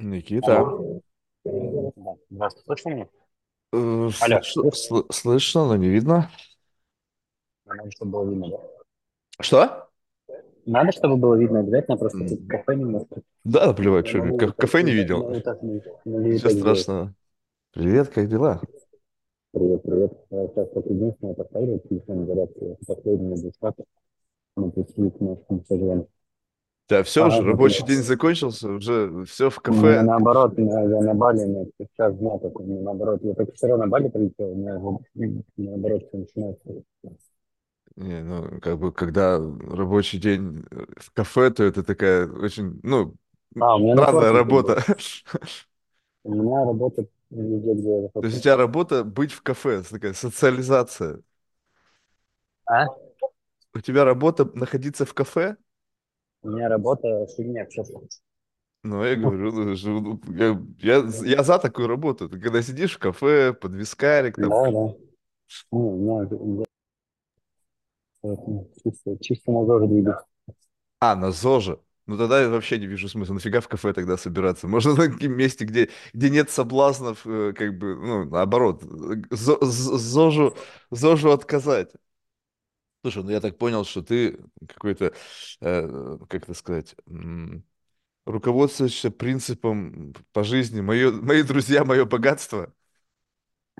Никита. Да. Слышно меня? э, Алло, слышно, сл- слышно, но не видно. Надо, чтобы было видно, да? Что? Надо, чтобы было видно обязательно, просто тут М, кафе немножко. Да, наплевать, Я что ка- и так, кафе не так, видел. Ничего сделать. страшного. Привет, как дела? Привет, привет. Я сейчас как единственное поставлю телефон зарядки. Последний десяток. Мы пришли к нашему сожалению. Да, все уже, рабочий день закончился, уже все в кафе. наоборот, я я на Бали, но сейчас знаю, как у меня наоборот. Я только вчера на Бали прилетел, у меня наоборот все начинается. Не, ну, как бы, когда рабочий день э, в кафе, то это такая очень, ну, А, работа. У меня работа везде, где я То есть у тебя работа быть в кафе, такая социализация. А? У тебя работа находиться в кафе? У меня работа фигня, честно. Ну, я говорю, ну, ну, я, я, я за такую работу. Ты когда сидишь в кафе, под вискарик, там, Да, да. Ну, у меня поэтому чисто, чисто на ЗОЖе двигаюсь. а, на ЗОЖе. Ну, тогда я вообще не вижу смысла. Нафига в кафе тогда собираться? Можно на таком месте, где, где нет соблазнов, э, как бы, ну, наоборот, э, зо- ЗОЖу, ЗОЖу отказать. Слушай, ну я так понял, что ты какой-то, э, как это сказать, м, руководствуешься принципом по жизни. Мое, мои друзья, мое богатство.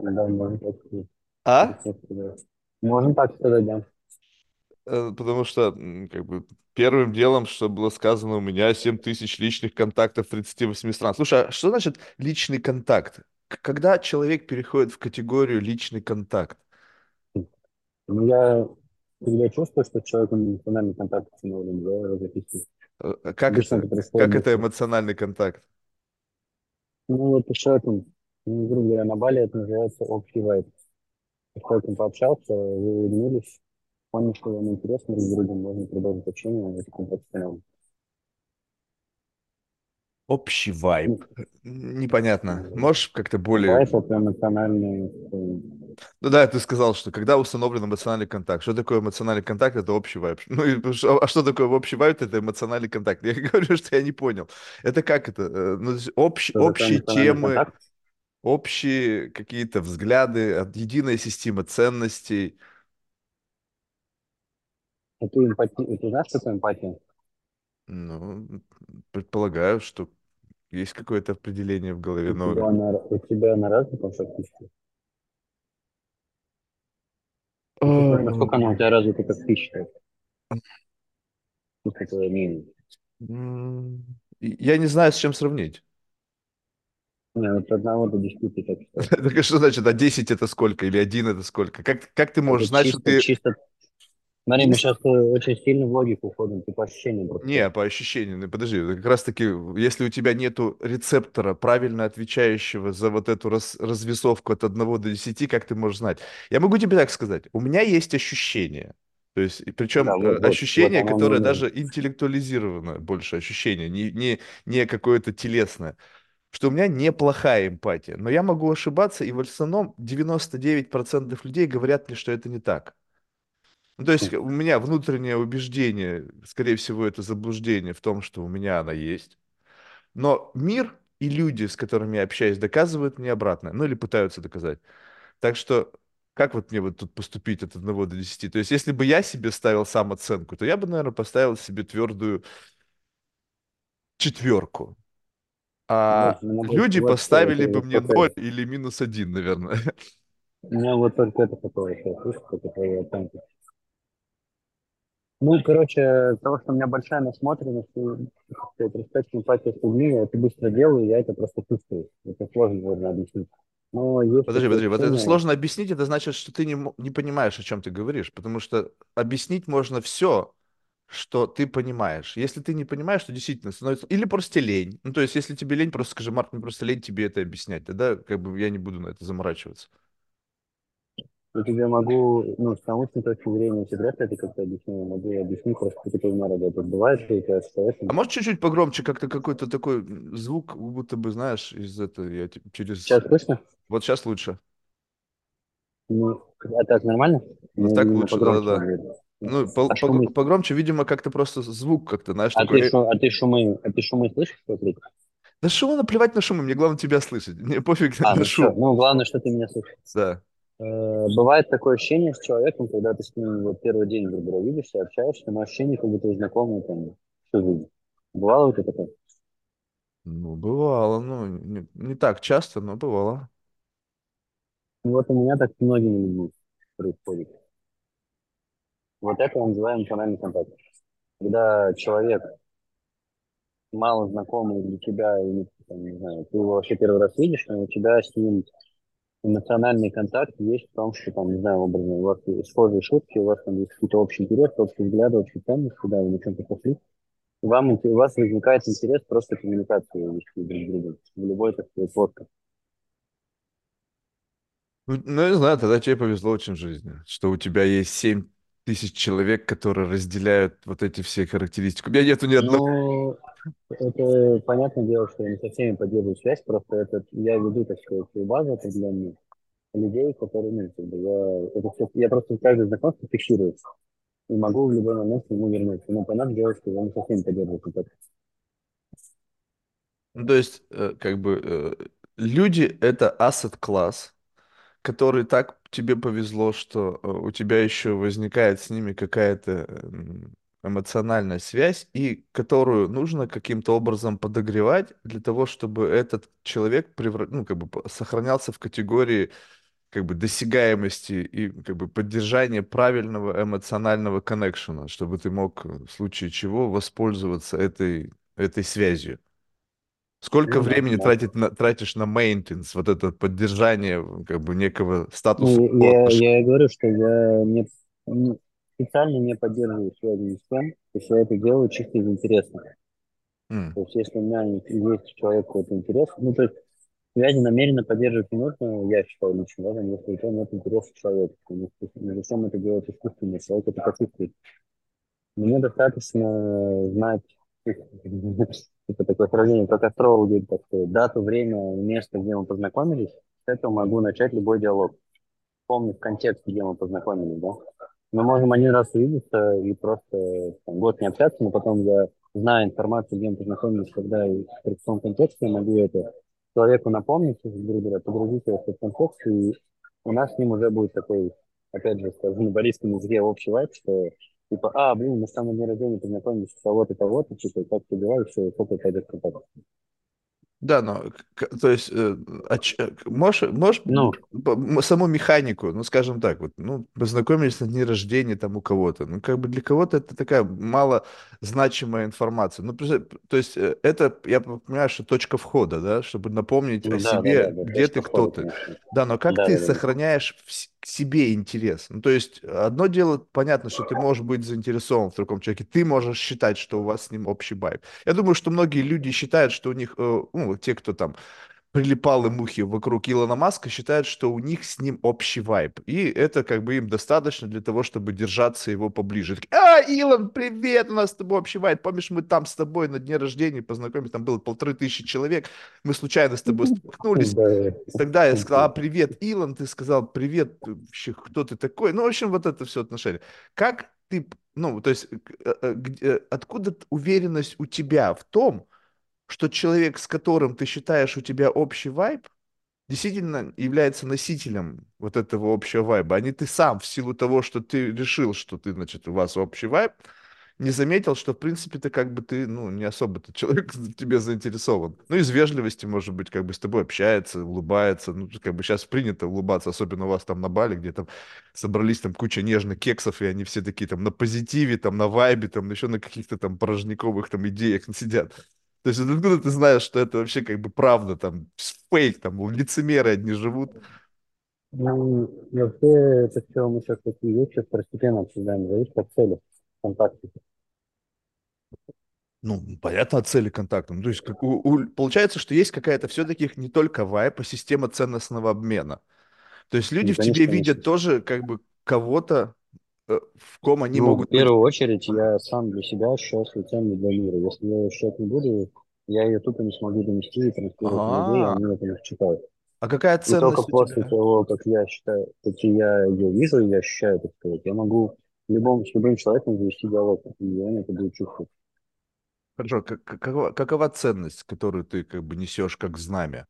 Да, можно так сказать. А? Можно так сказать, да. Э, Потому что, м, как бы, первым делом, что было сказано, у меня 7 тысяч личных контактов в 38 стран. Слушай, а что значит личный контакт? К- Когда человек переходит в категорию личный контакт? Ну, я всегда чувствую, что человек эмоциональный контакт установлен, я его. Э, э, Как Обычно это? это Как это эмоциональный контакт? Ну, вот с человеком, ну, грубо говоря, на Бали это называется общий вайб. С человеком пообщался, вы улыбнулись, понял, что вам интересно друг с другом, можно продолжить общение таком профессиональном. Общий вайб. Ну, Непонятно. Можешь как-то более... вайб это эмоциональный, Ну да, ты сказал, что когда установлен эмоциональный контакт. Что такое эмоциональный контакт? Это общий вайб. Ну и а что такое общий вайб? Это эмоциональный контакт. Я говорю, что я не понял. Это как это? Э, Ну, общ- общие темы, контакт. общие какие-то взгляды, единая система ценностей. Это эмпатия. Ты знаешь, что такое эмпатия? Ну, предполагаю, что есть какое-то определение в голове, У но тебя она, у тебя она развита фактически? Ну, какой- насколько она у тебя развита, считаешь? Ну, такое мнение. я не знаю, с чем сравнить. Не, вот от одного до десяти так. Так а что значит, а 10 это сколько? Или один это сколько? Как, как ты можешь Это знать, что чисто, ты... чисто. Смотри, мы сейчас очень сильно в логику уходим, ты по ощущениям просто. Не, по ощущениям, ну, подожди, как раз-таки, если у тебя нету рецептора, правильно отвечающего за вот эту раз- развесовку от одного до десяти, как ты можешь знать? Я могу тебе так сказать, у меня есть ощущение, то есть, причем Да, э, вот, вот, вот ощущение, мне и которое даже интеллектуализировано, больше ощущение, не, не, не какое-то телесное, что у меня неплохая эмпатия, но я могу ошибаться, и в основном 99% людей говорят мне, что это не так. Ну, то есть у меня внутреннее убеждение, скорее всего, это заблуждение в том, что у меня она есть. Но мир и люди, с которыми я общаюсь, доказывают мне обратное. Ну, или пытаются доказать. Так что, как вот мне вот тут поступить от одного до десяти? То есть, если бы я себе ставил сам оценку, то я бы, наверное, поставил себе твердую четверку. Вот, А у меня вот, люди поставили бы мне такое. ноль или минус один, наверное. У меня вот только это такое сейчас, слышишь, твоя оценка. Ну, короче, того, что у меня большая насмотренность, сказать, респект, эмпатия с людьми, я это быстро делаю, я это просто чувствую. Это сложно можно объяснить. Но есть Подожди, подожди, вот это сложно объяснить, это значит, что ты не, не понимаешь, о чем ты говоришь, потому что объяснить можно все, что ты понимаешь. Если ты не понимаешь, то действительно становится... Или просто лень. Ну, то есть, если тебе лень, просто скажи, Марк, мне просто лень тебе это объяснять. Тогда как бы я не буду на это заморачиваться. Я тебе могу, ну, с научной точки зрения, если вряд ли это как-то объясню, могу объяснить просто, как это у меня работает. Бывает, что у тебя с А может чуть-чуть погромче, как-то какой-то такой звук, будто бы, знаешь, из этого, я те- через... сейчас слышно? Вот сейчас лучше. Ну, а так нормально? Ну, Мне так именно лучше, да-да-да. Ну, пол- А шумы? пог- погромче, видимо, как-то просто звук как-то, знаешь, А ты, такой... э, шу, а ты шумы, а ты шумы слышишь вокруг? Да шуму наплевать на шумы, мне главное тебя слышать. Мне пофиг А, на ну все. шум. Ну, главное, что ты меня слышишь. Да. Э, Бывает такое ощущение с человеком, когда ты с ним вот первый день, грубо говоря, видишься, общаешься, но ощущение, как будто вы знакомы там всю жизнь. Бывало у тебя такое? Ну, бывало, ну, не, не так часто, но бывало. Ну, вот у меня так с многими людьми происходит. Вот это мы называем эмоциональный контакт. Когда человек мало знакомый для тебя, или, там, не знаю, ты его вообще первый раз видишь, но у тебя с ним эмоциональный контакт есть в том, что, там, не знаю, образно, у вас схожие шутки, у вас там есть какие-то общие интересы, общие взгляды, общие ценности, да, вы на чем-то пошли. Вам, у вас возникает интерес просто коммуникацию вести друг с другом в любой, так сказать. Ну, ну, не знаю, тогда тебе повезло очень в жизни, что у тебя есть семь тысяч человек, которые разделяют вот эти все характеристики. У меня нету ни одного. Это понятное дело, что я не со всеми поддерживаю связь, просто это я веду, так сказать, базу определенную людей, которые, ну, как бы я, это я просто каждое знакомство фиксирую и могу в любой момент к нему вернуться. Ну, понятное дело, что я не со всеми поддерживаю контакт. Ну, то есть, э, как бы, э, люди— это asset-класс, который так тебе повезло, что э, у тебя еще возникает с ними какая-то эмоциональная связь, и которую нужно каким-то образом подогревать для того, чтобы этот человек превра- ну, как бы сохранялся в категории как бы досягаемости и как бы поддержания правильного эмоционального коннекшена, чтобы ты мог э, в случае чего воспользоваться этой, этой связью. Сколько Ну, времени да. тратить на, тратишь на maintenance, вот это поддержание как бы некого статуса Ну, я, я и говорю, что я не, не- специально не поддерживаю связи ни с кем, то есть я это делаю чисто из интереса. М. То есть если у меня есть у человека какой-то интерес, ну, то есть связи намеренно поддерживать не нужно, я считаю лично, да, там, если у тебя нет интереса что ну, Зачем это делать искусственно, человек это почувствует. Мне достаточно знать, это такое сравнение, как астрологи, так сказать, дату, время, место, где мы познакомились, с этого могу начать любой диалог. Помню в контексте, где мы познакомились, да. Мы можем один раз увидеться и просто там, год не общаться, но потом я знаю информацию, где мы познакомились, когда и в каком контексте я могу это человеку напомнить, грубо говоря, погрузить его в этот контекст, и у нас с ним уже будет такой, опять же, скажем, на борийском языке общий вайп, что типа, а, блин, мы с самого дня рождения познакомились с того-то, того-то, типа, как ты дела, и все, и сколько пойдет контакт. Да, но, то есть, э, э, можешь, можешь Ну, саму механику, ну, скажем так, вот, ну, познакомились на дне рождения там у кого-то, ну, как бы для кого-то это такая мало значимая информация. Ну, то есть, э, это, я понимаю, что точка входа, да, чтобы напомнить о ну да, да, да, себе, да, где ты, кто ты. Да, но как Да, ты да, да. сохраняешь к себе интерес? Ну, то есть, одно дело, понятно, что ты можешь быть заинтересован в таком человеке, ты можешь считать, что у вас с ним общий байк. Я думаю, что многие люди считают, что у них, э, ну, те, кто там прилипалы мухи вокруг Илона Маска считают, что у них с ним общий вайб. И это как бы им достаточно для того, чтобы держаться его поближе. А, Илон, привет, у нас с тобой общий вайб. Помнишь, мы там с тобой на дне рождения познакомились, там было полторы тысячи человек, мы случайно с тобой столкнулись. И тогда я сказал, а, привет, Илон, ты сказал, привет, вообще, кто ты такой? Ну, в общем, вот это все отношение. Как ты, ну, то есть, э, э, где- откуда уверенность у тебя в том, что человек, с которым ты считаешь у тебя общий вайб, действительно является носителем вот этого общего вайба, а не ты сам в силу того, что ты решил, что ты, значит, у вас общий вайб, не заметил, что, в принципе-то, как бы ты, ну, не особо-то человек тебе заинтересован. Ну, из вежливости, может быть, как бы с тобой общается, улыбается. Ну, как бы сейчас принято улыбаться, особенно у вас там на Бали, где там собрались там куча нежных кексов, и они все такие там на позитиве, там на вайбе, там еще на каких-то там порожниковых там идеях сидят. То есть откуда ты знаешь, что это вообще как бы правда, там, фейк, там, лицемеры одни живут. Ну, вообще, это все мы сейчас такие вещи постепенно обсуждаем, зависит от цели контакта. Ну, понятно, от цели контакта. Ну, то есть, как у- у- получается, что есть какая-то все-таки не только вайп, а система ценностного обмена. То есть люди Ну, в тебе конечно, конечно. видят тоже как бы кого-то, в ком они Ну, в могут быть. первую очередь, я сам для себя ценность для мира. Если я ее ощущать не буду, я ее тупо не смогу донести и транслировать на людей, А, они это не а какая И только ценность после того, как я считаю, как я ее вижу, я ощущаю, так сказать, я могу любом, с любым человеком завести диалог, и он это будет чувствовать. Хорошо, как- какова, какова ценность, которую ты как бы несешь как знамя?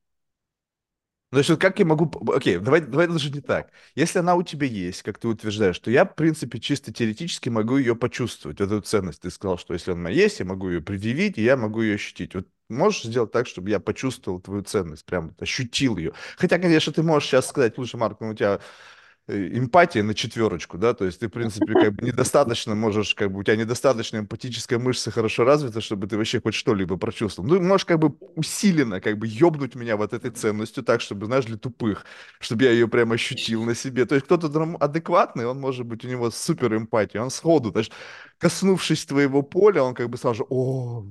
Ну, вот как я могу... Окей, давай, давай даже не так. Если она у тебя есть, как ты утверждаешь, то я, в принципе, чисто теоретически могу ее почувствовать, эту ценность. Ты сказал, что если она есть, я могу ее предъявить, и я могу ее ощутить. Вот можешь сделать так, чтобы я почувствовал твою ценность, прям ощутил ее? Хотя, конечно, ты можешь сейчас сказать, слушай, Марк, ну у тебя э, эмпатия на четверочку, да, то есть ты, в принципе, как бы недостаточно можешь, как бы у тебя недостаточно эмпатическая мышца хорошо развита, чтобы ты вообще хоть что-либо прочувствовал. Ну, можешь как бы усиленно как бы ёбнуть меня вот этой ценностью так, чтобы, знаешь, для тупых, чтобы я ее прям ощутил на себе. То есть кто-то адекватный, он может быть, у него супер эмпатия, он сходу, то есть коснувшись твоего поля, он как бы сразу, о,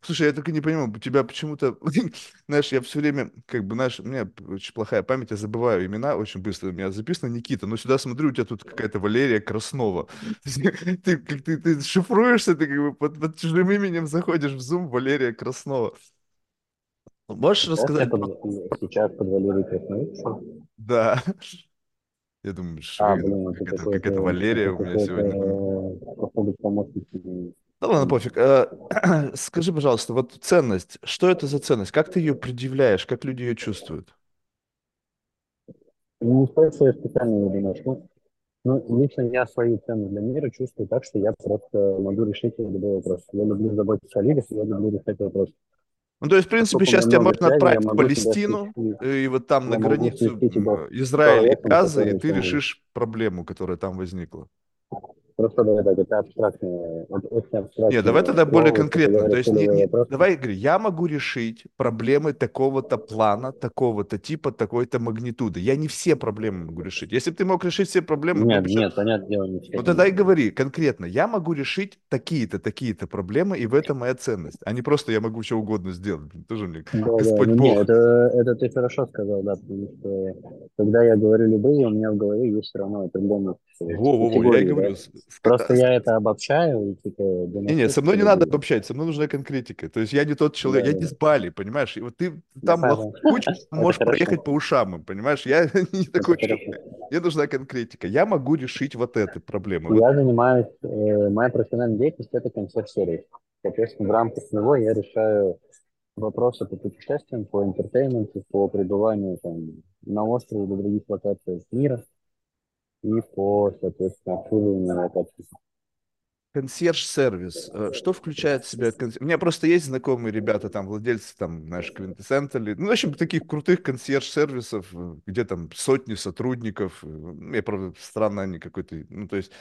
Слушай, я только не понимаю, у тебя почему-то, знаешь, я все время, как бы, знаешь, у меня очень плохая память, я забываю имена очень быстро, у меня записано Никита, но сюда смотрю, у тебя тут какая-то Валерия Краснова. Ты, как ты, ты шифруешься, ты как бы под, под чужим именем заходишь в Zoom, Валерия Краснова. Можешь Сейчас рассказать? под, сейчас под Валерией Красновицей. Да. Я думаю, А, что блин, это как это, как это Валерия это у меня сегодня. походу, помощник. Да ладно, пофиг. А, Скажи, пожалуйста, вот ценность, что это за ценность? Как ты ее предъявляешь? Как люди ее чувствуют? Не стоит, что я специально не думаю, ну, ну, лично я свою цену для мира чувствую так, что я просто могу решить любой вопрос. Я люблю заботиться о людях, я люблю решать вопросы. Ну, то есть, в принципе, Поскольку сейчас тебя можно отправить в Палестину, свести, э, и вот там на границу с Израиля и Газа, и ты решишь проблему, которая там возникла. Просто давай так, это абстрактное, очень Нет, давай тогда более конкретно. То есть, не, не- вопрос. давай, говори, я могу решить проблемы такого-то плана, такого-то типа, такой-то магнитуды. Я не все проблемы могу решить. Если бы ты мог решить все проблемы, мы Нет, сейчас... нет, понятное дело, не все. Ну тогда и говори конкретно. Я могу решить такие-то, такие-то проблемы, и в этом моя ценность. А не просто я могу что угодно сделать. Блин, Тоже мне Да, да, Господь ну не, Бог. это, это ты хорошо сказал, да, потому что когда я говорю любые, у меня в голове есть все равно определенные Во-во-во, я и категории, да. говорю. Просто я это обобщаю и типа Не-не, со мной не надо обобщать, со мной нужна конкретика. То есть я не тот человек, Да, я не да. с Бали, понимаешь? И вот ты Да, там да. лохуч, Это можешь проехать по ушам, понимаешь? Я не такой человек. Мне нужна конкретика. Я могу решить вот эту проблему. Я занимаюсь, э, моя профессиональная деятельность это консьерж-сервис. Соответственно, в рамках него я решаю вопросы по путешествиям, по интертейменту, по пребыванию там, на острове до других локаций мира и по, соответственно, обслуживанию локаций. Консьерж-сервис. э, Что включает в себя консьерж? У меня просто есть знакомые ребята, там, владельцы, там, знаешь, Квинтэссентали. Ну, в общем, таких крутых консьерж-сервисов, э, где там сотни сотрудников. э, ну, Я, правда, странно они какой-то... Ну, то есть,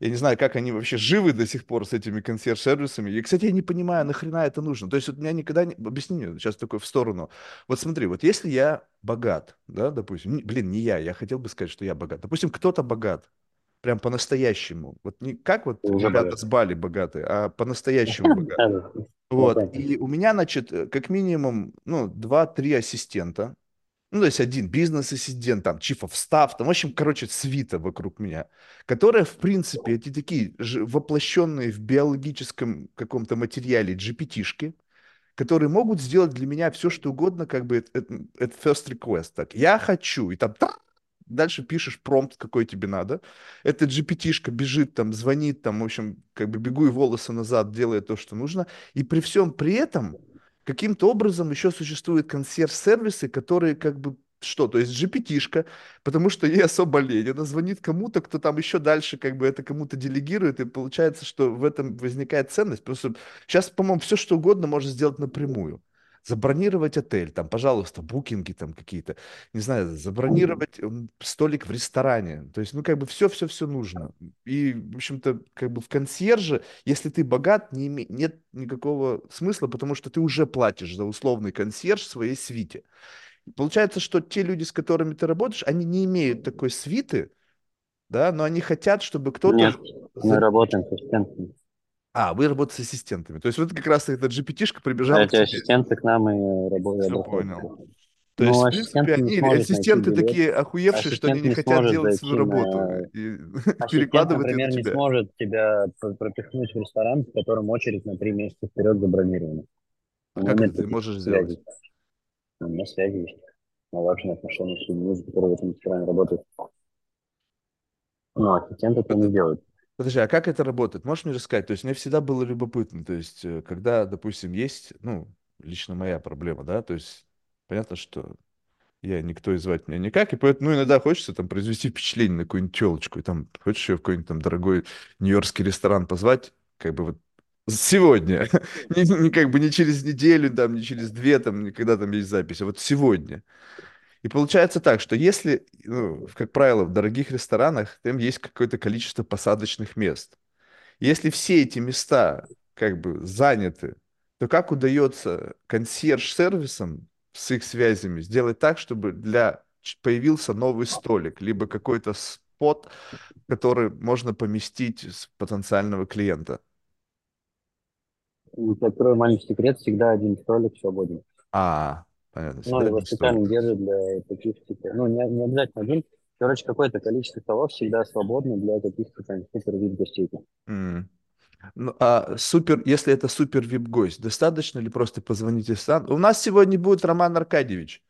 я не знаю, как они вообще живы до сих пор с этими консьерж-сервисами. И, кстати, я не понимаю, нахрена это нужно. То есть, вот у меня никогда не... Объясни мне, сейчас такой в сторону. Вот смотри, вот если я богат, да, допустим, блин, не я, я хотел бы сказать, что я богат. Допустим, кто-то богат, прям по-настоящему. Вот не как вот уже ребята богат. с Бали богатые, а по-настоящему богат. Да, да. Вот. И у меня, значит, э, как минимум, ну, два-три ассистента. Ну, то есть один бизнес-ассистент, там, chief of staff, там, в общем, короче, свита вокруг меня, которые, в принципе, эти такие воплощенные в биологическом каком-то материале GPT-шки, которые могут сделать для меня все, что угодно, как бы, это, first request. Так, я хочу, и там та- дальше пишешь промпт, какой тебе надо. Эта GPT-шка бежит, там, звонит, там, в общем, как бы бегу и волосы назад, делает то, что нужно. И при всем при этом каким-то образом еще существуют консьерж-сервисы, которые как бы что, то есть GPT-шка, потому что ей особо лень, она звонит кому-то, кто там еще дальше как бы это кому-то делегирует, и получается, что в этом возникает ценность. Просто сейчас, по-моему, все что угодно можно сделать напрямую. Забронировать отель, там, пожалуйста, букинги там какие-то, не знаю, забронировать столик в ресторане. То есть, ну, как бы все-все-все нужно. И, в общем-то, как бы в консьерже, если ты богат, не име- нет никакого смысла, потому что ты уже платишь за условный консьерж своей свите. Получается, что те люди, с которыми ты работаешь, они не имеют такой свиты, да, но они хотят, чтобы кто-то... Нет, мы работаем с. А, вы работаете с ассистентами. То есть вот как раз эта GPT-шка прибежала к эти ассистенты к нам и работают. Всё понял. То Ну, есть, в принципе, они, ассистенты такие охуевшие, что они не не хотят делать свою работу на... и Ассистент, перекладывать например, на не сможет тебя пр- пропихнуть в ресторан, в котором очередь на три месяца вперед забронирована. А как это ты можешь сделать? связей. У меня связи есть. Налаженные отношения с людьми, которые в этом ресторане работают. Ну, ассистент это не делает. Подожди, а как это работает? Можешь мне рассказать? То есть мне всегда было любопытно, то есть э, когда, допустим, есть, ну, лично моя проблема, да, то есть понятно, что я никто и звать меня никак, и поэтому, ну, иногда хочется там произвести впечатление на какую-нибудь телочку, и там хочешь ее в какой-нибудь там дорогой нью-йоркский ресторан позвать, как бы вот сегодня, не, не как бы не через неделю, там, не через две, там, когда там есть запись, а вот сегодня. И получается так, что если, ну, как правило, в дорогих ресторанах там есть какое-то количество посадочных мест, если все эти места как бы заняты, то как удается консьерж-сервисам с их связями сделать так, чтобы для появился новый столик, либо какой-то спот, который можно поместить с потенциального клиента? И открою маленький секрет, всегда один столик свободен. А, понятно, Ну, его специально держат для таких, типа, ну, не, не обязательно один. Короче, какое-то количество столов всегда свободно для каких-то там супер вип гостей. М. Ну, а супер, если это супер вип-гость, достаточно ли просто позвонить из стан? У нас сегодня будет Роман Аркадьевич.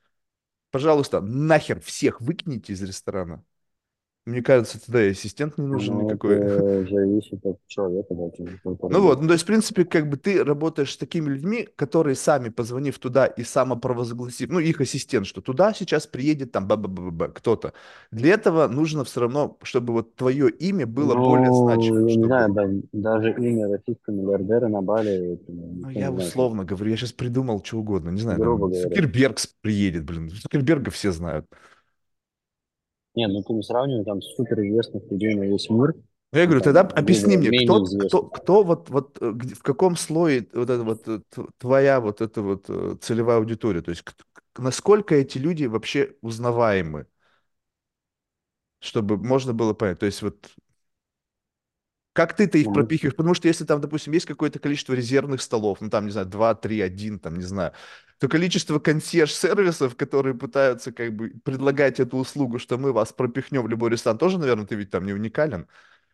Пожалуйста, нахер всех выкините из ресторана. Мне кажется, тогда и ассистент не нужен Ну, никакой. это зависит от человека, да, Ну вот, ну то есть, в принципе, как бы ты работаешь с такими людьми, которые сами, позвонив туда и самопровозгласив, ну, их ассистент, что туда сейчас приедет там ба ба ба ба кто-то. Для этого нужно все равно, чтобы вот твое имя было более значимым, Ну, я не чтобы... знаю, да, даже имя российского миллиардера на Бали, это Ну, никто я не как, условно говорю, я сейчас придумал что угодно, не знаю, грубо там. Цукерберг приедет, блин, Цукерберга все знают. Не, ну ты не сравнивай там суперизвестных людей на весь мир, я говорю, тогда объясни мне, кто, кто, кто вот, вот э, в каком слое вот это вот э, твоя вот эта вот э, целевая аудитория, то есть насколько эти люди вообще узнаваемы, чтобы можно было понять, то есть вот как ты-то их пропихиваешь, потому что если там, допустим, есть какое-то количество резервных столов, ну там, не знаю, 2, 3, 1, там, не знаю, то количество консьерж-сервисов, которые пытаются как бы предлагать эту услугу, что мы вас пропихнем в любой ресторан, тоже, наверное, ты ведь там не уникален.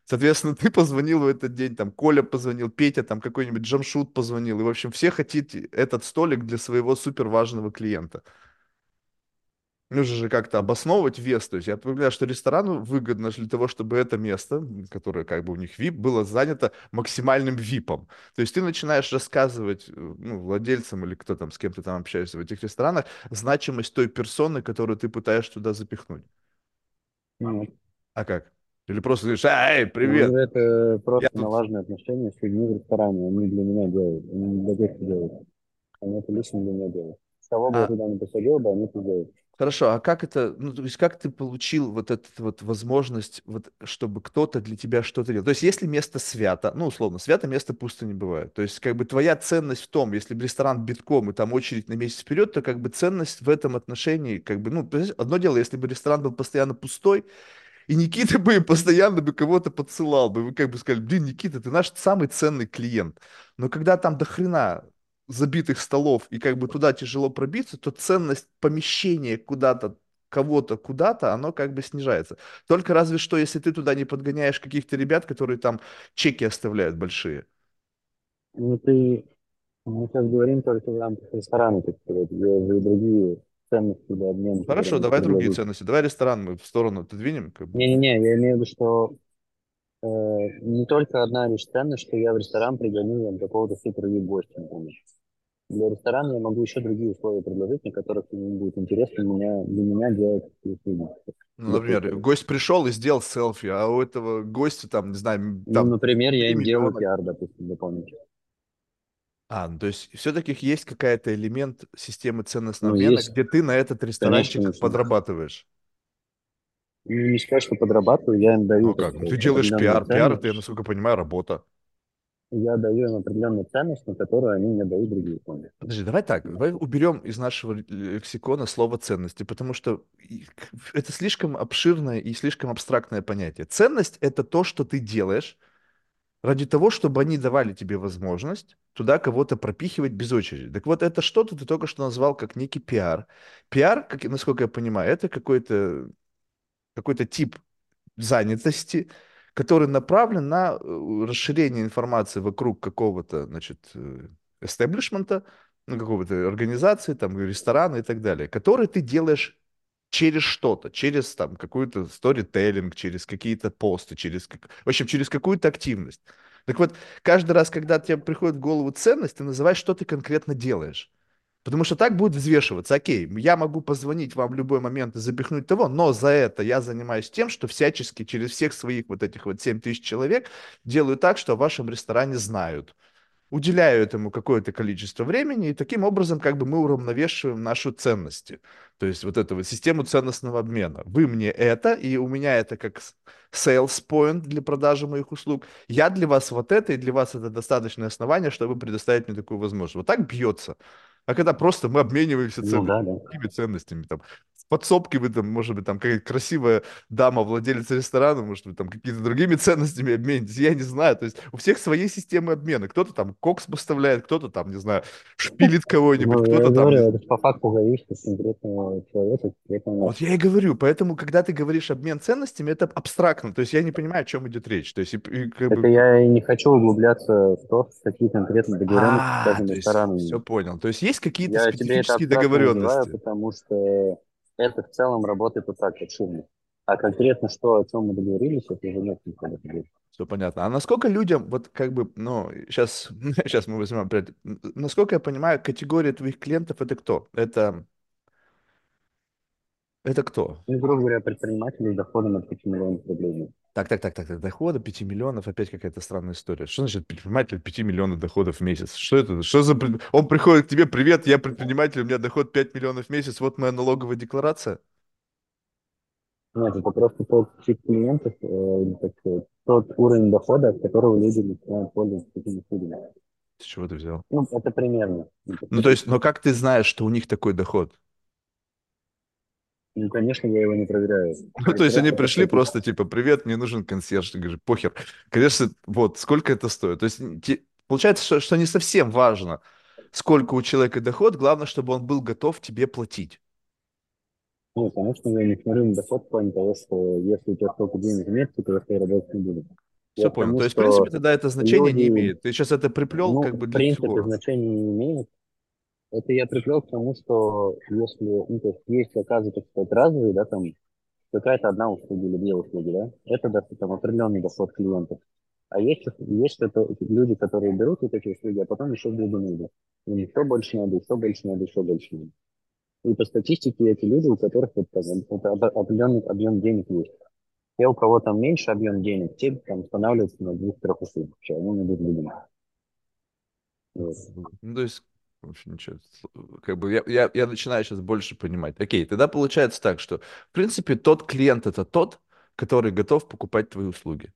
Соответственно, ты позвонил в этот день, там, Коля позвонил, Петя, там, какой-нибудь Джамшут позвонил, и, в общем, все хотите этот столик для своего супер важного клиента. Нужно же как-то обосновывать вес. То есть я понимаю, что ресторану выгодно для того, чтобы это место, которое как бы у них VIP, было занято максимальным випом. То есть ты начинаешь рассказывать э, ну, владельцам или кто там, с кем ты там общаешься в этих ресторанах, значимость той персоны, которую ты пытаешься туда запихнуть. ну, А как? Или просто говоришь, ну, привет, это я просто тут налаженные отношения с людьми в ресторане. Они для меня делают, они не для тех, кто делают. Они это лично для меня делают. С кого бы я А, туда не посадил бы, они это делают. Хорошо, а как это, ну, то есть как ты получил вот эту вот возможность, вот, чтобы кто-то для тебя что-то делал? То есть если место свято, ну, условно, свято место пусто не бывает. То есть как бы твоя ценность в том, если ресторан битком и там очередь на месяц вперед, то как бы ценность в этом отношении, как бы, ну, одно дело, если бы ресторан был постоянно пустой, и Никита бы постоянно бы кого-то подсылал бы. Вы как бы сказали, блин, Никита, ты наш самый ценный клиент. Но когда там до хрена забитых столов и как бы туда тяжело пробиться, то ценность помещения куда-то, кого-то куда-то, оно как бы снижается. Только разве что, если ты туда не подгоняешь каких-то ребят, которые там чеки оставляют большие. Ну, ты, мы сейчас говорим только в рамках ресторана, так сказать, где другие ценности для обмена, Хорошо, давай другие предложить. ценности. Давай ресторан мы в сторону отодвинем. Как бы. Не-не-не, я имею в виду, что э, не только одна лишь ценность, что я в ресторан пригоню там какого-то супер гостя, например. Для ресторана я могу еще другие условия предложить, на которых ему будет интересно меня, для меня делать услуги. Ну, например, гость пришел и сделал селфи, а у этого гостя там, не знаю, Ну, там например, я 3 им делаю пиар, допустим, дополнительно. А, ну то есть все-таки есть какая-то элемент системы ценностного Ну, обмена, есть, где ты на этот ресторанчик конечно. подрабатываешь. Ну, не сказать, что подрабатываю, я им Ну даю, так как? Ну ты делаешь пиар. Пиар это, я насколько понимаю, работа. Я даю им определенную ценность, на которую они мне дают другие фонды. Подожди, давай так, давай уберем из нашего лексикона слово ценности, потому что это слишком обширное и слишком абстрактное понятие. Ценность это то, что ты делаешь ради того, чтобы они давали тебе возможность туда кого-то пропихивать без очереди. Так вот, это что-то ты только что назвал как некий пиар. Пиар, как, насколько я понимаю, это какой-то какой-то тип занятости, который направлен на э, расширение информации вокруг какого-то, значит, э, эстеблишмента, ну, какого-то организации, там, ресторана и так далее, который ты делаешь через что-то, через там какую-то сторителлинг, через какие-то посты, через, в общем, через какую-то активность. Так вот, каждый раз, когда тебе приходит в голову ценность, ты называешь, что ты конкретно делаешь. Потому что так будет взвешиваться. Окей, я могу позвонить вам в любой момент и запихнуть того, но за это я занимаюсь тем, что всячески через всех своих вот этих вот 7 тысяч человек делаю так, что о вашем ресторане знают уделяю этому какое-то количество времени, и таким образом как бы мы уравновешиваем наши ценности. То есть вот эту вот систему ценностного обмена. Вы мне это, и у меня это как sales point для продажи моих услуг. Я для вас вот это, и для вас это достаточное основание, чтобы предоставить мне такую возможность. Вот так бьется. А когда просто мы обмениваемся Ну ценностями, да, да. какими ценностями, там, в подсобке вы там, может быть, там какая-то красивая дама, владелец ресторана, может быть, там какими-то другими ценностями обменитесь, я не знаю. То есть у всех свои системы обмена. Кто-то там кокс поставляет, кто-то там, не знаю, шпилит кого-нибудь, Ну, кто-то там... говорю, это по факту от конкретного человека, конкретного Вот я и говорю, поэтому, когда ты говоришь обмен ценностями, это абстрактно. То есть я не понимаю, о чем идет речь. То есть, и, и как Это бы... я и не хочу углубляться в то, какие конкретно договоренности с А, каждым то есть все понял. То есть есть какие-то это специфические абстрактно называю, договоренности. потому что это в целом работает вот так, обширно. А конкретно что, о чем мы договорились, это уже нет никакого договора. Все понятно. А насколько людям, вот как бы, ну, сейчас, сейчас мы возьмем, опять, насколько я понимаю, категория твоих клиентов это кто? Это, это кто? Ну, грубо говоря, предприниматели с доходом от 5 миллионов рублей. Так, так, так, так, так, дохода 5 миллионов, опять какая-то странная история. Что значит предприниматель 5 миллионов доходов в месяц? Что это? Что за... Он приходит к тебе, привет, я предприниматель, у меня доход 5 миллионов в месяц, вот моя налоговая декларация. Нет, это просто тот тип клиентов, э, так сказать, тот уровень дохода, от которого люди начинают пользоваться такими услугами. С чего ты взял? Ну, это примерно. Ну, то есть, но как ты знаешь, что у них такой доход? Ну, конечно, я его не проверяю. Ну, то есть они пришли просто типа, привет, мне нужен консьерж. Ты говоришь, похер. Конечно, вот, сколько это стоит. То есть получается, что, что не совсем важно, сколько у человека доход, главное, чтобы он был готов тебе платить. Ну, конечно, я не смотрю на доход в плане того, что если у тебя столько денег нет, то с тобой работать не буду. Все Я понял. То есть, в принципе, тогда это значение не люди, имеет. Ты сейчас это приплел ну, как бы в для принципе, чего? значения не имеют. Это я приплел к тому, что если, ну, то есть есть заказы, так сказать, разовые, да, там, какая-то одна услуга или две услуги, да, это даст там определенный доход клиентов. А есть, есть это, люди, которые берут вот эти услуги, а потом еще глубину. Им еще больше надо, еще больше надо, еще больше надо. И по статистике эти люди, у которых вот, там, вот определенный объем денег есть. Те, у кого там меньше объем денег, те там останавливаются на двух-трех услугах. Они не будут любимы. Вот. Ну, то есть, в общем, ничего. Как бы я, я, я начинаю сейчас больше понимать. Окей, тогда получается так, что, в принципе, тот клиент это тот, который готов покупать твои услуги.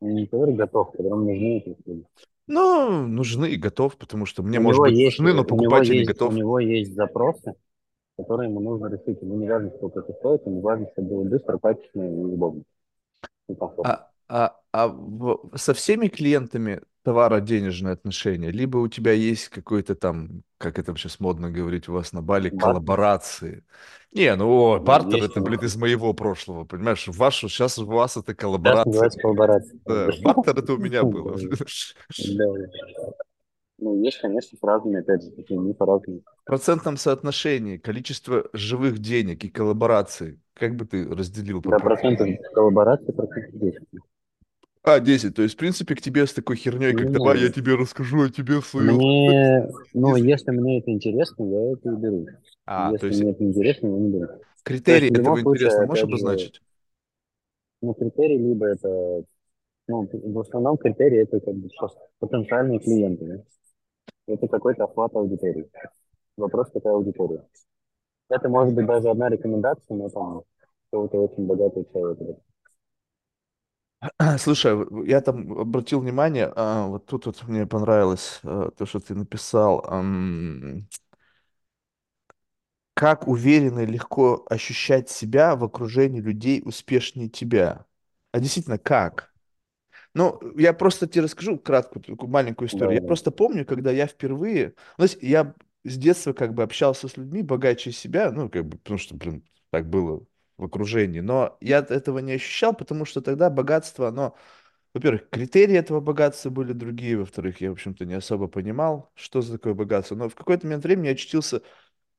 Не который готов, которым нужны эти услуги. Ну, нужны и готов, потому что мне, У может быть, есть, нужны, но покупать не есть, у готов. него есть запросы, которые ему нужно решить. Ему не важно, сколько это стоит, ему важно, чтобы было быстро, качественно и удобно. И комфортно. А, а, а в- со всеми клиентами товаро-денежные отношения, либо у тебя есть какой-то там, как это сейчас модно говорить у вас на Бали, Бартер? коллаборации. Не, ну, о, Ну, бартер есть это, блин, из моего прошлого, понимаешь? Вашу, сейчас у вас это Сейчас коллаборация. называется коллаборация. Да, бартер это у меня было. Ну, есть, конечно, с разными, опять же, такие не по-разному. В процентном соотношении количество живых денег и коллабораций, как бы ты разделил Да, процентов коллаборации процентов 10. А, 10. То есть, в принципе, к тебе с такой херней, как давай я Не, тебе расскажу о тебе в свою... мне, ну, Если- мне это интересно, я это и беру. А, то Если есть мне это интересно, я не беру. То критерии есть этого интересно можешь опять же, обозначить? ну, критерий либо это, ну, в основном критерий это как бы сейчас потенциальные клиенты, да? Это какой-то охват аудитории. Вопрос, какая аудитория. Это может быть даже одна рекомендация, но там какого-то очень богатого человека. Слушай, я там обратил внимание, а, вот тут вот мне понравилось а, то, что ты написал. ам, Как уверенно и легко ощущать себя в окружении людей успешнее тебя? А действительно, как? Ну, я просто тебе расскажу краткую такую маленькую историю. Я да. просто помню, когда я впервые... Ну, знаете, я с детства как бы общался с людьми богаче себя, ну, как бы, потому что, блин, так было в окружении. Но я этого не ощущал, потому что тогда богатство, оно... Во-первых, критерии этого богатства были другие. Во-вторых, я, в общем-то, не особо понимал, что за такое богатство. Но в какой-то момент времени я очутился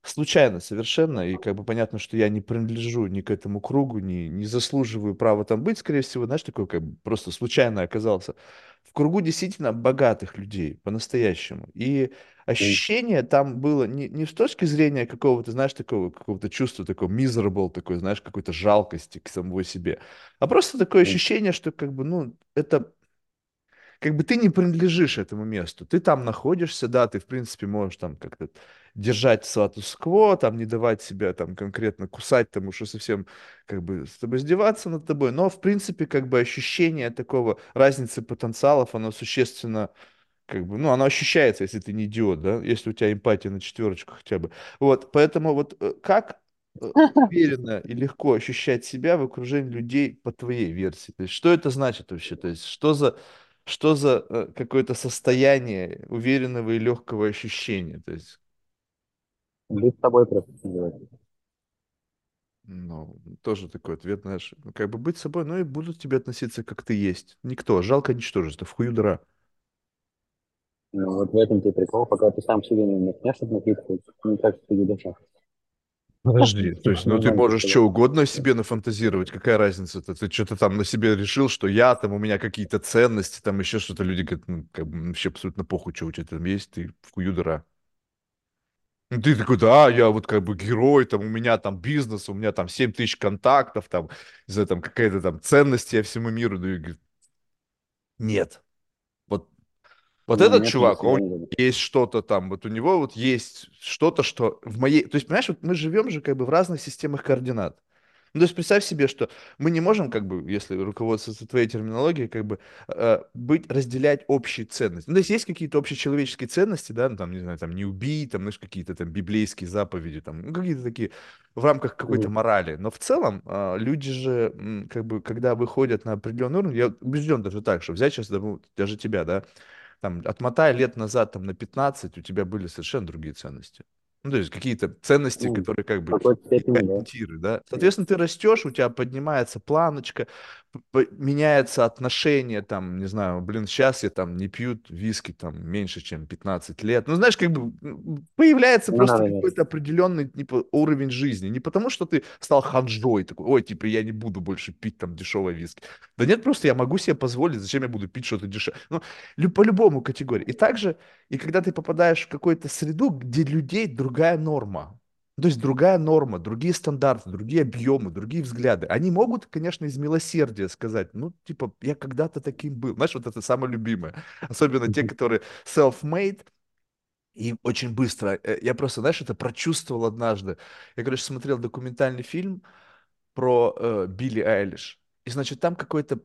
случайно совершенно, и как бы понятно, что я не принадлежу ни к этому кругу, ни, не заслуживаю права там быть, скорее всего, знаешь, такой как бы просто случайно оказался в кругу действительно богатых людей, по-настоящему. И ощущение там было не, не с точки зрения какого-то, знаешь, такого, какого-то чувства, такого miserable, такой, знаешь, какой-то жалкости к самому себе, а просто такое ощущение, что как бы, ну, это как бы ты не принадлежишь этому месту, ты там находишься, да, ты, в принципе, можешь там как-то держать статус-кво, там, не давать себя там конкретно кусать, потому что совсем как бы с тобой издеваться над тобой, но, в принципе, как бы ощущение такого разницы потенциалов, оно существенно как бы, ну, оно ощущается, если ты не идиот, да, если у тебя эмпатия на четверочку хотя бы. Вот, поэтому вот э, как э, уверенно и легко ощущать себя в окружении людей по твоей версии? То есть, что это значит вообще? То есть, что за, что за э, какое-то состояние уверенного и легкого ощущения? То есть, Быть собой просто называется. ну, тоже такой ответ, знаешь, ну, как бы быть собой, ну и будут тебе относиться, как ты есть. Никто, жалко ничтожество, в хую дыра. Ну, вот в этом-то и прикол, пока ты сам себе не начнешь относиться, не так, что тебе душа. Подожди, то есть, ну ты тебе можешь что угодно о себе нафантазировать, какая разница-то? Ты что-то там на себе решил, что я там, у меня какие-то ценности, там еще что-то, люди говорят, ну, как бы вообще абсолютно похуй, что у тебя там есть, ты в хую дыра. Ну, ты такой, да, я вот как бы герой, там, у меня там бизнес, у меня там 7 тысяч контактов, там, за там какая-то там ценность я всему миру даю. Нет, вот Вот Ну, этот чувак, он не есть что-то там, вот у него вот есть что-то, что в моей... То есть, понимаешь, вот мы живем же как бы в разных системах координат. Ну, то есть представь себе, что мы не можем, как бы, если руководствоваться твоей терминологией, как бы э, быть, разделять общие ценности. Ну, то есть есть какие-то общечеловеческие ценности, да, ну, там, не знаю, там, не убий, там, знаешь, какие-то там библейские заповеди, там, ну, какие-то такие в рамках какой-то морали. Но в целом э, люди же, м, как бы, когда выходят на определенный уровень, я убежден даже так, что взять сейчас, да, даже тебя, да, там, отмотай лет назад там, на 15, у тебя были совершенно другие ценности. Ну, то есть какие-то ценности, Ну, которые как бы да. ориентиры, да. Соответственно, ты растешь, у тебя поднимается планочка, меняется отношение, там, не знаю, блин, сейчас я там не пью виски там меньше, чем 15 лет. Ну, знаешь, как бы появляется Ну, просто какой-то определенный типа, уровень жизни. Не потому, что ты стал ханжой, такой, ой, типа, я не буду больше пить там дешевое виски. Да нет, просто я могу себе позволить, зачем я буду пить что-то дешевое. Ну, по любому категории. И также, и когда ты попадаешь в какую-то среду, где людей другая норма, то есть другая норма, другие стандарты, другие объемы, другие взгляды. Они могут, конечно, из милосердия сказать, ну, типа, я когда-то таким был. Знаешь, вот это самое любимое. Особенно те, которые self-made, и очень быстро. э, Я просто, знаешь, это прочувствовал однажды. Я, короче, смотрел документальный фильм про э, Билли Айлиш. И, значит, там какой-то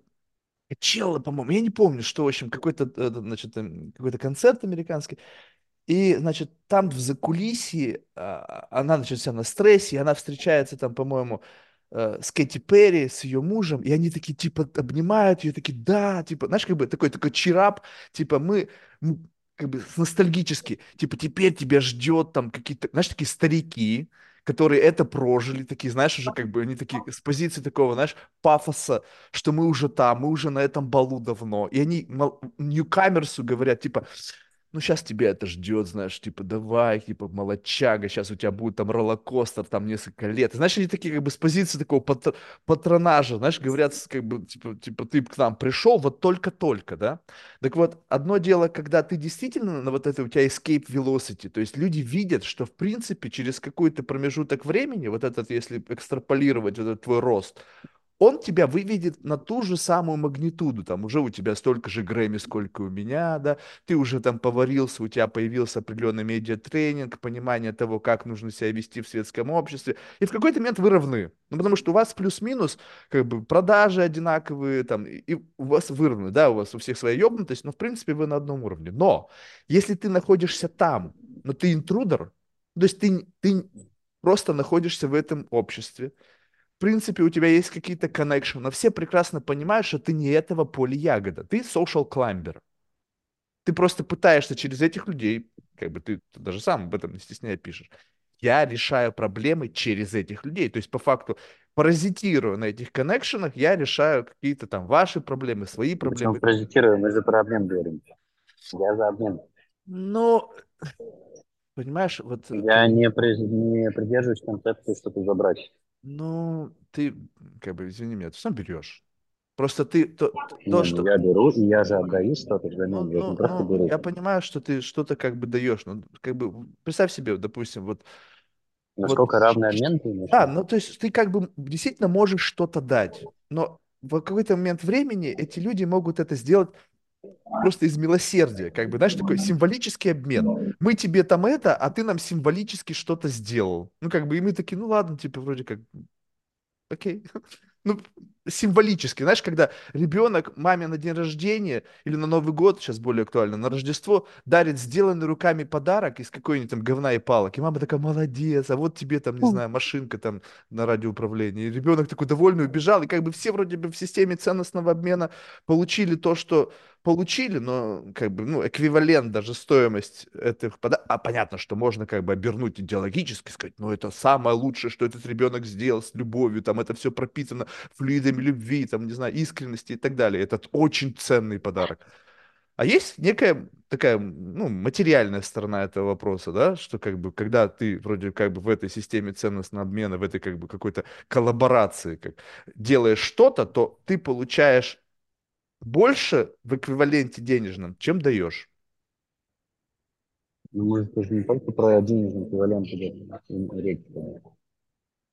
чел, по-моему, я не помню, что, в общем, какой-то, э, значит, какой-то концерт американский. И, значит, там в закулисье а, она, значит, вся на стрессе, и она встречается там, по-моему, э, с Кэти Перри, с ее мужем, и они такие, типа, обнимают ее, такие, да, типа, знаешь, как бы такой, такой чирап, типа, мы, м, как бы, ностальгически, типа, теперь тебя ждет там какие-то, знаешь, такие старики, которые это прожили, такие, знаешь, уже как бы они такие с позиции такого, знаешь, пафоса, что мы уже там, мы уже на этом балу давно. И они ньюкамерсу говорят, типа, ну, сейчас тебя это ждет, знаешь, типа, давай, типа, молодчага, сейчас у тебя будет там роллокостер, там несколько лет. Знаешь, они такие, как бы, с позиции такого патр- патронажа, знаешь, говорят, как бы, типа, типа, ты к нам пришел вот только-только, да? Так вот, одно дело, когда ты действительно на вот это, у тебя escape velocity, то есть люди видят, что, в принципе, через какой-то промежуток времени, вот этот, если экстраполировать вот этот твой рост, он тебя выведет на ту же самую магнитуду, там уже у тебя столько же Грэмми, сколько у меня, да, ты уже там поварился, у тебя появился определенный медиатренинг, понимание того, как нужно себя вести в светском обществе, и в какой-то момент вы равны, ну, потому что у вас плюс-минус, как бы, продажи одинаковые, там, и у вас выровны, да, у вас у всех своя ебнутость, но, в принципе, вы на одном уровне, но если ты находишься там, но ты интрудер, то есть ты, ты просто находишься в этом обществе, принципе, у тебя есть какие-то но все прекрасно понимают, что ты не этого поля ягода. Ты social climber. Ты просто пытаешься через этих людей, как бы ты, ты даже сам об этом не стесняя пишешь, я решаю проблемы через этих людей. То есть, по факту, паразитируя на этих коннекшенах, я решаю какие-то там ваши проблемы, свои Причем проблемы. паразитируем, мы же про обмен говорим. Я за обмен. Но понимаешь, вот э, Я не, при- не придерживаюсь концепции что-то забрать. Ну, ты, как бы, извини меня, ты сам берешь. Просто ты то, то, Не, ну что... я беру, и я же отдаю что-то Ну, взамен. Я же ну, не просто ну, беру. я понимаю, что ты что-то как бы даешь. Ну, как бы, представь себе, допустим, вот, вот, Насколько равный обмен ты имеешь? да, ну, то есть ты как бы действительно можешь что-то дать, но в какой-то момент времени эти люди могут это сделать просто из милосердия, как бы, знаешь, такой символический обмен. Мы тебе там это, а ты нам символически что-то сделал. Ну, как бы, и мы такие, ну, ладно, типа, вроде как, окей. Ну, символически, знаешь, когда ребенок маме на день рождения или на Новый год, сейчас более актуально, на Рождество, дарит сделанный руками подарок из какой-нибудь там говна и палок, и мама такая, молодец, а вот тебе там, не знаю, машинка там на радиоуправлении. И ребенок такой довольный убежал, и как бы все вроде бы в системе ценностного обмена получили то, что получили, но как бы, ну, эквивалент даже стоимость этих подарков. А понятно, что можно как бы обернуть идеологически, сказать, ну, это самое лучшее, что этот ребенок сделал с любовью, там это все пропитано флюидами любви, там, не знаю, искренности и так далее. Это очень ценный подарок. А есть некая такая, ну, материальная сторона этого вопроса, да, что как бы, когда ты вроде как бы в этой системе ценностного обмена, в этой как бы какой-то коллаборации как, делаешь что-то, то ты получаешь больше в эквиваленте денежном, чем даешь. Ну, может, даже не только про денежный эквивалент идет м, речь.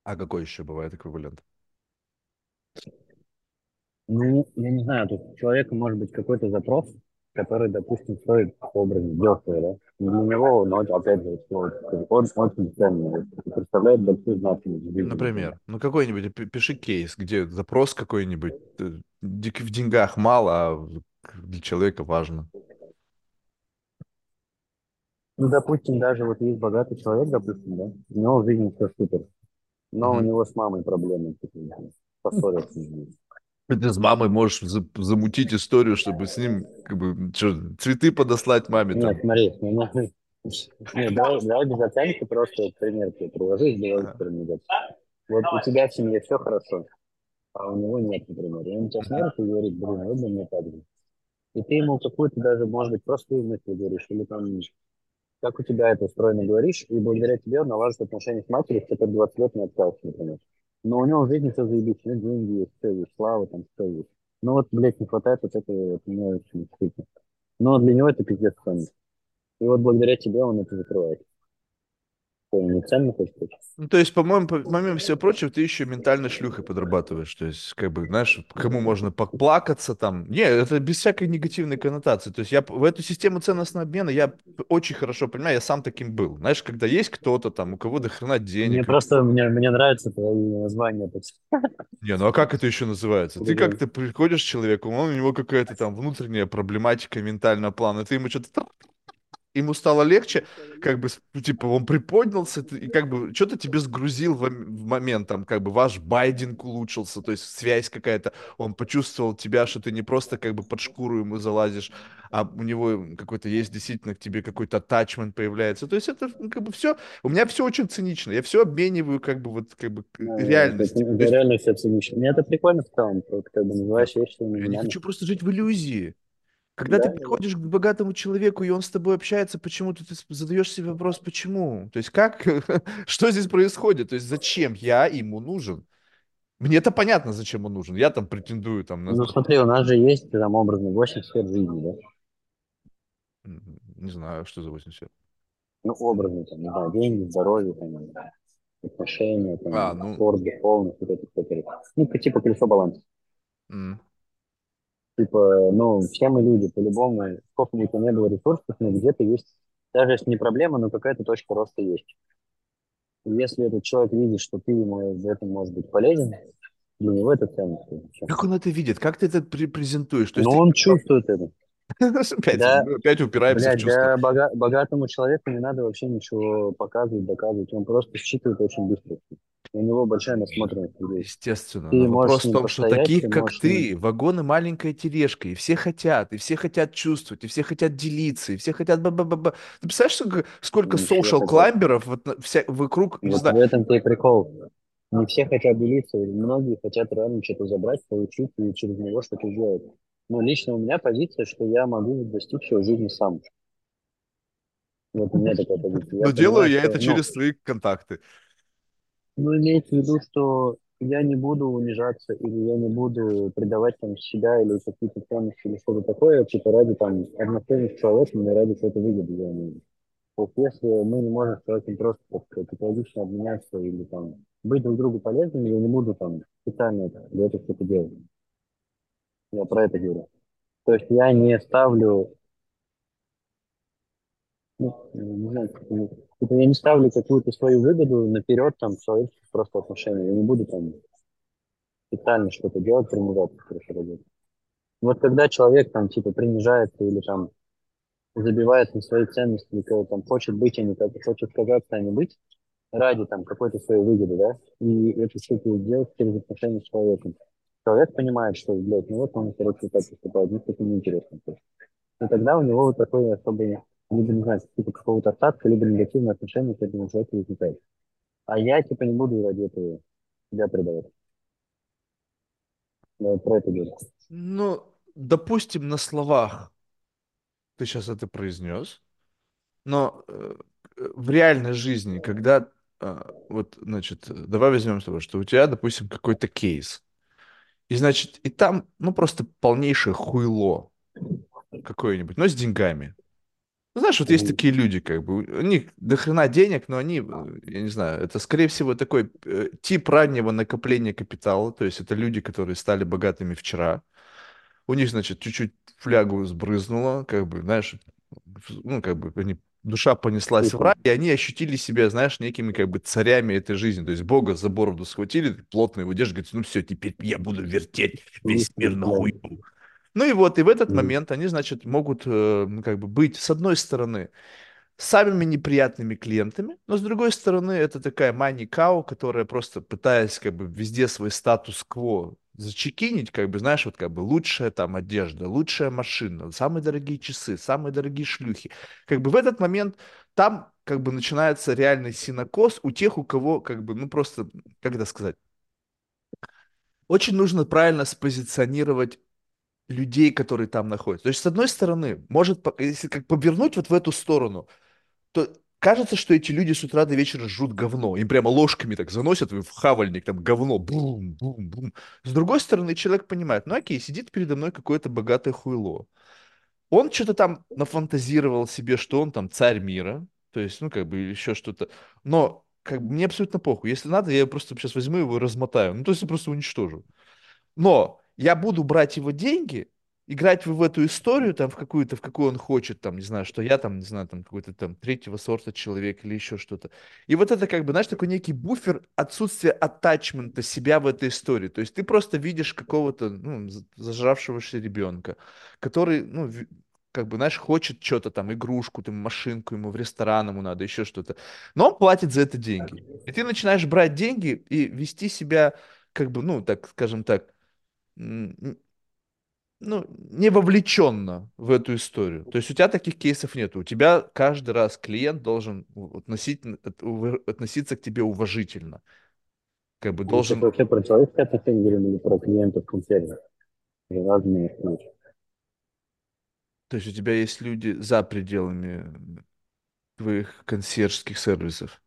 А какой еще бывает эквивалент? Ну, я не знаю, тут у человека может быть какой-то запрос, который, допустим, стоит по образу дешево, да? Но для него, но опять же, он очень ценный, представляет большую значимость например. Ну какой-нибудь, пи- пиши кейс, где запрос какой-нибудь, э, в деньгах мало, а для человека важно. Ну, допустим, даже вот есть богатый человек, допустим, да, у него в жизни все супер, но у Мгм. него с мамой проблемы, поссорился. с ней. Ты с мамой можешь за- замутить историю, чтобы с ним как бы чё, цветы подослать маме Нет, там. смотри, у меня- Нет, давай, давай без оценки, просто пример тебе Ага. стороны. Вот у тебя в семье все хорошо, а у него нет, например. И он тебя смотрит и говорит, блин, вы бы мне так же. И ты ему какую-то даже, может быть, простую мысль говоришь, или там, как у тебя это устроено говоришь, и благодаря тебе он наладит отношения с матерью, с которой 20 лет не общался, например. Но у него в жизни все заебись, у него деньги есть, все есть, слава там, все есть. Ну вот, блядь, не хватает вот этого, вот, мне очень стыдно. Но для него это пиздец ценно. И вот благодаря тебе он это закрывает. Не хочешь сказать? Ну, то есть, по-моему, по- помимо всего прочего, ты еще ментальной шлюхой подрабатываешь. То есть, как бы, знаешь, кому можно поплакаться там. Не, это без всякой негативной коннотации. То есть, я в эту систему ценностного обмена я очень хорошо понимаю, я сам таким был. Знаешь, когда есть кто-то там, у кого до хрена Мне денег. просто, мне, мне названия. так что- Не, ну а как это еще называется? Ты как-то приходишь к человеку, он, у него какая-то там внутренняя проблематика ментального плана, ты ему что-то ему стало легче, как бы, ну, типа, он приподнялся, и как бы что-то тебе сгрузил в, в момент, там, как бы, ваш байдинг улучшился, то есть связь какая-то, он почувствовал тебя, что ты не просто, как бы, под шкуру ему залазишь, а у него какой-то есть действительно к тебе какой-то attachment появляется, то есть это, ну, как бы, все, у меня все очень цинично, я все обмениваю, как бы, вот, как бы, это- это есть реально все цинично. Мне это прикольно в целом, вот как бы я называешь вещи я не хочу просто жить в иллюзии. Когда Да, ты да, да. приходишь к богатому человеку, и он с тобой общается, почему-то ты задаешь себе вопрос, почему? То есть как, что здесь происходит? То есть зачем я ему нужен? Мне это понятно, зачем он нужен. Я там претендую там на, Ну смотри, у нас же есть там образно 8 сфер жизни, да? не знаю, что за 80. Ну, образно, там, не знаю, деньги, здоровье, там, отношения, А, там, ну, спорт, духовность, вот это все. Ну, по- типа колесо баланса. м, Типа, ну, все мы люди, по-любому, сколько бы у тебя не было ресурсов, но где-то есть, даже если не проблема, но какая-то точка роста есть. И если этот человек видит, что ты ему в этом может быть полезен, для него это вообще. как он это видит? Как ты это пре- презентуешь? То есть Но ты он чувствует это. опять, Да, опять упираемся в блядь, да бога- богатому человеку не надо вообще ничего показывать, доказывать. Он просто считывает очень быстро. У него большая насмотренность людей. Естественно, Ты вопрос в том, что таких, как ты, вагоны маленькая тележка, и все хотят, и все хотят чувствовать, и все хотят делиться, и все хотят ба-ба-ба-ба. Ты представляешь, сколько, сколько все social кламберов вот вся, вокруг, не Вот знаю, в этом-то и прикол. Не все хотят делиться, многие хотят реально что-то забрать, получить и через него что-то сделать. Но лично у меня позиция, что я могу достичь всего жизни сам. Вот у меня такая позиция. Я Но делаю понимаю, я это ну, через свои контакты. ну, имеется в виду, что я не буду унижаться или я не буду предавать там себя или какие-то ценности или что-то такое, типа ради там отношений с человеком или ради какой-то выгоды. Я имею в виду. То есть если мы не можем с человеком просто экологично обменяться или там быть друг другу полезными, я не буду там специально это, для этого что-то делать. Я про это говорю. То есть я не ставлю, ну, это, типа я не ставлю какую-то свою выгоду наперед там в человеческих просто отношениях. Я не буду там специально что-то делать, принижаться, короче, ради. Вот когда человек там типа принижается или там забивает на свои ценности, или когда, там хочет быть, а не как хочет казаться, а не быть, ради там какой-то своей выгоды, да, и эту штуку делать через отношения с человеком. Человек понимает, что, блядь, ну вот он, короче, так поступает, ну, это неинтересно. И тогда у него вот такое особое, либо, не знаю, типа какого-то остатка, либо негативное отношение к этому человеку возникает. А я, типа, не буду ради этого себя предавать. Я вот про это говорю. Ну, допустим, на словах ты сейчас это произнес, но э, в реальной жизни, когда а, вот, значит, давай возьмем с тобой, что у тебя, допустим, какой-то кейс, и, значит, и там, ну, просто полнейшее хуйло какое-нибудь, но с деньгами. Ну, Знаешь, вот есть такие люди, как бы, у них до хрена денег, но они, э, я не знаю, это, скорее всего, такой э, тип раннего накопления капитала, то есть это люди, которые стали богатыми вчера, у них, значит, чуть-чуть флягу сбрызнуло, как бы, знаешь, ну, как бы, они, душа понеслась в рай, и они ощутили себя, знаешь, некими, как бы, царями этой жизни, то есть Бога за бороду схватили, плотно его держат, говорят, ну, все, теперь я буду вертеть весь мир на хую. Ну и вот, и в этот момент они, значит, могут, э, как бы, быть, с одной стороны, самыми неприятными клиентами, но с другой стороны, это такая мани-кау, которая просто пытаясь как бы везде свой статус-кво зачекинить, как бы, знаешь, вот как бы лучшая там одежда, лучшая машина, самые дорогие часы, самые дорогие шлюхи. Как бы в этот момент там как бы начинается реальный синокос у тех, у кого как бы, ну просто, как это сказать, очень нужно правильно спозиционировать людей, которые там находятся. То есть, с одной стороны, может, если как повернуть вот в эту сторону, то кажется, что эти люди с утра до вечера жрут говно. Им прямо ложками так заносят в хавальник, там говно, бум, бум, бум. С другой стороны, человек понимает, ну окей, сидит передо мной какое-то богатое хуйло. Он что-то там нафантазировал себе, что он там царь мира, то есть, ну, как бы еще что-то. Но как бы мне абсолютно похуй. Если надо, я просто сейчас возьму его и размотаю. Ну, то есть я просто уничтожу. Но я буду брать его деньги, играть в эту историю, там, в какую-то, в какую он хочет, там, не знаю, что я там, не знаю, там, какой-то там третьего сорта человек или еще что-то. И вот это как бы, знаешь, такой некий буфер отсутствия атачмента себя в этой истории. То есть ты просто видишь какого-то, ну, зажравшегося ребенка, который, ну, как бы, знаешь, хочет что-то там, игрушку, там, машинку ему, в ресторан ему надо, еще что-то. Но он платит за это деньги. И ты начинаешь брать деньги и вести себя, как бы, ну, так, скажем так, ну, не вовлеченно в эту историю. То есть у тебя таких кейсов нет. У тебя каждый раз клиент должен у- относительно- от- ув- относиться к тебе уважительно. Как бы сейчас должен... вообще про человеческие отношения говорим или про клиентов? Это разные вещи. То есть у тебя есть люди за пределами твоих консьержских сервисов.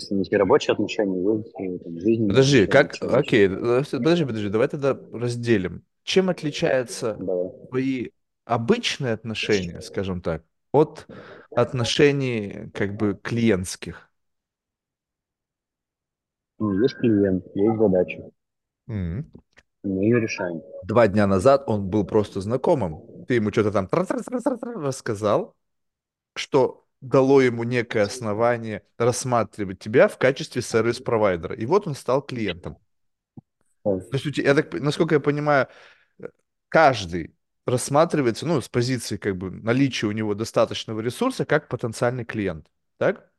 Если рабочие отношения, и, там, жизненные Подожди, как... Окей, подожди, подожди, давай тогда разделим. Чем отличаются Давай. твои обычные отношения, скажем так, от отношений как бы клиентских? Ну, есть клиент, есть задача. Мгм. Мы ее решаем. Два дня назад он был просто знакомым. Ты ему что-то там рассказал, что дало ему некое основание рассматривать тебя в качестве сервис-провайдера. И вот он стал клиентом. То есть, у тебя, я так, насколько я понимаю, каждый рассматривается, ну, с позиции как бы наличия у него достаточного ресурса как потенциальный клиент. Так?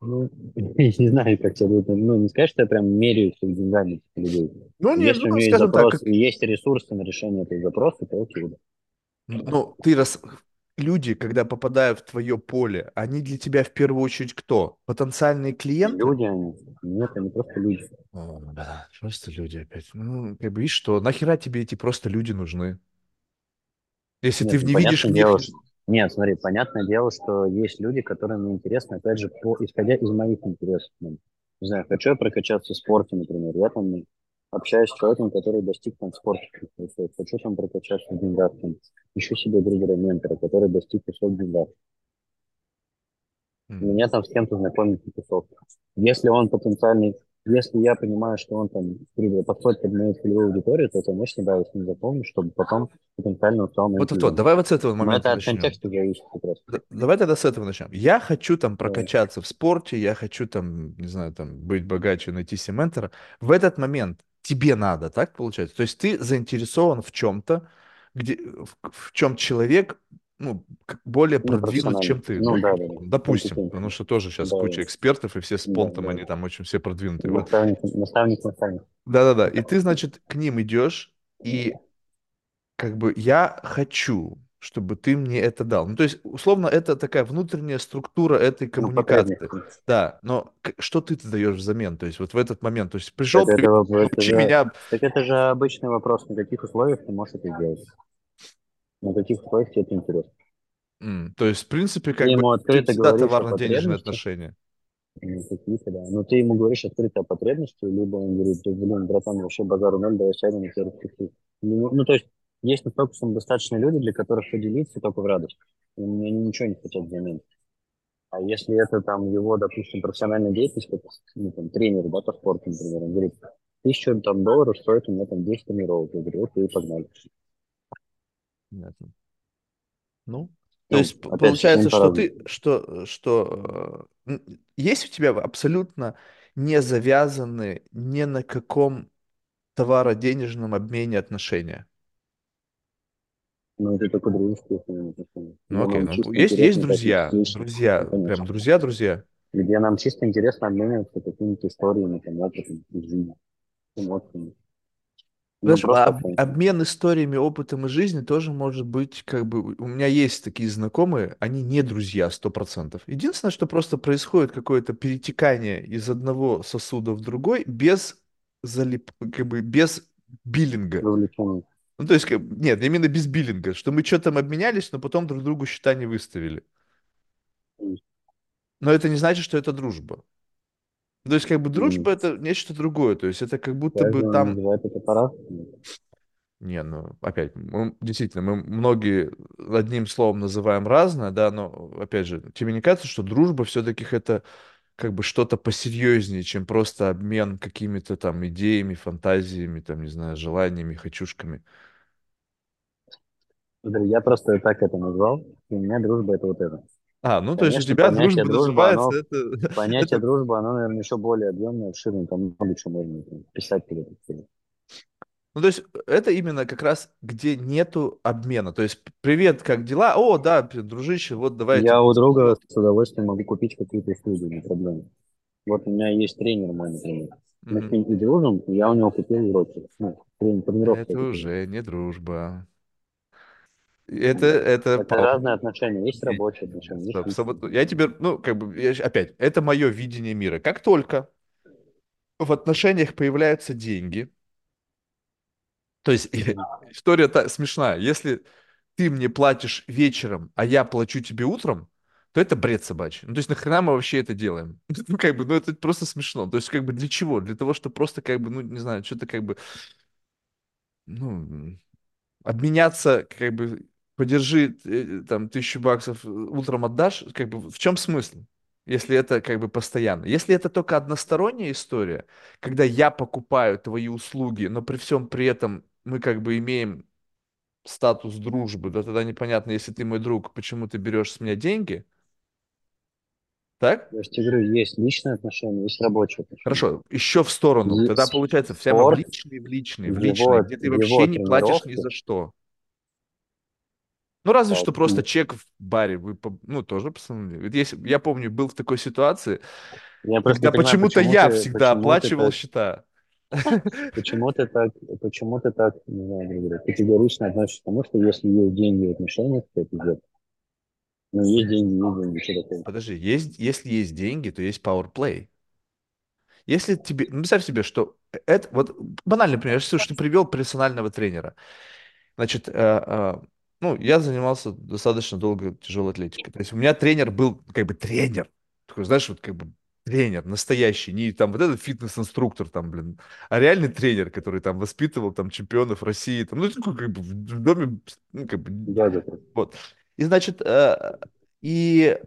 Ну, я не знаю, как тебе будет. Ну, не сказать, что я прям меряю их деньгами людей. Ну, не, Если у ну, нее есть скажем так, запрос как, есть ресурсы на решение этого запроса, то окей. да. Ну, ты рас... люди, когда попадают в твое поле, они для тебя в первую очередь кто? Потенциальные клиенты? Люди они. Нет, они просто люди. О, да, просто люди опять. Ну, как бы, видишь, что нахера тебе эти просто люди нужны? Если ты Нет, в- ну, не видишь в них... дело, что... Нет, смотри, понятное дело, что есть люди, которым мне интересно, опять же, по... исходя из моих интересов. Ну, Не знаю, хочу я прокачаться в спорте, например. Я там общаюсь с человеком, который достиг там высот. Хочу там прокачаться в деньгах. Там. Ищу себе друга ментора, который достиг высот в деньгах. М. Меня там с кем-то знакомить на тусовках. Если он потенциальный, если я понимаю, что он там при- подходит под мою целевую аудиторию, то, конечно, да, я с ним запомню, чтобы потом потенциально стал моим Вот-вот-вот, клиентом. давай вот с этого Но момента это от начнем. контекста зависит как раз. Давай тогда с этого начнем. Я хочу там прокачаться в спорте, я хочу там, не знаю, там быть богаче, найти себе ментора. В этот момент тебе надо, так получается? То есть ты заинтересован в чем-то, где, в, в чем человек, ну, более Ну, продвинут, чем ты. Ну, да, да, да. допустим, Компетентный. потому что тоже сейчас Да, куча да. экспертов, и все с Да, понтом, да. они там очень все продвинутые. Вот, Наставник, наставник, наставник. да-да-да. И ты, значит, к ним идешь, и как бы я хочу, чтобы ты мне это дал. Ну, то есть, условно, это такая внутренняя структура этой Ну, коммуникации. потребности. Да, но что ты даешь взамен? То есть, вот в этот момент, то есть, пришел, Так это, вот- это же, меня. так это же обычный вопрос, на каких условиях ты можешь это сделать? На каких условиях тебе это интересно? М, То есть, в принципе, Ты как бы, ему тут открыто всегда товарно-денежные отношения. ну, какие-то, да. Но ты ему говоришь открыто о потребности, либо он говорит, «Да, блин, братан, вообще базару ноль, давай сядем и тебе расскажу». Ну, ну, то есть, есть настолько самодостаточные люди, для которых поделиться только в радость. И они ничего не хотят взамен. А если это там его, допустим, профессиональная деятельность, как ну, там, тренер, да, по спорту, например, он говорит, тысячу там долларов стоит у меня там 10 тренировок. Я говорю, окей, погнали. Понятно. Ну, то Ну, есть, получается, что ты, что, что, э, есть у тебя абсолютно не завязаны ни на каком товаро-денежном обмене отношения? Но это только дружеские отношения. Ну, окей, ну, есть, есть как друзья, друзья, Ну, конечно. прям друзья-друзья. Где нам чисто интересно обмениваться какими-то историями, там, опытом, из жизни, эмоциями. Ну, Знаешь, а об- общаемся. обмен историями, опытом и жизни тоже может быть, как бы, у меня есть такие знакомые, они не друзья сто процентов. Единственное, что просто происходит какое-то перетекание из одного сосуда в другой без залип, как бы, без биллинга. Вовлеченные. Ну, то есть, нет, именно без биллинга, что мы что-то там обменялись, но потом друг другу счета не выставили. Но это не значит, что это дружба. То есть, как бы, дружба это нечто другое. То есть, это как будто бы там это. Не, ну, опять, мы, действительно, мы многие одним словом называем разное, да, но, опять же, тебе не кажется, что дружба все-таки это как бы что-то посерьезнее, чем просто обмен какими-то там идеями, фантазиями, там, не знаю, желаниями, хочушками? Смотри, я просто так это назвал, у меня дружба это вот это. А, ну, то есть у тебя дружба дружба, называется оно, это, понятие дружба, оно, наверное, еще более объемное, обширное, там много чего можно писать перед этим. ну, то есть это именно как раз, где нету обмена. То есть, привет, как дела? О, да, дружище, вот давай я у друга с удовольствием могу купить какие-то услуги, не проблема. Вот у меня есть тренер мой, например. Мы с ним дружим, я у него купил уроки. Ну, трени- тренировки Это уже не дружба. Это, это Это пау- разные отношения. Есть рабочие отношения, есть Стоп, Я тебе, ну, как бы, я опять, это мое видение мира. Как только в отношениях появляются деньги, то есть Мгм. история та смешная. Если ты мне платишь вечером, а я плачу тебе утром, то это бред собачий. Ну, то есть нахрена мы вообще это делаем? Ну, как бы, ну, это просто смешно. То есть, как бы, для чего? Для того, чтобы просто, как бы, ну, не знаю, что-то, как бы, ну, обменяться, как бы, подержи э, там тысячу баксов, э, утром отдашь, как бы в чем смысл? Если это как бы постоянно. Если это только односторонняя история, когда я покупаю твои услуги, но при всем при этом мы как бы имеем статус дружбы, да тогда непонятно, если ты мой друг, почему ты берешь с меня деньги, так? Я же тебе говорю, есть личные отношения, есть рабочие отношения. Хорошо, еще в сторону. Е- Тогда получается прямо в личный, в личный, в личный, где ты вообще не платишь ни за что. Ну, разве что так, просто чек в баре, вы, ну, тоже, пацаны. Вот Если, я помню, был в такой ситуации, я когда почему-то почему я ты, всегда почему оплачивал так, счета. почему ты так, почему ты так, не знаю, говорю, категорично относишься к тому, что если есть деньги в отношениях, то это идет. Ну, есть деньги, есть деньги, что такое? Подожди, есть, если есть деньги, то есть power play. Если тебе, ну, представь себе, что это, вот банальный пример, если ты привел персонального тренера, значит, э, э, ну, я занимался достаточно долго тяжелой атлетикой. То есть у меня тренер был как бы тренер. Такой, знаешь, вот как бы тренер настоящий, не там вот этот фитнес-инструктор там, блин, а реальный тренер, который там воспитывал там чемпионов России, там, ну, такой как бы в доме, ну, как бы, Да, да, да. вот. И, значит, э, и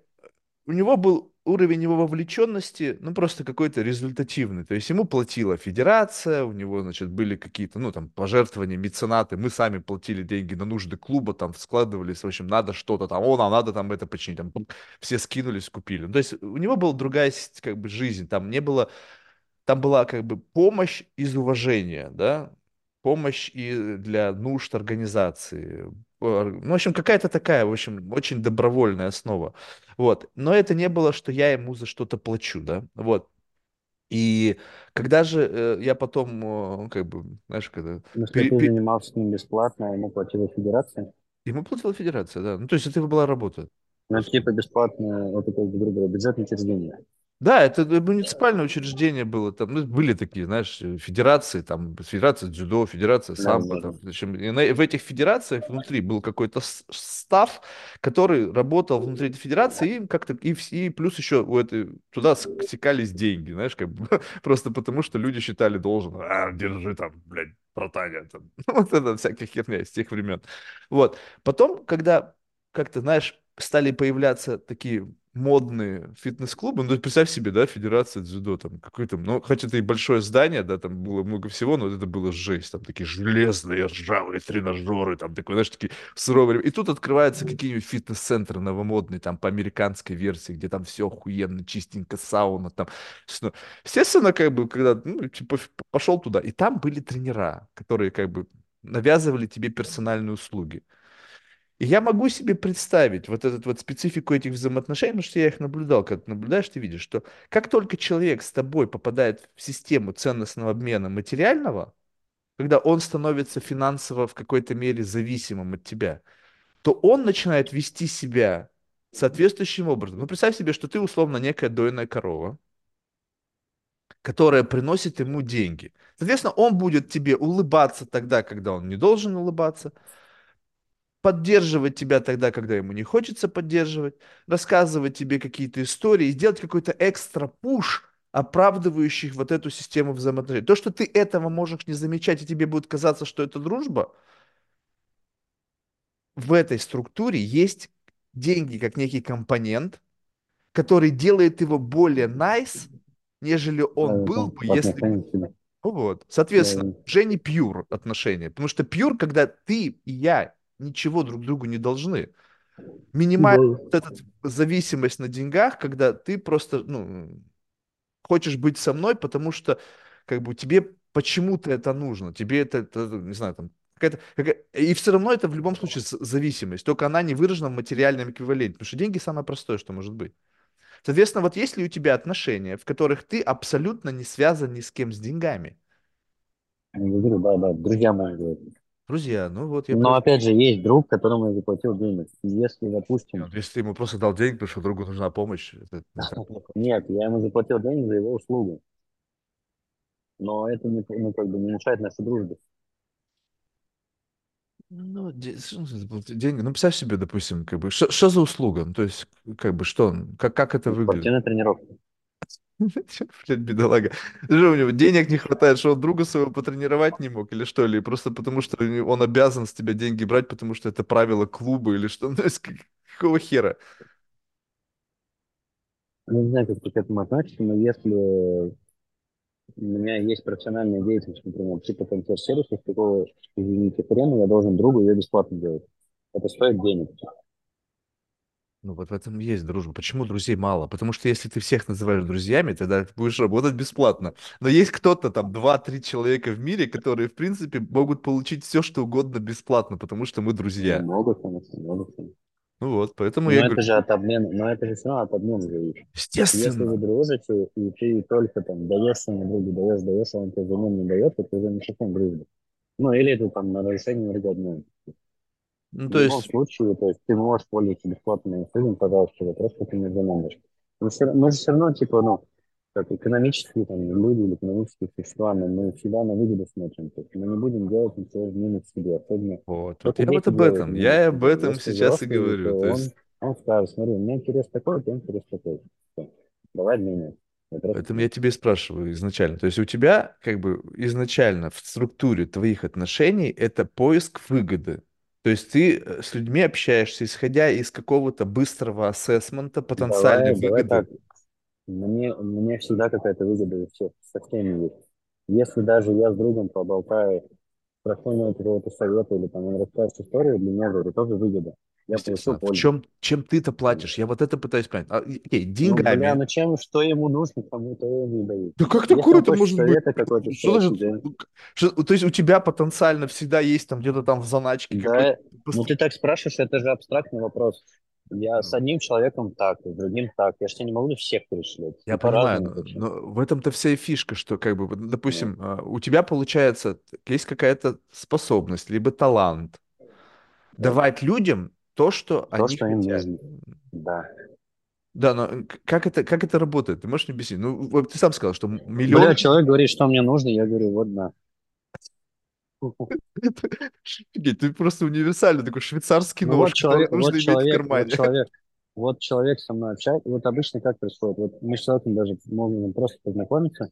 у него был уровень его вовлеченности, ну, просто какой-то результативный. То есть ему платила федерация, у него, значит, были какие-то, ну, там, пожертвования, меценаты. Мы сами платили деньги на нужды клуба, там, складывались, в общем, надо что-то там, о, нам надо там это починить. Там, все скинулись, купили. Ну, то есть у него была другая, как бы, жизнь. Там не было там была как бы помощь из уважения, да, помощь и для нужд организации. Э, Ну, в общем, какая-то такая, в общем, очень добровольная основа. Вот. Но это не было, что я ему за что-то плачу, да, вот. И когда же э, я потом, э, как бы, знаешь, когда Если пере- ты занимался с ним бесплатно, а ему платила федерация, ему платила федерация, да, ну, то есть это была работа. ну, типа бесплатно, вот это, грубо говоря, бюджетное учреждение. Да, это муниципальное учреждение было, там, ну, были такие, знаешь, э, федерации, там, федерация дзюдо, федерация самбо, да, там, да. в общем, и на- в этих федерациях внутри был какой-то став, который работал внутри этой федерации, и как-то, и, и плюс еще у этой, туда стекались деньги, знаешь, как бы, просто потому, что люди считали должен, а, держи там, блядь, братаня, там, вот это всякая херня из тех времен. Вот, потом, когда как-то, знаешь, стали появляться такие модные фитнес-клубы. Ну, представь себе, да, Федерация дзюдо, там, какой-то, ну, хоть это и большое здание, да, там было много всего, но вот это было жесть, там такие железные, ржавые тренажеры, там, такой, знаешь, такие суровые. И тут открываются какие-нибудь фитнес-центры новомодные, там, по американской версии, где там все охуенно, чистенько, сауна, там. Естественно, как бы, когда, ну, типа, пошел туда, и там были тренера, которые, как бы, навязывали тебе персональные услуги. Я могу себе представить вот этот вот специфику этих взаимоотношений, потому что я их наблюдал. Ты наблюдаешь, ты видишь, что как только человек с тобой попадает в систему ценностного обмена материального, когда он становится финансово в какой-то мере зависимым от тебя, то он начинает вести себя соответствующим образом. Ну, представь себе, что ты условно некая дойная корова, которая приносит ему деньги. Соответственно, он будет тебе улыбаться тогда, когда он не должен улыбаться, поддерживать тебя тогда, когда ему не хочется поддерживать, рассказывать тебе какие-то истории, и сделать какой-то экстра пуш, оправдывающих вот эту систему взаимоотношений. То, что ты этого можешь не замечать, и тебе будет казаться, что это дружба, в этой структуре есть деньги как некий компонент, который делает его более nice, нежели он да, был бы, если бы... отношению к тебе. Ну вот, соответственно, да. уже не pure отношения, потому что pure, когда ты и я ничего друг другу не должны. минимальная Да. вот эта зависимость на деньгах, когда ты просто, ну, хочешь быть со мной, потому что, как бы, тебе почему-то это нужно, тебе это, это, не знаю, там, какая-то, какая- и все равно это в любом случае зависимость, только она не выражена в материальном эквиваленте, потому что деньги самое простое, что может быть. Соответственно, вот есть ли у тебя отношения, в которых ты абсолютно не связан ни с кем с деньгами? Я говорю, да, да, друзья мои говорят. Друзья, ну вот я Но просто... опять же, есть друг, которому я заплатил денег. Если, допустим, Если ты ему просто дал денег, потому что другу нужна помощь, это нет, я ему заплатил денег за его услугу, но это не, ну, как бы не мешает нашей дружбе. Ну, деньги. Ну, представь себе, допустим, как бы, что, что за услуга? Ну, то есть, как бы, что, как, как это выглядит? Спортивная тренировка. Блядь, бедолага. Что у него денег не хватает, что он друга своего потренировать не мог, или что? Или просто потому, что он обязан с тебя деньги брать, потому что это правило клуба, или что? Ну, какого хера? Не знаю, как ты к этому относишься, но если у меня есть профессиональная деятельность, например, типа консьерж-сервиса, с такого, извините, хрена я должен другу ее бесплатно делать. Это стоит денег. Ну, вот в этом и есть дружба. Почему друзей мало? Потому что если ты всех называешь друзьями, тогда ты будешь работать бесплатно. Но есть кто-то там, два-три человека в мире, которые, в принципе, могут получить все, что угодно бесплатно, потому что мы Ну, друзья. много, конечно, конечно. Ну вот, поэтому я Но говорю, это же от обмена, но это же все равно от обмена зависит. Если вы естественно. дружите, и ты только там даешь своему другу, даешь, даешь, а он тебе взамен не дает, это уже не совсем дружба. Ну, или это там нарушение вроде обмена. Ну, В то любом есть, случае, то есть ты можешь пользоваться бесплатными услугами, пожалуйста, вопрос, что ты мне взамен даешь. Мы, все, мы же все равно, типа, ну, как экономические там, люди или экономические существа, но мы всегда на выгоду смотрим. То есть мы не будем делать ничего в минус себе. Особенно Вот, вот я вот об в этом, минус я об этом Если сейчас и говорю. то То он, есть он скажет, смотри, у меня интерес такой, у тебя интерес такой. Всё. Давай просто Поэтому я тебе спрашиваю изначально. То есть у тебя как бы изначально в структуре твоих отношений это поиск выгоды. То есть ты э, с людьми общаешься, исходя из какого-то быстрого ассессмента потенциальной Давай, давай выгоды. так. Мне, мне всегда какая-то выгода у всех, со всеми есть. Если даже я с другом поболтаю, прошу у него какого-то совета или там он расскажет историю, для меня это тоже выгода. Я получу в пользу. чем, чем ты-то платишь? Я вот это пытаюсь понять. А, окей, Ну, бля, деньгами. ну чем, что ему нужно, кому-то я ему даю. Да как такое он это может быть? Что значит? ну, что- то есть у тебя потенциально всегда есть там где-то там в заначке. Да, ну ты так спрашиваешь, это же абстрактный вопрос. Я с одним человеком так, с другим так. Я же тебе не могу всех пришлять. И Я понимаю, но, но в этом-то вся и фишка, что как бы, допустим, а, у тебя получается, есть какая-то способность, либо талант давать людям то, что То, они что им хотят. нужно. Да. Да, но как это, как это работает? Ты можешь мне объяснить? Ну, ты сам сказал, что миллион Бля, человек говорит, что мне нужно, я говорю, вот на. Ты просто универсальный такой швейцарский Ну вот нож, который человек, вот нужно иметь в вот кармане. человек, вот человек со мной общается. Вот обычно как происходит? Вот мы с человеком даже можем просто познакомиться.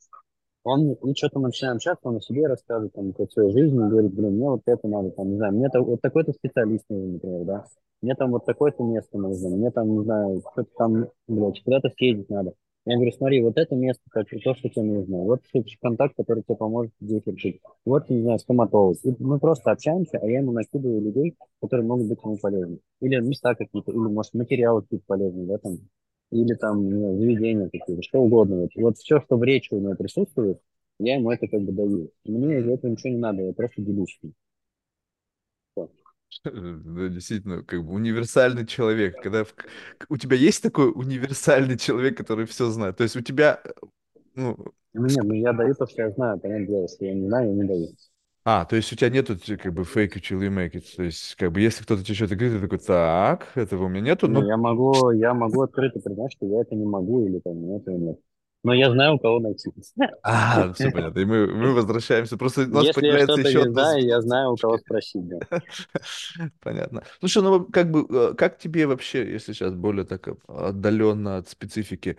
Он, и что-то мы начинаем общаться, он о себе рассказывает, там, про свою жизнь, и говорит, блин, мне вот это надо, там, не знаю, мне то, вот такой-то специалист нужен, например, да, мне там вот такое-то место нужно, мне там, не знаю, что-то там, блядь, куда-то съездить надо. Я говорю, смотри, вот это место, как, то, что тебе нужно, вот контакт, который тебе поможет здесь решить. Вот, не знаю, стоматолог. И мы просто общаемся, а я ему накидываю людей, которые могут быть ему полезны. Или места какие-то, или, может, материалы какие-то полезные, да, там, или там, не знаю, заведения какие-то, что угодно. Вот, вот все, что в речи у него присутствует, я ему это как бы даю. Мне из этого ничего не надо, я просто делюсь. Да, действительно, как бы универсальный человек. Когда в- у тебя есть такой универсальный человек, который все знает. То есть у тебя, э, ну, Ну нет, ну я даю то, что я знаю, понятное дело, если я не знаю, я не даю. А, то есть у тебя нету как бы fake it till you make it. То есть как бы если кто-то тебе что-то говорит, ты такой, так, этого у меня нету, Не, но... я могу, я могу открыто признать, что я это не могу, или там, нет, этого нет. Но я знаю, у кого найти. А, все понятно. И мы, мы возвращаемся. Просто у нас Если я появляется что-то еще не одна знаю, я знаю, у кого спросить, да. Понятно. Слушай, ну как бы, э, как тебе вообще, если сейчас более так отдаленно от специфики,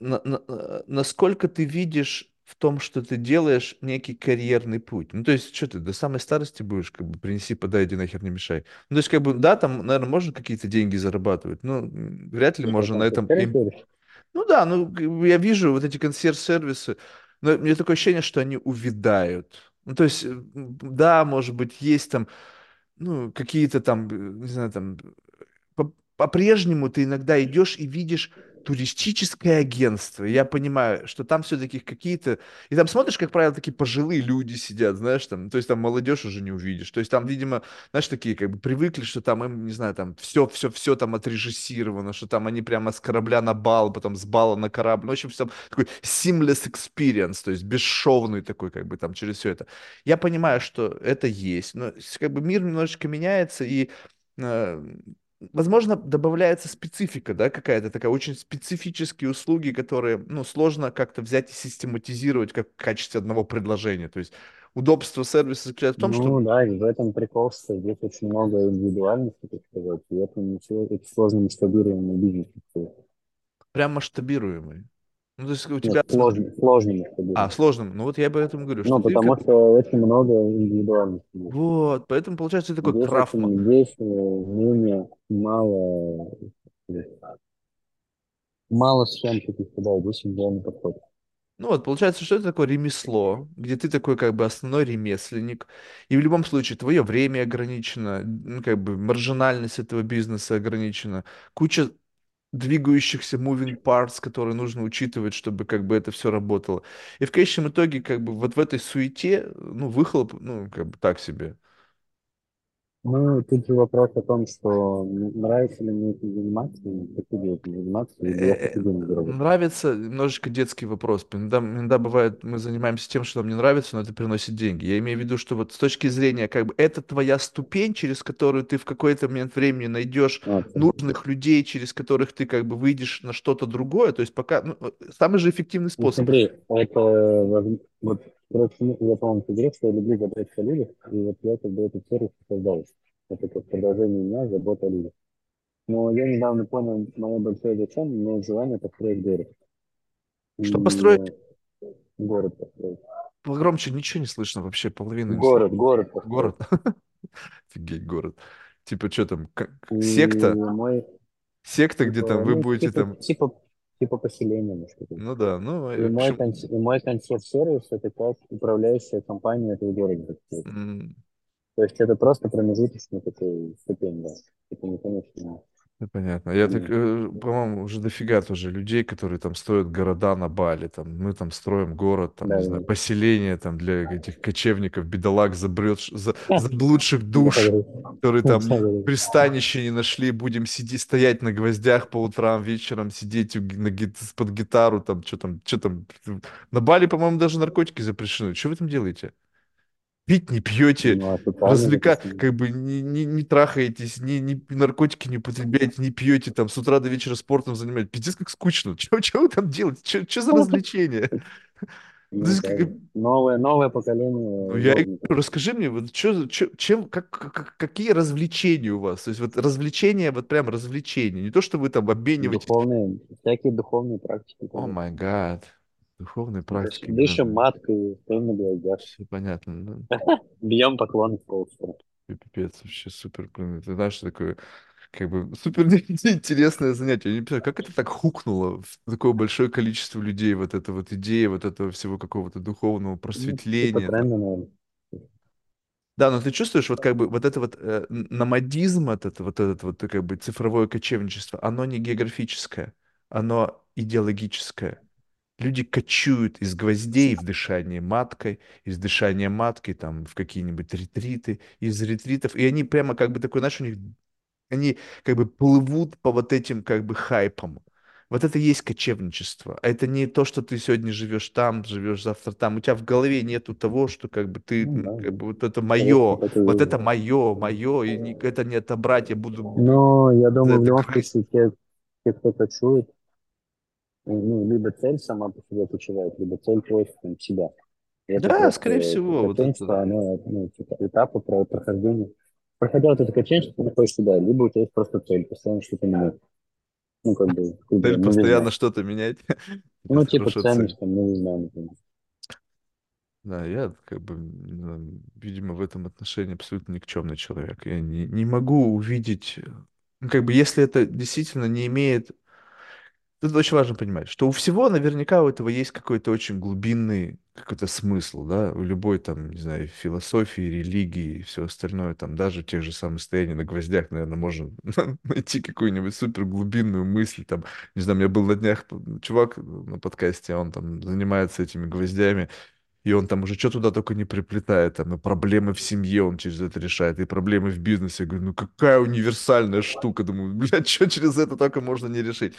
на- на- э, насколько ты видишь в том, что ты делаешь некий карьерный путь? Ну, то есть, что ты до самой старости будешь, как бы, принеси, подай, иди нахер не мешай. Ну, то есть, как бы, да, там, наверное, можно какие-то деньги зарабатывать, но вряд ли что, можно на этом... им-? Ну да, ну, я вижу вот эти консьерж-сервисы, но мне такое ощущение, что они увядают. Ну, то есть, э, да, может быть, есть там, ну, какие-то там, э, не знаю, там, по- по-прежнему ты иногда идешь и видишь туристическое агентство. Я понимаю, что там все-таки какие-то... И там смотришь, как правило, такие пожилые люди сидят, знаешь, там, то есть там молодежь уже не увидишь. То есть там, видимо, знаешь, такие как бы привыкли, что там им, не знаю, там все-все-все там отрежиссировано, что там они прямо с корабля на бал, потом с бала на корабль. Ну, в общем, там такой seamless experience, то есть бесшовный такой, как бы там через все это. Я понимаю, что это есть, но как бы мир немножечко меняется, и э, возможно, добавляется специфика, да, какая-то такая, очень специфические услуги, которые, ну, сложно как-то взять и систематизировать как в качестве одного предложения. То есть удобство сервиса заключается в том, что Ну да, и в этом прикол, что здесь очень много индивидуальности, так сказать, и это ничего, это сложно масштабируемый бизнес. прям масштабируемый. Ну, то есть у тебя, Нет, сложно, сложно а, сложным, ну вот я об этом говорю, что Ну, потому как... что очень много индивидуальности. Вот, поэтому получается ты такой крафтман. здесь менее мало, мало схем каких-то, да, здесь индивидуальный подход. Ну вот, получается, что это такое ремесло, где ты такой как бы основной ремесленник, и в любом случае твое время ограничено, ну, как бы маржинальность этого бизнеса ограничена, куча двигающихся moving parts, которые нужно учитывать, чтобы как бы это все работало. И в конечном итоге как бы вот в этой суете, ну, выхлоп, ну, как бы так себе. Ну, тут же вопрос о том, что нравится ли мне этим заниматься, хочу ли этим заниматься, или Э. Нравится немножечко детский вопрос. Иногда, иногда бывает, мы занимаемся тем, что нам не нравится, но это приносит деньги. Я имею в виду, что вот с точки зрения, как бы, это твоя ступень, через которую ты в какой-то момент времени найдешь Вот. нужных людей, через которых ты как бы выйдешь на что-то другое. То есть пока, ну, самый же эффективный Ну, способ. смотри, это, вот, короче, ну, я, по-моему, говорил, что я люблю заботиться о людях, и вот я как бы этот сервис создал. Это как продолжение меня, забота о людях. Но я недавно понял, мое большое зачем, у меня желание построить город. И Что построить? город построить. Погромче, ничего не слышно вообще, половину не слышно. Город, город построить. Город. Офигеть, город. Типа, что там, как- И секта? мой, Секта, где типа, там вы ну, будете типа, там... типа, типа поселения, может быть. Ну да, ну, И мой, общем, конс- и мой консьерж-сервис– это как управляющая компания этого города. м, То есть это просто промежуточный такой ступень, да. Это не конечно. ну, понятно. Я так, э, по-моему, уже дофига тоже людей, которые там строят города на Бали, там, мы там строим город, там, Да, не да, знаю, поселение там для этих кочевников, бедолаг, забрет, за, заблудших душ, которые я там пристанище не нашли, будем сидеть, стоять на гвоздях по утрам, вечером сидеть на под гитару, там, что там, что там. На Бали, по-моему, даже наркотики запрещены. Что вы там делаете? Пить не пьете, Ну, официально развлека, как бы не, не, не трахаетесь, не, не наркотики не употребляете, не пьете, там с утра до вечера спортом занимаетесь. Пиздец, как скучно. Что вы там делаете? Что за развлечения? Ну, да. Новое, новое ну, поколение я гопников. говорю, расскажи мне, вот чё, чё- чем, как, как- какие развлечения у вас? То есть вот развлечения, вот прям развлечения. Не то, что вы там обмениваетесь. Духовные, всякие духовные практики. О май гад. Духовные практики. Дышим маткой, стоим на гвоздях. Все понятно. ну. Бьем поклон в полстера. Ой, Пипец, вообще супер, ты знаешь, такое, как бы, супер интересное занятие. Я не понимаю, как это так хукнуло в такое большое количество людей, вот эта вот идея, вот этого всего какого-то духовного Ну, просветления. Да, но ты чувствуешь, вот как бы вот это вот э, номадизм, вот это вот, этот вот как бы цифровое кочевничество, оно не географическое, оно идеологическое. Люди кочуют из гвоздей в дышание маткой, из дышания маткой там в какие-нибудь ретриты, из ретритов, и они прямо как бы такой, знаешь, у них, они как бы плывут по вот этим как бы хайпам. Вот это и есть кочевничество. А это не то, что ты сегодня живешь там, живешь завтра там. У тебя в голове нету того, что как бы ты, Ну, да, как бы вот это мое, и вот это мое, мое, и ни- это не отобрать, я буду Но я думаю, в это любом случае, те, те, кто кочует, ну, либо цель сама по себе кочевает, либо цель поиск там, себя. И это Да, скорее всего, вот это. оно, ну, типа, этапы про прохождения. Проходя вот это кочевничество, ты находишь себя, либо у тебя есть просто цель, постоянно что-то менять. Ну, как бы, Цель постоянно новизна. что-то менять. Ну, типа, ценность, там, новизна, например. Да, я как бы, видимо, в этом отношении абсолютно никчемный человек. Я не, не могу увидеть, ну, как бы, если это действительно не имеет... Тут очень важно понимать, что у всего наверняка у этого есть какой-то очень глубинный какой-то смысл, да, у любой там, не знаю, философии, религии и все остальное, там даже в тех же самых стояниях на гвоздях, наверное, можно найти какую-нибудь супер глубинную мысль, там, не знаю, у меня был на днях чувак на подкасте, он там занимается этими гвоздями, и он там уже что туда только не приплетает, там и проблемы в семье он через это решает, и проблемы в бизнесе. Я говорю, ну какая универсальная штука. Думаю, блядь, что через это только можно не решить.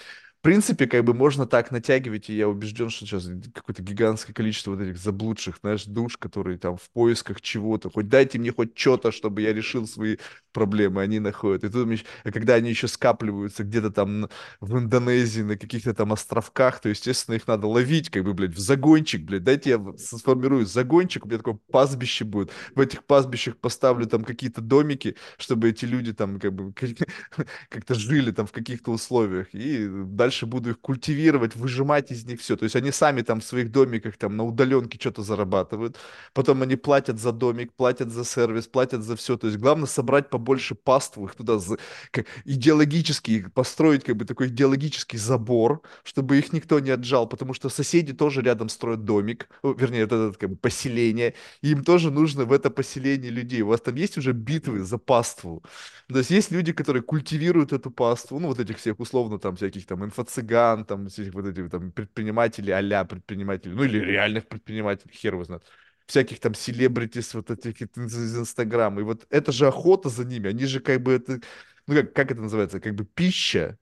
Принципе, как бы можно так натягивать, и я убежден, что сейчас какое-то гигантское количество вот этих заблудших, знаешь, душ, которые там в поисках чего-то. Хоть дайте мне хоть что-то, чтобы я решил свои проблемы, они находят. И тут, а когда они еще скапливаются где-то там в Индонезии, на каких-то там островках, то, естественно, их надо ловить, как бы, блядь, в загончик, блядь. Дайте я сформирую загончик, у меня такое пастбище будет. В этих пастбищах поставлю там какие-то домики, чтобы эти люди там как бы как-то жили там в каких-то условиях. И дальше буду их культивировать, выжимать из них все. То есть они сами там в своих домиках там на удаленке что-то зарабатывают. Потом они платят за домик, платят за сервис, платят за все. То есть главное собрать побольше паству, их туда за- как идеологически построить как бы такой идеологический забор, чтобы их никто не отжал, потому что соседи тоже рядом строят домик, вернее, вот это как бы поселение, и им тоже нужно в это поселение людей. У вас там есть уже битвы за паству. То есть есть люди, которые культивируют эту паству, ну вот этих всех условно там всяких там инфо-цыган, там всяких вот этих там предпринимателей, а-ля предпринимателей, ну или реальных предпринимателей, хер его знает. всяких там селебритис, вот этих из из Инстаграма. И вот это же охота за ними, они же как бы это, ну как, как это называется, как бы пища.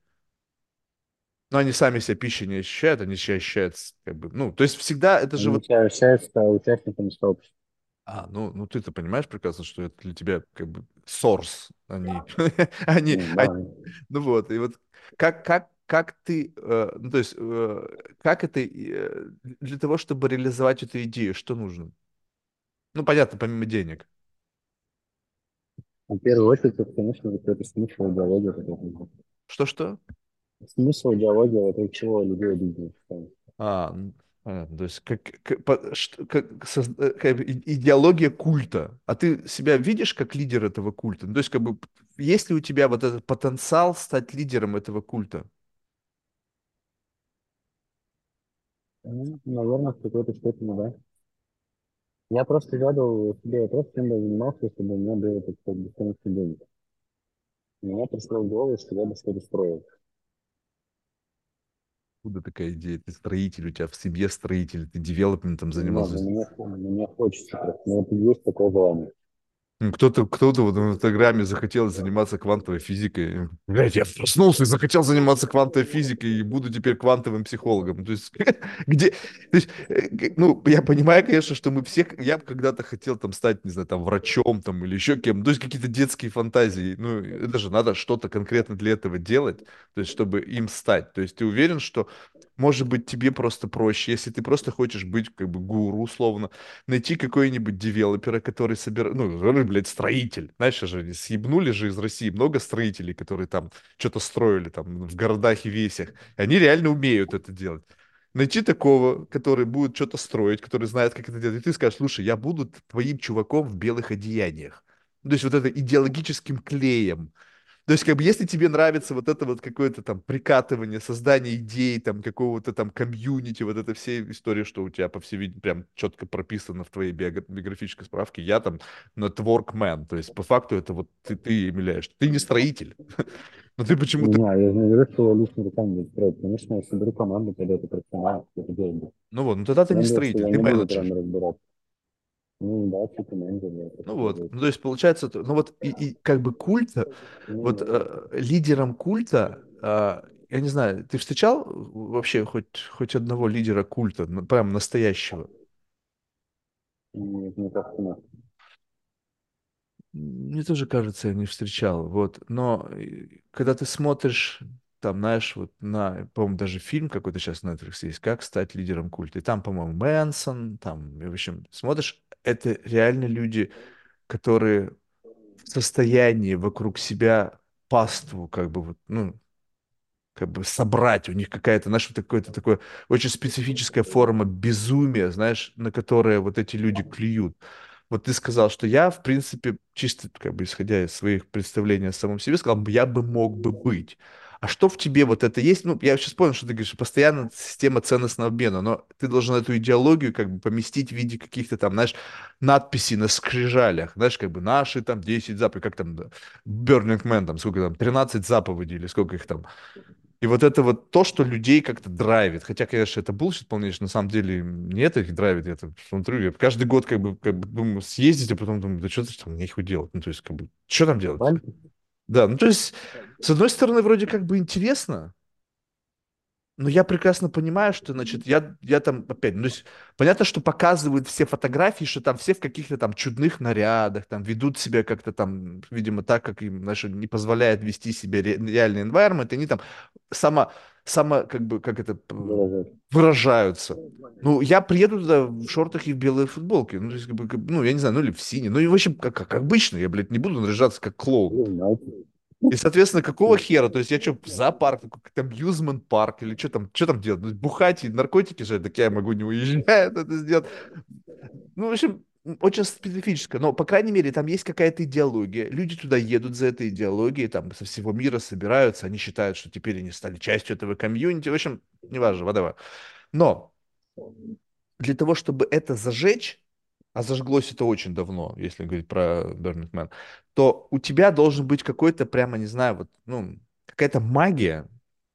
Но они сами себя пищей не ощущают, они себя ощущают, как бы, ну, то есть всегда это же Они вот себя общаются участниками сообщества. А, ну, ну ты-то понимаешь прекрасно, что это для тебя как бы source, они, они, Ну, они- да. ну вот, и вот как, как, как ты, э, ну, то есть, э, как это, э, для того, чтобы реализовать эту идею, что нужно? Ну, понятно, помимо денег. В первую очередь, это, конечно, вот это смысл идеологии. это. Что-что? Смысл идеологии, вокруг чего людей объединяет. А, ну, понятно, то есть, как, как, по- что- как э, как идеология культа. А ты себя видишь как лидер этого культа? Ну, то есть, как бы, есть ли у тебя вот этот потенциал стать лидером этого культа? Ну, наверное, в какой-то степени, да. Я просто задал себе вопрос, чем бы я занимался, чтобы у меня было, так сказать, бесконечно денег. И Мне пришло в голову, что я бы что-то строил. Откуда такая идея? Ты строитель, у тебя в семье строитель, ты девелопментом знаю, занимался. но мне, мне хочется просто. Ну, вот есть такое желание. Кто-то, кто-то вот в Инстаграме захотел заниматься квантовой физикой. Блядь, я проснулся и захотел заниматься квантовой физикой и буду теперь квантовым психологом. То есть, где, то есть, э, ну, я понимаю, конечно, что мы все, я когда-то хотел там стать, не знаю, там, врачом там или еще кем, то есть какие-то детские фантазии. Ну, это же надо что-то конкретно для этого делать, то есть, чтобы им стать. То есть, ты уверен, что, может быть, тебе просто проще, если ты просто хочешь быть, как бы, гуру, условно, найти какой-нибудь девелопера, который собирает, ну, блядь, строитель. Знаешь, же съебнули же из России много строителей, которые там что-то строили там в городах и весях. И они реально умеют это делать. Найти такого, который будет что-то строить, который знает, как это делать. И ты скажешь, слушай, я буду твоим чуваком в белых одеяниях. То есть вот это идеологическим клеем. То есть, как бы, если тебе нравится вот это вот какое-то там прикатывание, создание идей, там, какого-то там комьюнити, вот эта вся история, что у тебя, по всей видимости, прям четко прописано в твоей биога- биографической справке, я там networkman, то есть, по факту, это вот ты, ты являешься, ты не строитель, но ты Не почему-то, знаю, я не говорю, что лично руками буду строить. Конечно, я соберу команду, когда это профессионал, это делать. ну вот, ну тогда ты не строитель, ты не менеджер. Ну да, типа менеджер, я Ну вот, ну то есть получается, ну вот и, и как бы культа, Ну вот э, лидером культа, а, я не знаю, ты встречал вообще хоть, хоть одного лидера культа, прям настоящего? Мне мне кажется, нет. Мне тоже кажется, я не встречал, вот, но э, когда ты смотришь, там, знаешь, вот на, по-моему, даже фильм какой-то сейчас на Netflix есть, «Как стать лидером культа», и там, по-моему, Мэнсон, там, и, в общем, смотришь, это реально люди, которые в состоянии вокруг себя паству, как бы, вот, ну, как бы собрать. У них какая-то, знаешь, вот такое-то такое очень специфическая форма безумия, знаешь, на которое вот эти люди клюют. Вот ты сказал, что я, в принципе, чисто как бы исходя из своих представлений о самом себе, сказал, я бы мог бы быть. А что в тебе вот это есть? Ну, я сейчас понял, что ты говоришь, постоянно система ценностного обмена, но ты должен эту идеологию как бы поместить в виде каких-то там, знаешь, надписей на скрижалях, знаешь, как бы наши там 10 заповедей, как там, Burning Man, там, сколько там, 13 заповедей или сколько их там, и вот это вот то, что людей как-то драйвит. Хотя, конечно, это bullshit полнейший. На самом деле не это их драйвит. Я так смотрю, я каждый год как бы, как бы думаю, съездить, а потом думаю, да что там нехуй делать. Ну, то есть, как бы, что там делать? Да, ну, то есть, с одной стороны, вроде как бы интересно, но я прекрасно понимаю, что, значит, я, я там опять, ну, есть, понятно, что показывают все фотографии, что там все в каких-то там чудных нарядах, там ведут себя как-то там, видимо, так, как им, знаешь, не позволяет вести себя ре- реальный environment, и они там само, само, как бы, как это, выражаются. Ну, я приеду туда в шортах и в белой футболке, ну, то есть, как бы, ну, я не знаю, ну, или в синей, ну, и, в общем, как, как обычно, я, блядь, не буду наряжаться как клоун. Майке. И, соответственно, какого хера? То есть я что, в зоопарк, какой-то абьюзмент парк или что там, что там делать? Ну, Бухать и наркотики же, так я могу не уезжать это сделать. Ну, в общем, очень специфическое. Но, по крайней мере, там есть какая-то идеология. Люди туда едут за этой идеологией, там со всего мира собираются. Они считают, что теперь они стали частью этого комьюнити. В общем, неважно, whatever. Но для того, чтобы это зажечь, а зажглось это очень давно, если говорить про Burning Man, то у тебя должен быть какой-то прямо, не знаю, вот, ну, какая-то магия,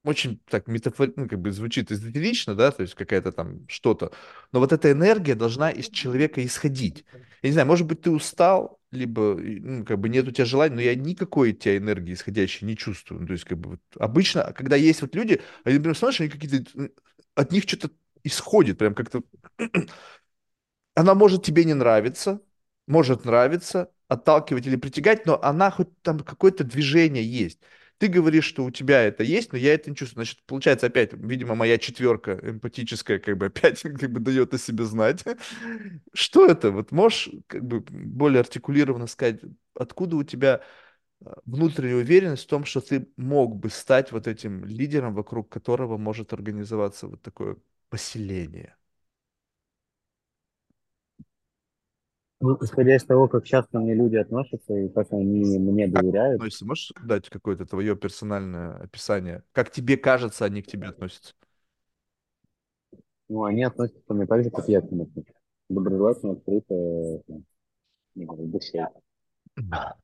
очень так метафор, ну, как бы звучит эзотерично, да, то есть какая-то там что-то. Но вот эта энергия должна из человека исходить. Я не знаю, может быть, ты устал, либо, ну, как бы нет у тебя желания, но я никакой тебя энергии исходящей не чувствую. Ну, то есть, как бы, вот, обычно, когда есть вот люди, они, например, смотришь, они какие-то, от них что-то исходит, прям как-то она может тебе не нравиться, может нравиться, отталкивать или притягать, но она хоть там какое-то движение есть. Ты говоришь, что у тебя это есть, но я это не чувствую. Значит, получается опять, видимо, моя четверка эмпатическая как бы опять как бы дает о себе знать. Что это? Вот можешь как бы более артикулированно сказать, откуда у тебя а, внутренняя уверенность в том, что ты мог бы стать вот этим лидером, вокруг которого может организоваться вот такое поселение? Ну, исходя из того, как часто мне люди относятся и как они мне Как доверяют, относятся? Можешь дать какое-то твое персональное описание? Как тебе кажется, они к тебе относятся? ну, они относятся ко мне так же, как я к ним отношусь. Доброжелательно, открыто, э,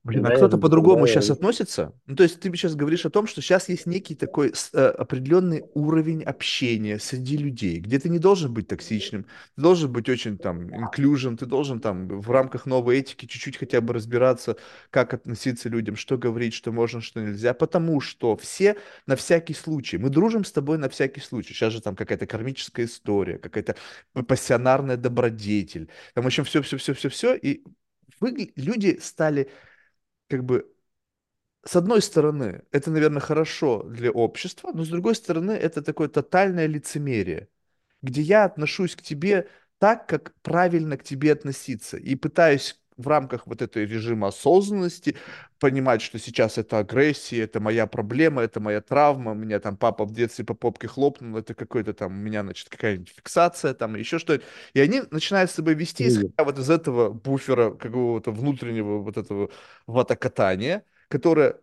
Блин, а кто-то по-другому сейчас я относится? Ну, то есть ты сейчас говоришь о том, что сейчас есть некий такой э, определенный уровень общения среди людей, где ты не должен быть токсичным, ты должен быть очень там inclusion, ты должен там в рамках новой этики чуть-чуть хотя бы разбираться, как относиться к людям, что говорить, что можно, что нельзя, потому что все на всякий случай, мы дружим с тобой на всякий случай. Сейчас же там какая-то кармическая история, какая-то пассионарная добродетель, там еще все-все-все-все-все, и вы, люди стали как бы с одной стороны, это, наверное, хорошо для общества, но с другой стороны, это такое тотальное лицемерие, где я отношусь к тебе так, как правильно к тебе относиться, и пытаюсь в рамках вот этого режима осознанности понимать, что сейчас это агрессия, это моя проблема, это моя травма, меня там папа в детстве по попке хлопнул, это какой-то там, у меня, значит, какая-нибудь фиксация там, еще что-то. И они начинают с собой вести, исходя вот из этого буфера какого-то внутреннего вот этого ватокатания, которое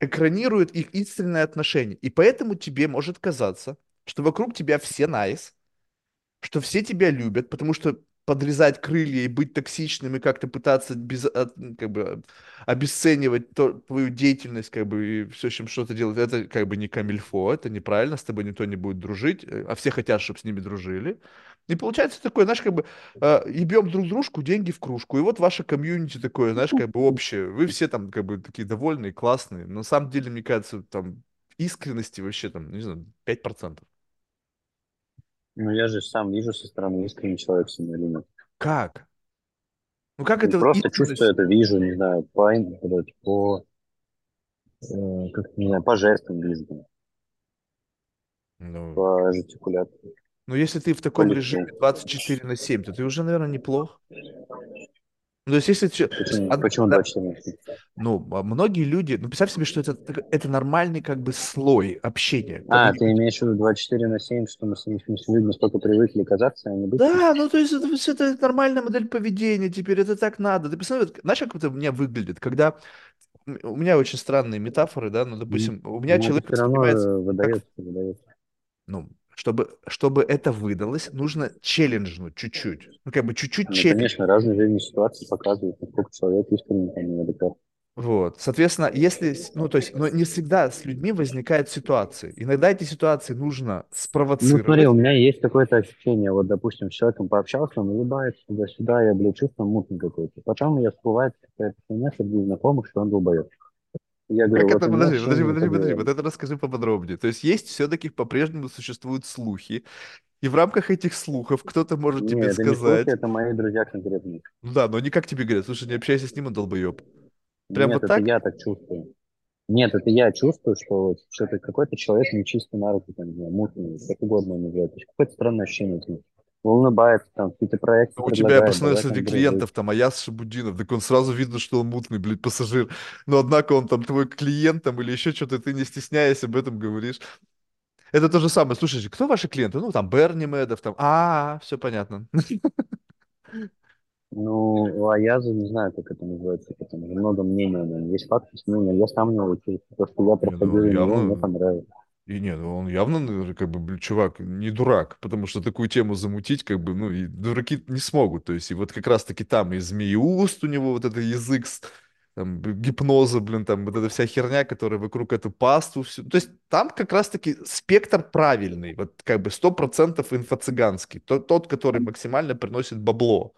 экранирует их истинное отношение. И поэтому тебе может казаться, что вокруг тебя все nice, что все тебя любят, потому что подрезать крылья и быть токсичным и как-то пытаться без, м, как бы, обесценивать то- твою деятельность, как бы, и все, чем что-то делать, это как бы не камильфо, это неправильно, с тобой никто не будет дружить, э, а все хотят, чтобы с ними дружили. И получается такое, знаешь, как бы э, ебем друг дружку, деньги в кружку. И вот ваше комьюнити такое, знаешь, как бы общее. Вы все там как бы такие довольные, классные. Но на самом деле, мне кажется, там искренности вообще там, не знаю, 5%. Ну, я же сам вижу со стороны, искренний человек нет. Как? Ну как Ну, это просто чувствую это, вижу, не знаю, по, по, э, как, не знаю, по жестам вижу, Ну, по жестикуляции, ну, если ты в таком режиме лицу. 24 на 7, то ты уже, наверное, неплох. Ну, то есть, если... Почему, од- почему да, 24 на 7? ну, а многие люди... Ну, представь себе, что это, это нормальный как бы слой общения. А, ты имеешь в виду 24 на 7, что мы с людьми настолько привыкли казаться, а не быть? Да, ну то есть это, это нормальная модель поведения теперь, это так надо. Ты вот, знаешь, как это у меня выглядит, когда у меня очень странные метафоры, да, ну, допустим, у меня это человек все равно воспринимается э, как, выдается, выдается. ну, чтобы, чтобы это выдалось, нужно челленджнуть чуть-чуть, ну, как бы чуть-чуть Ну, челлендж. конечно, разные жизненные ситуации показывают, насколько человек искренне там неадекватен. Вот, соответственно, если, ну, то есть, но не всегда с людьми возникают ситуации. Иногда эти ситуации нужно Ну, смотри, спровоцировать. у меня есть какое-то ощущение, вот, допустим, с человеком пообщался, он улыбается туда-сюда, я, блядь, чувствую мутный какой-то. Потом я всплывает какая-то хуйня среди знакомых, что он долбоёб. Я говорю, Как вот это, подожди, подожди, подожди, подожди, вот это расскажи поподробнее. То есть есть все-таки по-прежнему существуют слухи, И в рамках этих слухов кто-то может не, тебе это не слухи, сказать, это мои друзья конкретные. ну да, но они как тебе говорят, слушай, не общайся с ним, он долбоеб. Прям Нет, вот это так? я так чувствую. Нет, это я чувствую, что что-то какой-то человек нечистый на руки, там, не знаю, мутный, как угодно. То есть какое-то странное ощущение. Улыбается, там, какие-то проекты У тебя, я давай среди клиентов, там, Аяс Шабудинов, так он сразу видно, что он мутный, блядь, пассажир. Но однако он там твой клиент там или еще что-то, ты не стесняясь об этом говоришь. Это то же самое. Слушайте, кто ваши клиенты? Ну, там, Берни Медов, там, а, все понятно. Ну, у Аяза не знаю, как это называется, потому что много мнений о нем. Есть факты мнением. Я сам не учусь. То, что я ну, проходил у него, мне понравилось. И нет, он явно, как бы, чувак, не дурак, потому что такую тему замутить, как бы, ну, и дураки не смогут. То есть, и вот как раз-таки там и змеиуст у него вот этот язык с- там, гипноза, блин, там, вот эта вся херня, которая вокруг эту пасту, всю. То есть там как раз-таки спектр правильный, вот как бы 100% инфо-цыганский, тот, тот, который максимально приносит бабло.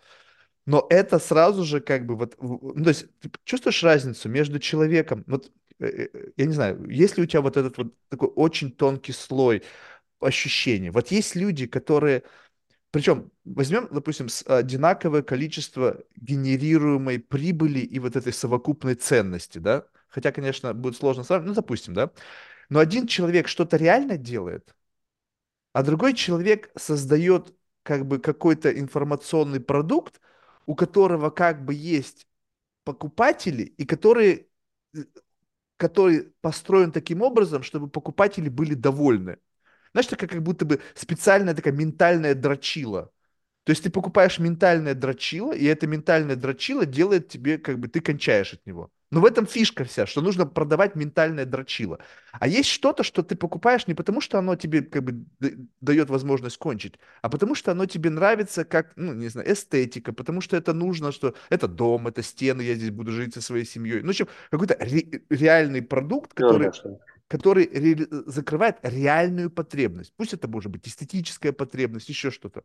Но это сразу же как бы вот, ну, то есть ты чувствуешь разницу между человеком, вот, я не знаю, есть ли у тебя вот этот вот такой очень тонкий слой ощущений? Вот есть люди, которые причем возьмем, допустим, одинаковое количество генерируемой прибыли и вот этой совокупной ценности, да? Хотя, конечно, будет сложно сравнивать, ну, допустим, да? Но один человек что-то реально делает, а другой человек создает как бы какой-то информационный продукт, у которого как бы есть покупатели, и который, э, который построен таким образом, чтобы покупатели были довольны. Знаешь, такая как будто бы специальная такая ментальная дрочила. То есть ты покупаешь ментальное дрочило, и это ментальное дрочило делает тебе, как бы ты кончаешь от него. Но в этом фишка вся, что нужно продавать ментальное дрочило. А есть что-то, что ты покупаешь не потому, что оно тебе как бы дает возможность кончить, а потому что оно тебе нравится как, ну, не знаю, эстетика, потому что это нужно, что это дом, это стены, я здесь буду жить со своей семьей. Ну, в общем, какой-то ре- реальный продукт, который который ре- закрывает реальную потребность. Пусть это может быть эстетическая потребность, еще что-то.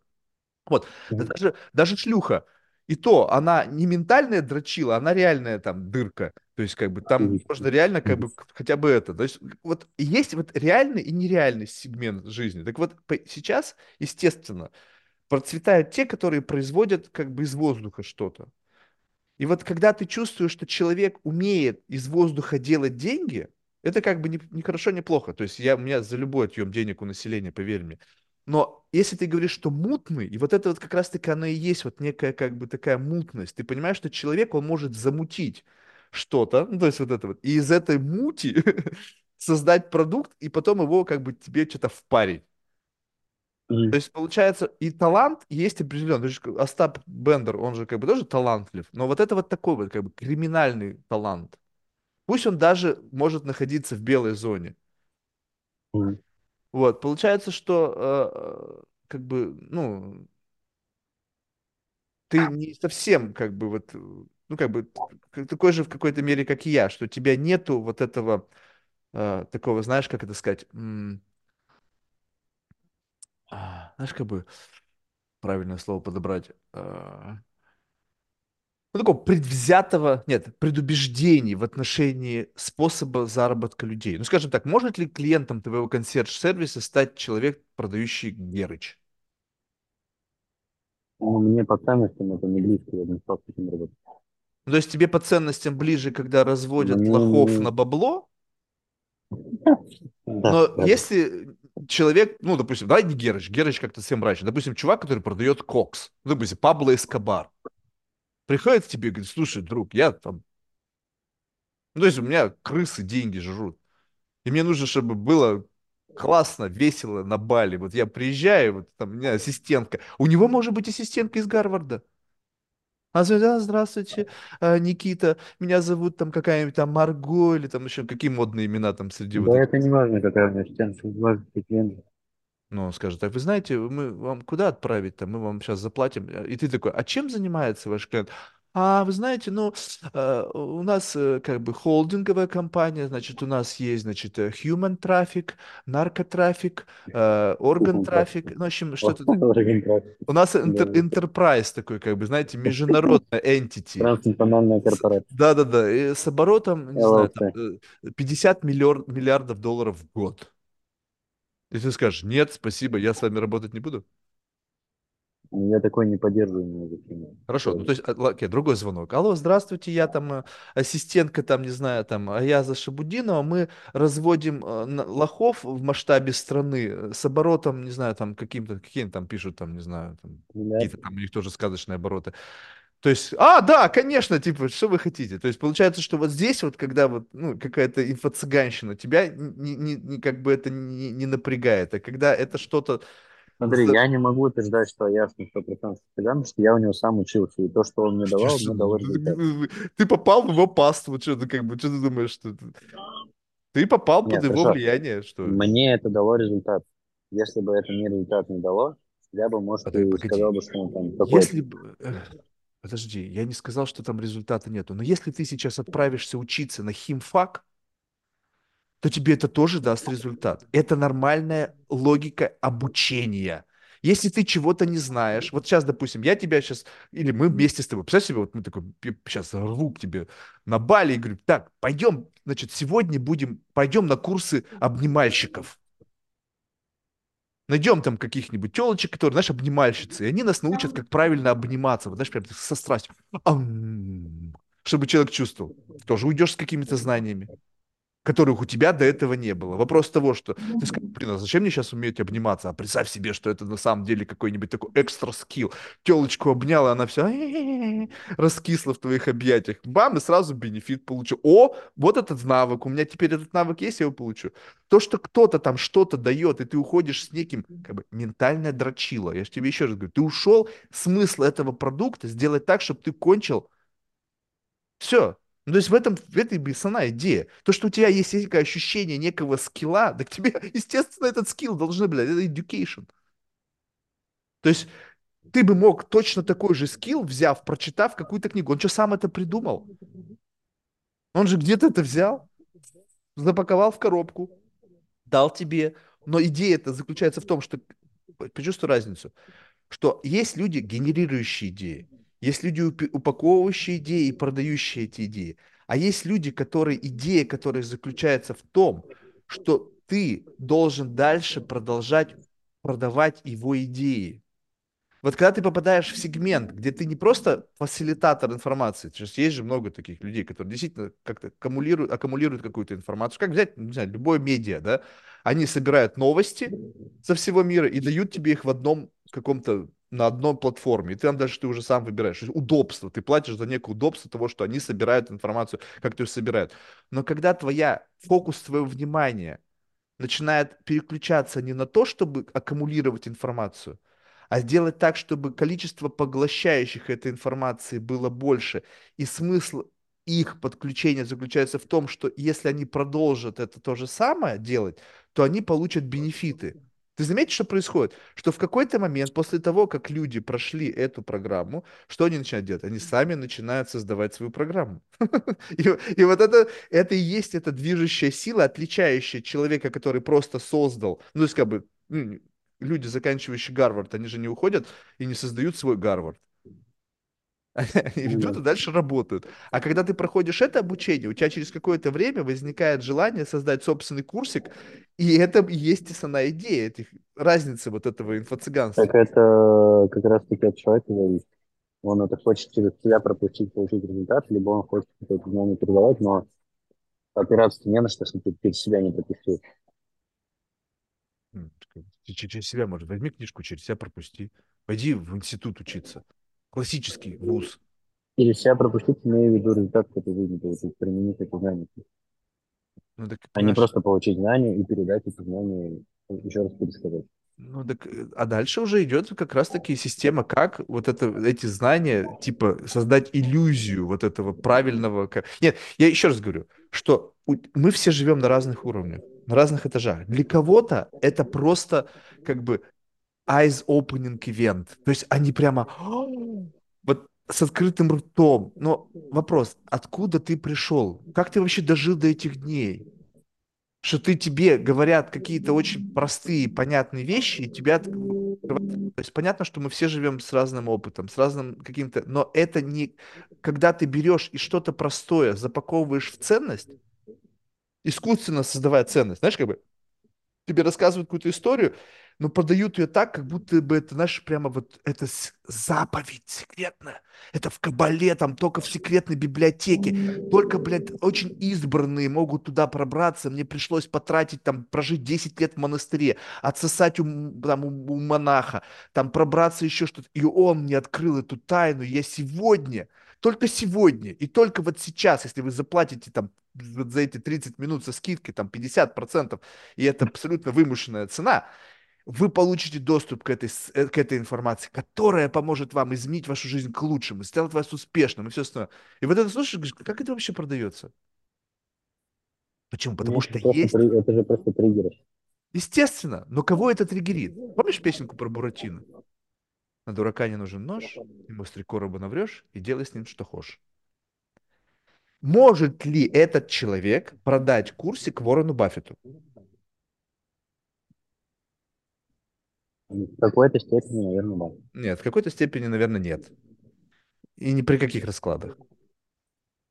Вот, да даже, даже шлюха, и то, она не ментальная дрочила, она реальная там дырка. То есть, как бы, там можно реально, как бы, хотя бы это. То есть, вот есть вот реальный и нереальный сегмент жизни. Так вот, сейчас, естественно, процветают те, которые производят, как бы, из воздуха что-то. И вот когда ты чувствуешь, что человек умеет из воздуха делать деньги, это как бы не, не хорошо, не плохо. То есть я, у меня за любой отъем денег у населения, поверь мне. Но если ты говоришь, что мутный, и вот это вот как раз-таки оно и есть вот некая как бы такая мутность, ты понимаешь, что человек, он может замутить что-то, ну, то есть вот это вот, и из этой мути создать продукт, и потом его как бы тебе что-то впарить. То есть, получается, и талант есть определенный. То есть, как Остап Бендер, он же как бы тоже талантлив, но вот это вот такой вот как бы криминальный талант. Пусть он даже может находиться в белой зоне. Мгм. Вот, получается, что э, э, как бы, ну, ты не совсем как бы вот, ну, как бы такой же в какой-то мере, как и я, что у тебя нету вот этого э, такого, знаешь, как это сказать, м, а, знаешь, как бы правильное слово подобрать. э, ну, такого предвзятого, нет, предубеждений в отношении способа заработка людей. Ну, скажем так, может ли клиентом твоего консьерж-сервиса стать человек, продающий Герыч? Ну, мне по ценностям это не близко, я не стал с этим работать. Ну, то есть тебе по ценностям ближе, когда разводят Мне лохов не... на бабло, но если человек, ну, допустим, давай не Герыч, Герыч как-то совсем мрачно, допустим, чувак, который продает кокс, ну, допустим, Пабло Эскобар, приходит к тебе и говорит, слушай, друг, я там, ну, то есть у меня крысы деньги жрут, И мне нужно, чтобы было классно, весело на Бали. Вот я приезжаю, вот там у меня ассистентка. У него может быть ассистентка из Гарварда. А да, здравствуйте, э, Никита. Меня зовут там какая-нибудь там Марго или там еще какие модные имена там среди вот Да это не важно, какая у меня стенка, важно, какие Ну, он скажет, так вы знаете, мы вам куда отправить-то? Мы вам сейчас заплатим. И ты такой, а чем занимается ваш клиент? А, вы знаете, ну, э, у нас э, как бы холдинговая компания, значит, у нас есть, значит, э, human трафик, наркотрафик, э, орган трафик. ну, в общем, что-то... У нас интер- enterprise такой, как бы, знаете, международная entity. Транснациональная корпорация. Да-да-да, с оборотом, не знаю, там, LLC. э, 50 миллиар- миллиардов долларов в год. И ты скажешь, нет, спасибо, я с вами работать не буду. Я такой не поддерживаю. Хорошо, ну то есть, а, окей, другой звонок. Алло, здравствуйте, я там э, ассистентка, там, не знаю, там, Аяза Шабудинова. Мы разводим э, лохов в масштабе страны э, с оборотом, не знаю, там, каким-то, какие они там пишут, там, не знаю, там, какие-то там у них тоже сказочные обороты. То есть, а, да, конечно, типа, что вы хотите? То есть, получается, что вот здесь вот, когда вот, ну, какая-то инфо-цыганщина, тебя не, не, не- как бы это не, не напрягает, а когда это что-то Смотри, я не могу утверждать, что я с ним 100% цыган, потому что я у него сам учился, и то, что он мне давал, мне дало результат. Ты попал в его паству, что ты как бы, что ты думаешь, что ты, попал Нет, под его влияние, что? Мне это дало результат. Если бы это мне результат не дало, я бы, может, А и сказал бы, что он там какой-то. если бы, Подожди, я не сказал, что там результата нету. Но если ты сейчас отправишься учиться на химфак, то тебе это тоже даст результат. Это нормальная логика обучения. Если ты чего-то не знаешь, вот сейчас, допустим, я тебя сейчас, или мы вместе с тобой, представь себе, вот мы такой, сейчас рву к тебе на Бали и говорю, так, пойдем, значит, сегодня будем, пойдем на курсы обнимальщиков. Найдем там каких-нибудь телочек, которые, знаешь, обнимальщицы, и они нас научат, как правильно обниматься, вот, знаешь, прям со страстью. Чтобы человек чувствовал. Тоже уйдешь с какими-то знаниями которых у тебя до этого не было. Вопрос того, что ты скажешь, блин, а зачем мне сейчас уметь обниматься? А представь себе, что это на самом деле какой-нибудь такой экстра скилл. Телочку обняла, она вся раскисла в твоих объятиях. Бам, и сразу бенефит получил. О, вот этот навык, у меня теперь этот навык есть, я его получу. То, что кто-то там что-то дает, и ты уходишь с неким, как бы, ментальное дрочило. Я же тебе еще раз говорю, ты ушел, смысл этого продукта сделать так, чтобы ты кончил все, ну, то есть в этом, в этой бессона идея. То, что у тебя есть некое ощущение некого скилла, так тебе, естественно, этот скилл должны, блядь, это education. То есть ты бы мог точно такой же скилл, взяв, прочитав какую-то книгу. Он что, сам это придумал? Он же где-то это взял, запаковал в коробку, дал тебе. Но идея это заключается в том, что, почувствуй разницу, что есть люди, генерирующие идеи. Есть люди, упаковывающие идеи и продающие эти идеи. А есть люди, которые, идея которая заключается в том, что ты должен дальше продолжать продавать его идеи. Вот когда ты попадаешь в сегмент, где ты не просто фасилитатор информации, сейчас есть же много таких людей, которые действительно как-то аккумулируют, аккумулируют какую-то информацию. Как взять, не знаю, любое медиа, да? Они собирают новости со всего мира и дают тебе их в одном каком-то на одной платформе, и ты там дальше ты уже сам выбираешь. Удобство, ты платишь за некое удобство того, что они собирают информацию, как ты ее собирают. Но когда твоя, фокус твоего внимания начинает переключаться не на то, чтобы аккумулировать информацию, а сделать так, чтобы количество поглощающих этой информации было больше, и смысл их подключения заключается в том, что если они продолжат это то же самое делать, то они получат бенефиты. Ты заметишь, что происходит? Что в какой-то момент, после того, как люди прошли эту программу, что они начинают делать? Они сами начинают создавать свою программу. И, вот это, это и есть эта движущая сила, отличающая человека, который просто создал, ну, то есть как бы люди, заканчивающие Гарвард, они же не уходят и не создают свой Гарвард. И ведут и дальше работают. А когда ты проходишь это обучение, у тебя через какое-то время возникает желание создать собственный курсик, и это и есть основная идея, этих, разницы вот этого инфо-цыганства. Так это как раз-таки от человека зависит. Он это хочет через себя пропустить, получить результат, либо он хочет какое-то знание передавать, но опираться не на что, чтобы ты через себя не пропустил. Через себя может. Возьми книжку, через себя пропусти. Пойди в институт учиться классический вуз. Или себя пропустить, имея в виду результат в этой жизни, то есть применить эти знания. Ну, так, а не просто получить знания и передать эти знания, еще раз пересказать. Ну, так, э, а дальше уже идет как раз-таки система, как вот это, эти знания, типа, создать иллюзию вот этого правильного... Нет, я еще раз говорю, что мы все живем на разных уровнях, на разных этажах. Для кого-то это просто как бы eyes-opening event. То есть они прямо вот с открытым ртом. Но вопрос, откуда ты пришел? Как ты вообще дожил до этих дней? Что ты тебе говорят какие-то очень простые, понятные вещи, и тебя... То есть понятно, что мы все живем с разным опытом, с разным каким-то... Но это не... Когда ты берешь и что-то простое запаковываешь в ценность, искусственно создавая ценность, знаешь, как бы тебе рассказывают какую-то историю, но подают ее так, как будто бы это, знаешь, прямо вот это заповедь секретная. Это в Кабале, там только в секретной библиотеке. Только, блядь, очень избранные могут туда пробраться. Мне пришлось потратить, там, прожить 10 лет в монастыре, отсосать у, там, у, у монаха, там, пробраться еще что-то. И он мне открыл эту тайну. Я сегодня, только сегодня, и только вот сейчас, если вы заплатите там за эти 30 минут со скидкой, там, 50%, и это абсолютно вымышленная цена, вы получите доступ к этой, э, к этой информации, которая поможет вам изменить вашу жизнь к лучшему, сделать вас успешным и все остальное. И вот это слушаешь, как это вообще продается? Почему? Потому ну, что есть... При... Это же просто триггер. Естественно, но кого это триггерит? Помнишь песенку про Буратино? На дурака не нужен нож, ему с три короба наврешь и делай с ним что хочешь. Может ли этот человек продать курсик Ворону Баффету? В какой-то степени, наверное, да. Нет, в какой-то степени, наверное, нет. И ни при каких раскладах.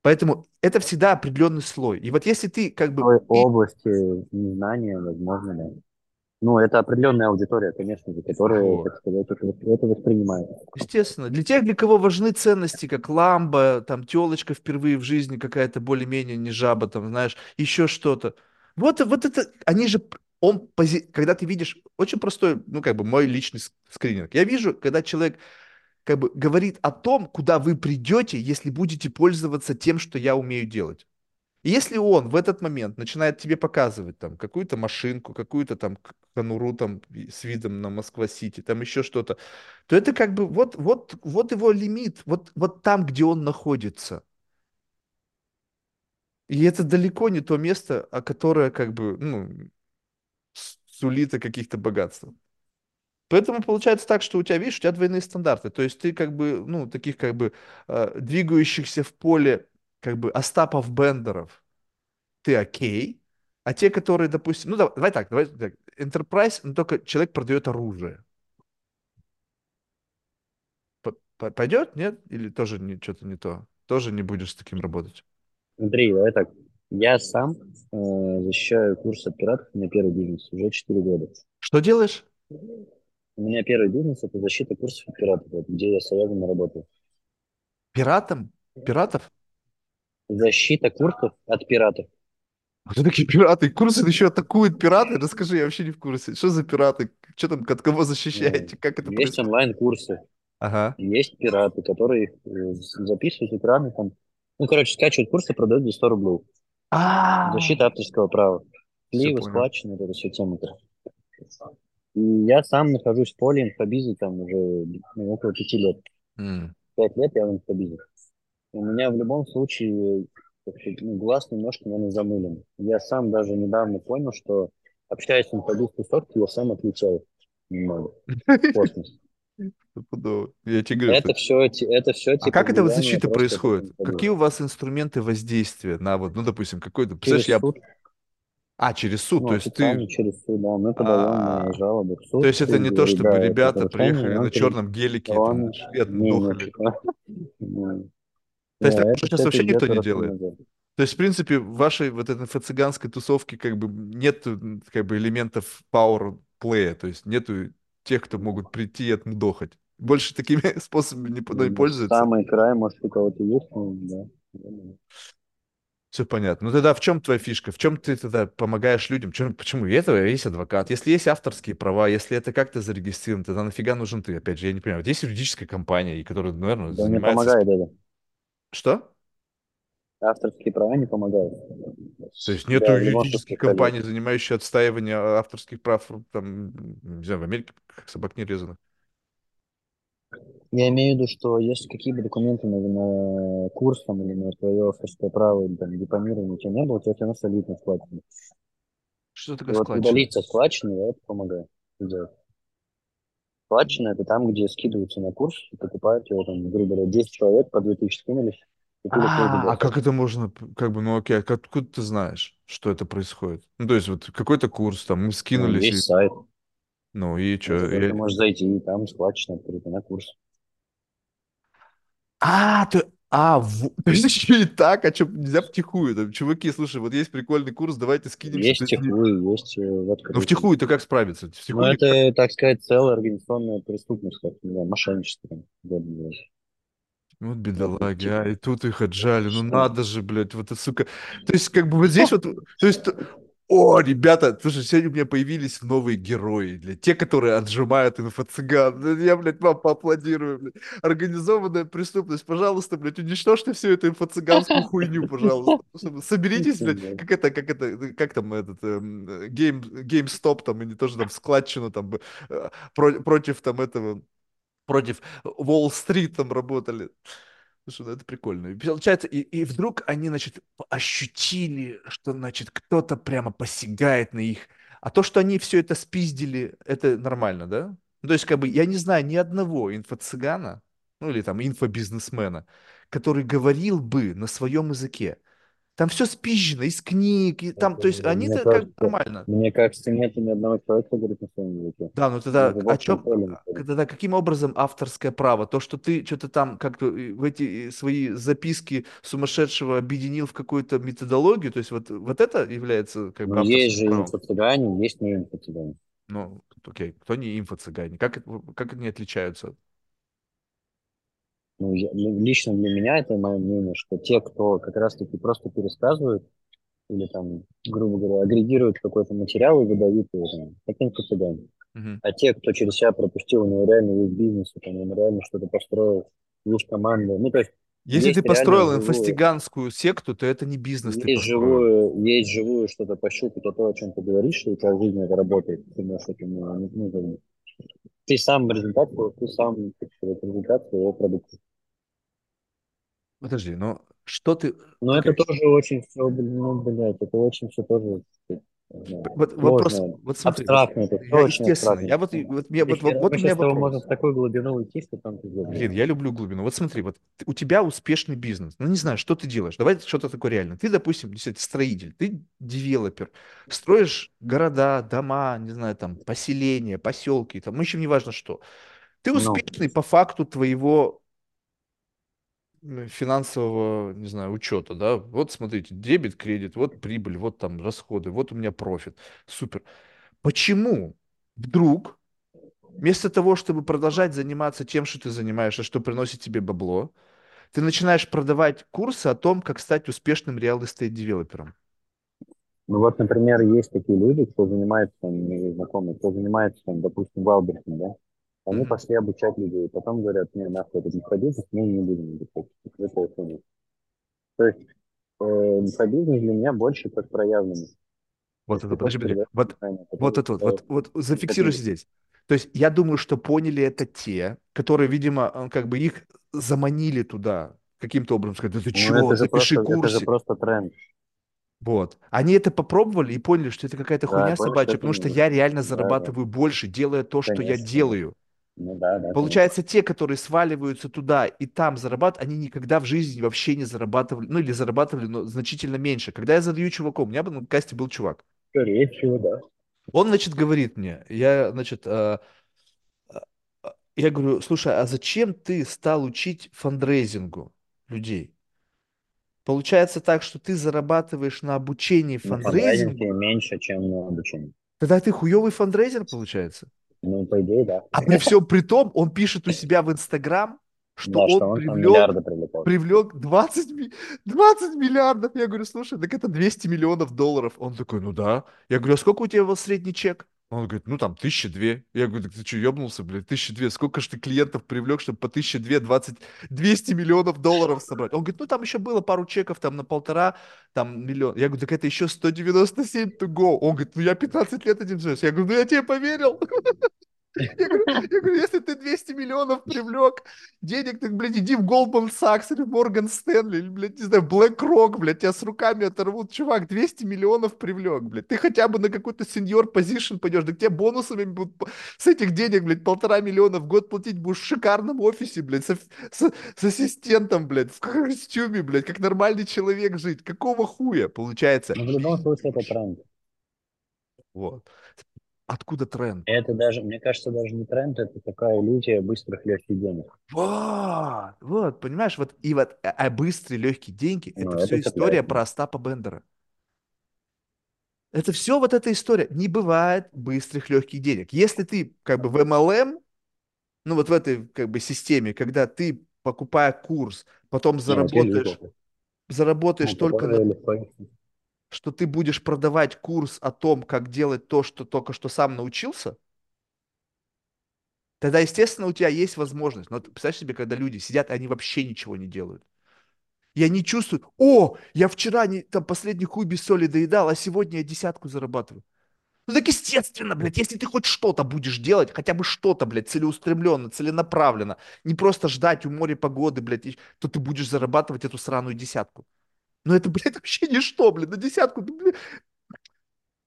Поэтому это всегда определенный слой. И вот если ты как бы... Области незнания, возможно, да. Ну, это определенная аудитория, конечно же, которая, Вот. так сказать, это, это воспринимает. Естественно, для тех, для кого важны ценности, как ламба, там телочка впервые в жизни какая-то более-менее не жаба, там, знаешь, еще что-то. Вот, вот это, они же, он, пози- когда ты видишь, очень простой, ну, как бы мой личный ск- скрининг. Я вижу, когда человек как бы говорит о том, куда вы придете, если будете пользоваться тем, что я умею делать. И если он в этот момент начинает тебе показывать там какую-то машинку, какую-то там конуру там с видом на Москва-Сити, там еще что-то, то это как бы вот, вот, вот его лимит, вот, вот там, где он находится. И это далеко не то место, о которое как бы, ну, сулит каких-то богатствах. Поэтому получается так, что у тебя, видишь, у тебя двойные стандарты. То есть ты как бы, ну, таких как бы э, двигающихся в поле как бы Остапов Бендеров, ты окей, а те, которые, допустим, ну давай, давай так, давай так, Enterprise, но только человек продает оружие. Пойдет, нет? Или тоже не, что-то не то? Тоже не будешь с таким работать? Смотри, давай так. Я сам э, защищаю курс от пиратов, у меня первый бизнес, уже 4 года. Что делаешь? У меня первый бизнес– это защита курсов от пиратов, вот, где я связано работаю. Пиратом? Пиратов? Защита курсов от пиратов. А Кто такие пираты? Курсы еще атакуют пираты? Расскажи, я вообще не в курсе. Что за пираты? Что там, от кого защищаете? Как это Есть онлайн-курсы, Ага. есть пираты, которые э, записывают экраны там. Ну, короче, скачивают курсы, продают за 100 рублей. А, Защита авторского права. Сливы, вот это все тема. И я сам нахожусь в поле инфобиза там уже ну, около пяти лет. Пять лет я в инфобизе. У меня в любом случае ну, глаз немножко, наверное, замылен. Я сам даже недавно понял, что общаясь с инфобиз тусовки, я сам отличаю немного космос. Я тебе говорю, Это что... все, это все А типа как это вот защита происходит? Какие у вас инструменты воздействия на вот, ну, допустим, какой-то... Через я... суд, А, через суд, ну, то есть ты... через суд, да, мы подаем А, жалобы в суд. То есть это не то, чтобы это ребята приехали на черном гелике и там типа, не. То есть это сейчас вообще никто не делает? То есть, в принципе, в вашей вот этой инфо-цыганской тусовке как бы нет как бы элементов power play, то есть нету тех, кто могут прийти и отмудохать. Больше такими способами никто не пользуется. Самый край, может, у кого-то есть, ну, да. Все понятно. Ну тогда в чем твоя фишка? В чем ты тогда помогаешь людям? Чё- почему? И этого есть адвокат. Если есть авторские права, если это как-то зарегистрировано, тогда нафига нужен ты? Опять же, я не понимаю. Вот есть юридическая компания, которая, наверное, Да не занимается... помогает это. Что? Авторские права не помогают. То есть нету Да, юридических компаний, занимающихся отстаиванием авторских прав, там, не знаю, в Америке, как собак не резаных. Я имею в виду, что если какие бы документы на, на курс там, или на твое авторское право, или, там, дипломирование у тебя не было, у тебя все равно солидно складчено. Что И такое вот складчина? удалиться складчину, я это помогаю сделать. Складчина это там, где скидываются на курс, и покупают его там, грубо говоря, 10 человек по 2000 скинулись. А, а как 20. это можно, как бы, ну окей, а как- откуда ты знаешь, что это происходит? Ну, то есть вот какой-то курс, там, мы Ну, скинулись, есть и- сайт, ну и что? ты можешь зайти, и там складчина на курс. А, то, а, в- то есть еще и так, а что, нельзя втихую? Там, чуваки, слушай, вот есть прикольный курс, давайте скинемся. Есть ты с ним. тихую, есть э, в Ну, открытую. втихую-то как справиться? Ну, Втихую никак. это, так сказать, целая организационная преступность, как, не знаю, мошенничество. Вот бедолаги, а, и тут их отжали, ну надо же, блядь, вот это, сука. То есть, как бы вот здесь вот, то есть, о, ребята, слушай, сегодня у меня появились новые герои, блядь, те, которые отжимают инфо-цыган. Ну, Я, блядь, вам поаплодирую, блядь. Организованная преступность, пожалуйста, блядь, уничтожьте всю эту инфо-цыганскую хуйню, пожалуйста. Чтобы- Соберитесь, блядь, как это, как это, как там этот, эм, гейм, GameStop там, они тоже там складчину там э, про- против там этого, против Уолл-стрит там работали. Слушай, ну это прикольно. И получается, и, и вдруг они, значит, ощутили, что, значит, кто-то прямо посягает на их. А то, что они все это спиздили, это нормально, да? Ну, то есть, как бы, я не знаю ни одного инфо-цыгана, ну, или там инфобизнесмена, который говорил бы на своем языке. Там все спизжено из книг, и там, Это, то есть, они-то как нормально. мне кажется, нет ни одного человека, который говорит на своем языке. Да, ну Мы тогда о чем, находимся. тогда каким образом авторское право? То, что ты что-то там как-то э, в эти э, свои записки сумасшедшего объединил в какую-то методологию, то есть вот, вот это является как Но бы есть авторским же инфо-цыгане, есть не инфо-цыгане. Ну, окей, кто не инфо-цыгане? Как, это- как они отличаются? Ну, я- ли- лично для меня это мое мнение, что те, кто как раз-таки просто пересказывают или там, грубо говоря, агрегируют какой-то материал и выдают его, там, как инфо-цыгане. Мгм. А те, кто через себя пропустил, у него реально есть бизнес, там, он реально что-то построил, есть команда. Ну, то есть Если ты есть реально построил инфостиганскую секту, то это не бизнес ты есть живую, есть живую что-то пощупать, то, о чем ты говоришь, и у тебя в жизни это работает. Ты можешь этим, ну, ну, ты сам результат, ты сам, результат своего продукта. Подожди, но что ты... Но ты это как- тоже очень все, ну, блядь, это очень все тоже, знаю, Вот вопрос, сложно, вот смотри, вот абстрактно, это я, естественно, абстрактно. я вот, вот, мне, вот, вот, вот у меня вопрос. можем в такую глубину уйти, что там пиздец. Блин, я люблю глубину. Вот смотри, вот ты- у тебя успешный бизнес. Ну, не знаю, что ты делаешь. Давай что-то такое реальное. Ты, допустим, действительно строитель, ты девелопер, строишь города, дома, не знаю, там, поселения, поселки, там, ну, еще не важно что. Ты Ну, успешный по факту твоего финансового, не знаю, учета, да. Вот смотрите, дебет, кредит, вот прибыль, вот там расходы, вот у меня профит. Супер. Почему вдруг вместо того, чтобы продолжать заниматься тем, что ты занимаешься, что приносит тебе бабло, ты начинаешь продавать курсы о том, как стать успешным real estate девелопером. ну вот, например, есть такие люди, кто занимается, мои знакомые, кто занимается, допустим, валберсом, да, они Мгм. пошли обучать людей, потом говорят, не, нахуй этот инфобизнес, мы не будем. Это хуйня. То есть э, инфобизнес для меня больше как проявленный. То Вот это, подожди, подожди. Вот, вот это вот, тебе вот, вот зафиксируй здесь. То есть я думаю, что поняли это те, которые, видимо, э, как бы их заманили туда каким-то образом, сказать, да ты Ну, это же запиши просто, это же курсик. просто тренд. Вот. Они это попробовали и поняли, что это какая-то Да, хуйня собачья, это потому что я реально Да, да, зарабатываю больше, делая то, что я конечно, делаю. Ну да, да, конечно. Получается, те, которые сваливаются туда и там зарабатывают, они никогда в жизни вообще не зарабатывали, ну или зарабатывали, но значительно меньше. Когда я задаю чуваку, у меня бы на касте был чувак. Скорее всего, да. Он, значит, говорит мне, я, значит, а, а, я говорю, слушай, а зачем ты стал учить фандрейзингу людей? Получается так, что ты зарабатываешь на обучении фандрайзинге фандрейзингу, меньше, чем на обучении. тогда ты хуевый фандрейзер, получается. Ну, по идее, да. А при всем при том, он пишет у себя в Инстаграм, что Да, что он он там привлек привлек 20, ми- 20 миллиардов. Я говорю, слушай, так это 200 миллионов долларов. Он такой, ну да. Я говорю, а сколько у тебя был средний чек? Он говорит, ну там тысяча две. Я говорю, так ты что, ебнулся, блядь, тысяча две. Сколько же ты клиентов привлек, чтобы по тысяча две, 20, 200 миллионов долларов собрать? Он говорит, ну там еще было пару чеков, там на полтора, там миллион. Я говорю, так это еще 197 to go. Он говорит, ну я 15 лет этим занимаюсь. Я говорю, ну я тебе поверил. Я говорю, я говорю, если ты 200 миллионов привлек денег, так, блядь, иди в Goldman Sachs или Morgan Stanley, или, блядь, не знаю, BlackRock, блядь, тебя с руками оторвут. Чувак, 200 миллионов привлек, блядь. Ты хотя бы на какой-то senior position пойдешь, да тебе бонусами будут с этих денег, блядь, полтора миллиона в год платить будешь в шикарном офисе, блядь, с, с- с ассистентом, блядь, в костюме, блядь, как нормальный человек жить. Какого хуя, получается? Но в любом случае это тренд. Вот. Откуда тренд? Это даже, мне кажется, даже не тренд, это такая иллюзия быстрых легких денег. Вот, вот, понимаешь, вот и вот, а, а быстрые легкие деньги, Ну, это это все история цепляет. про Остапа Бендера. Это все вот эта история. Не бывает быстрых легких денег. Если ты как бы в MLM, ну вот в этой как бы системе, когда ты покупая курс, потом это заработаешь, заработаешь Ну, только на. Что ты будешь продавать курс о том, как делать то, что только что сам научился, тогда, естественно, у тебя есть возможность. Но представляешь себе, когда люди сидят, и они вообще ничего не делают. И они чувствуют, о, я вчера не, там последний хуй без соли доедал, а сегодня я десятку зарабатываю. Ну так естественно, блядь, если ты хоть что-то будешь делать, хотя бы что-то, блядь, целеустремленно, целенаправленно, не просто ждать у моря погоды, блядь, то ты будешь зарабатывать эту сраную десятку. Но это, блядь, вообще ничто, блядь, на десятку, блядь,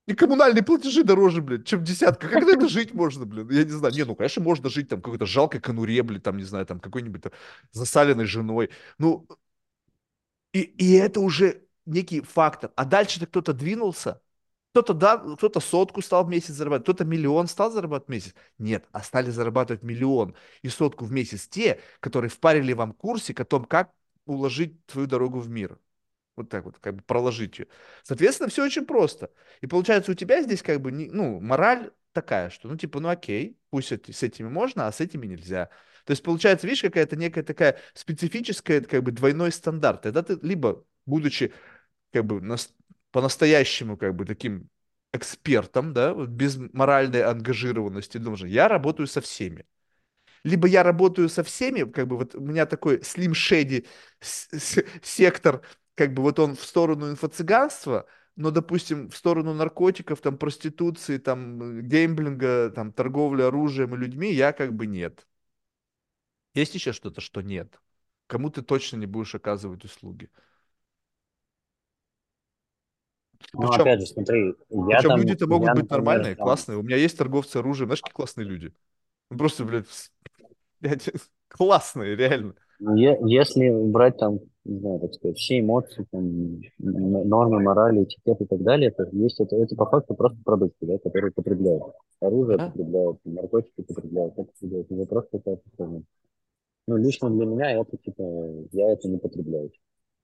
И коммунальные платежи дороже, блядь, чем десятка. Как это жить можно, блин? Я не знаю. Не, ну, конечно, можно жить там какой-то жалкой конуре, блядь, там, не знаю, там, какой-нибудь там засаленной женой. Ну, и, и это уже некий фактор. А дальше-то кто-то двинулся, кто-то, да, кто-то сотку стал в месяц зарабатывать, кто-то миллион стал зарабатывать в месяц. Нет, а стали зарабатывать миллион и сотку в месяц те, которые впарили вам курсик о том, как уложить твою дорогу в мир. Вот так вот, как бы проложить ее. Соответственно, все очень просто. И получается, у тебя здесь как бы, не, ну, мораль такая, что, ну, типа, ну, окей, пусть с этими можно, а с этими нельзя. То есть, получается, видишь, какая-то некая такая специфическая, как бы, двойной стандарт. Тогда ты либо, будучи, как бы, нас, по-настоящему, как бы, таким экспертом, да, без моральной ангажированности, думаешь, я работаю со всеми либо я работаю со всеми, как бы вот у меня такой slim shady сектор, как бы вот он в сторону инфо-цыганства, но, допустим, в сторону наркотиков, там, проституции, там, геймблинга, там, торговли оружием и людьми я как бы нет. Есть еще что-то, что нет? Кому ты точно не будешь оказывать услуги? Ну, причем, опять же, смотри, я причем там, люди-то могут я, быть например, нормальные, там... классные. У меня есть торговцы оружием, знаешь, какие классные люди. Ну, просто, блядь, блядь классные, реально. Ну, если брать там, не знаю, так сказать, все эмоции, там, нормы, морали, этикет и так далее, то есть это, это по факту просто продукты, да, которые потребляют. Оружие а? потребляют, наркотики потребляют, это потребляют. Это просто это Ну, лично для меня это, типа, я это не потребляю.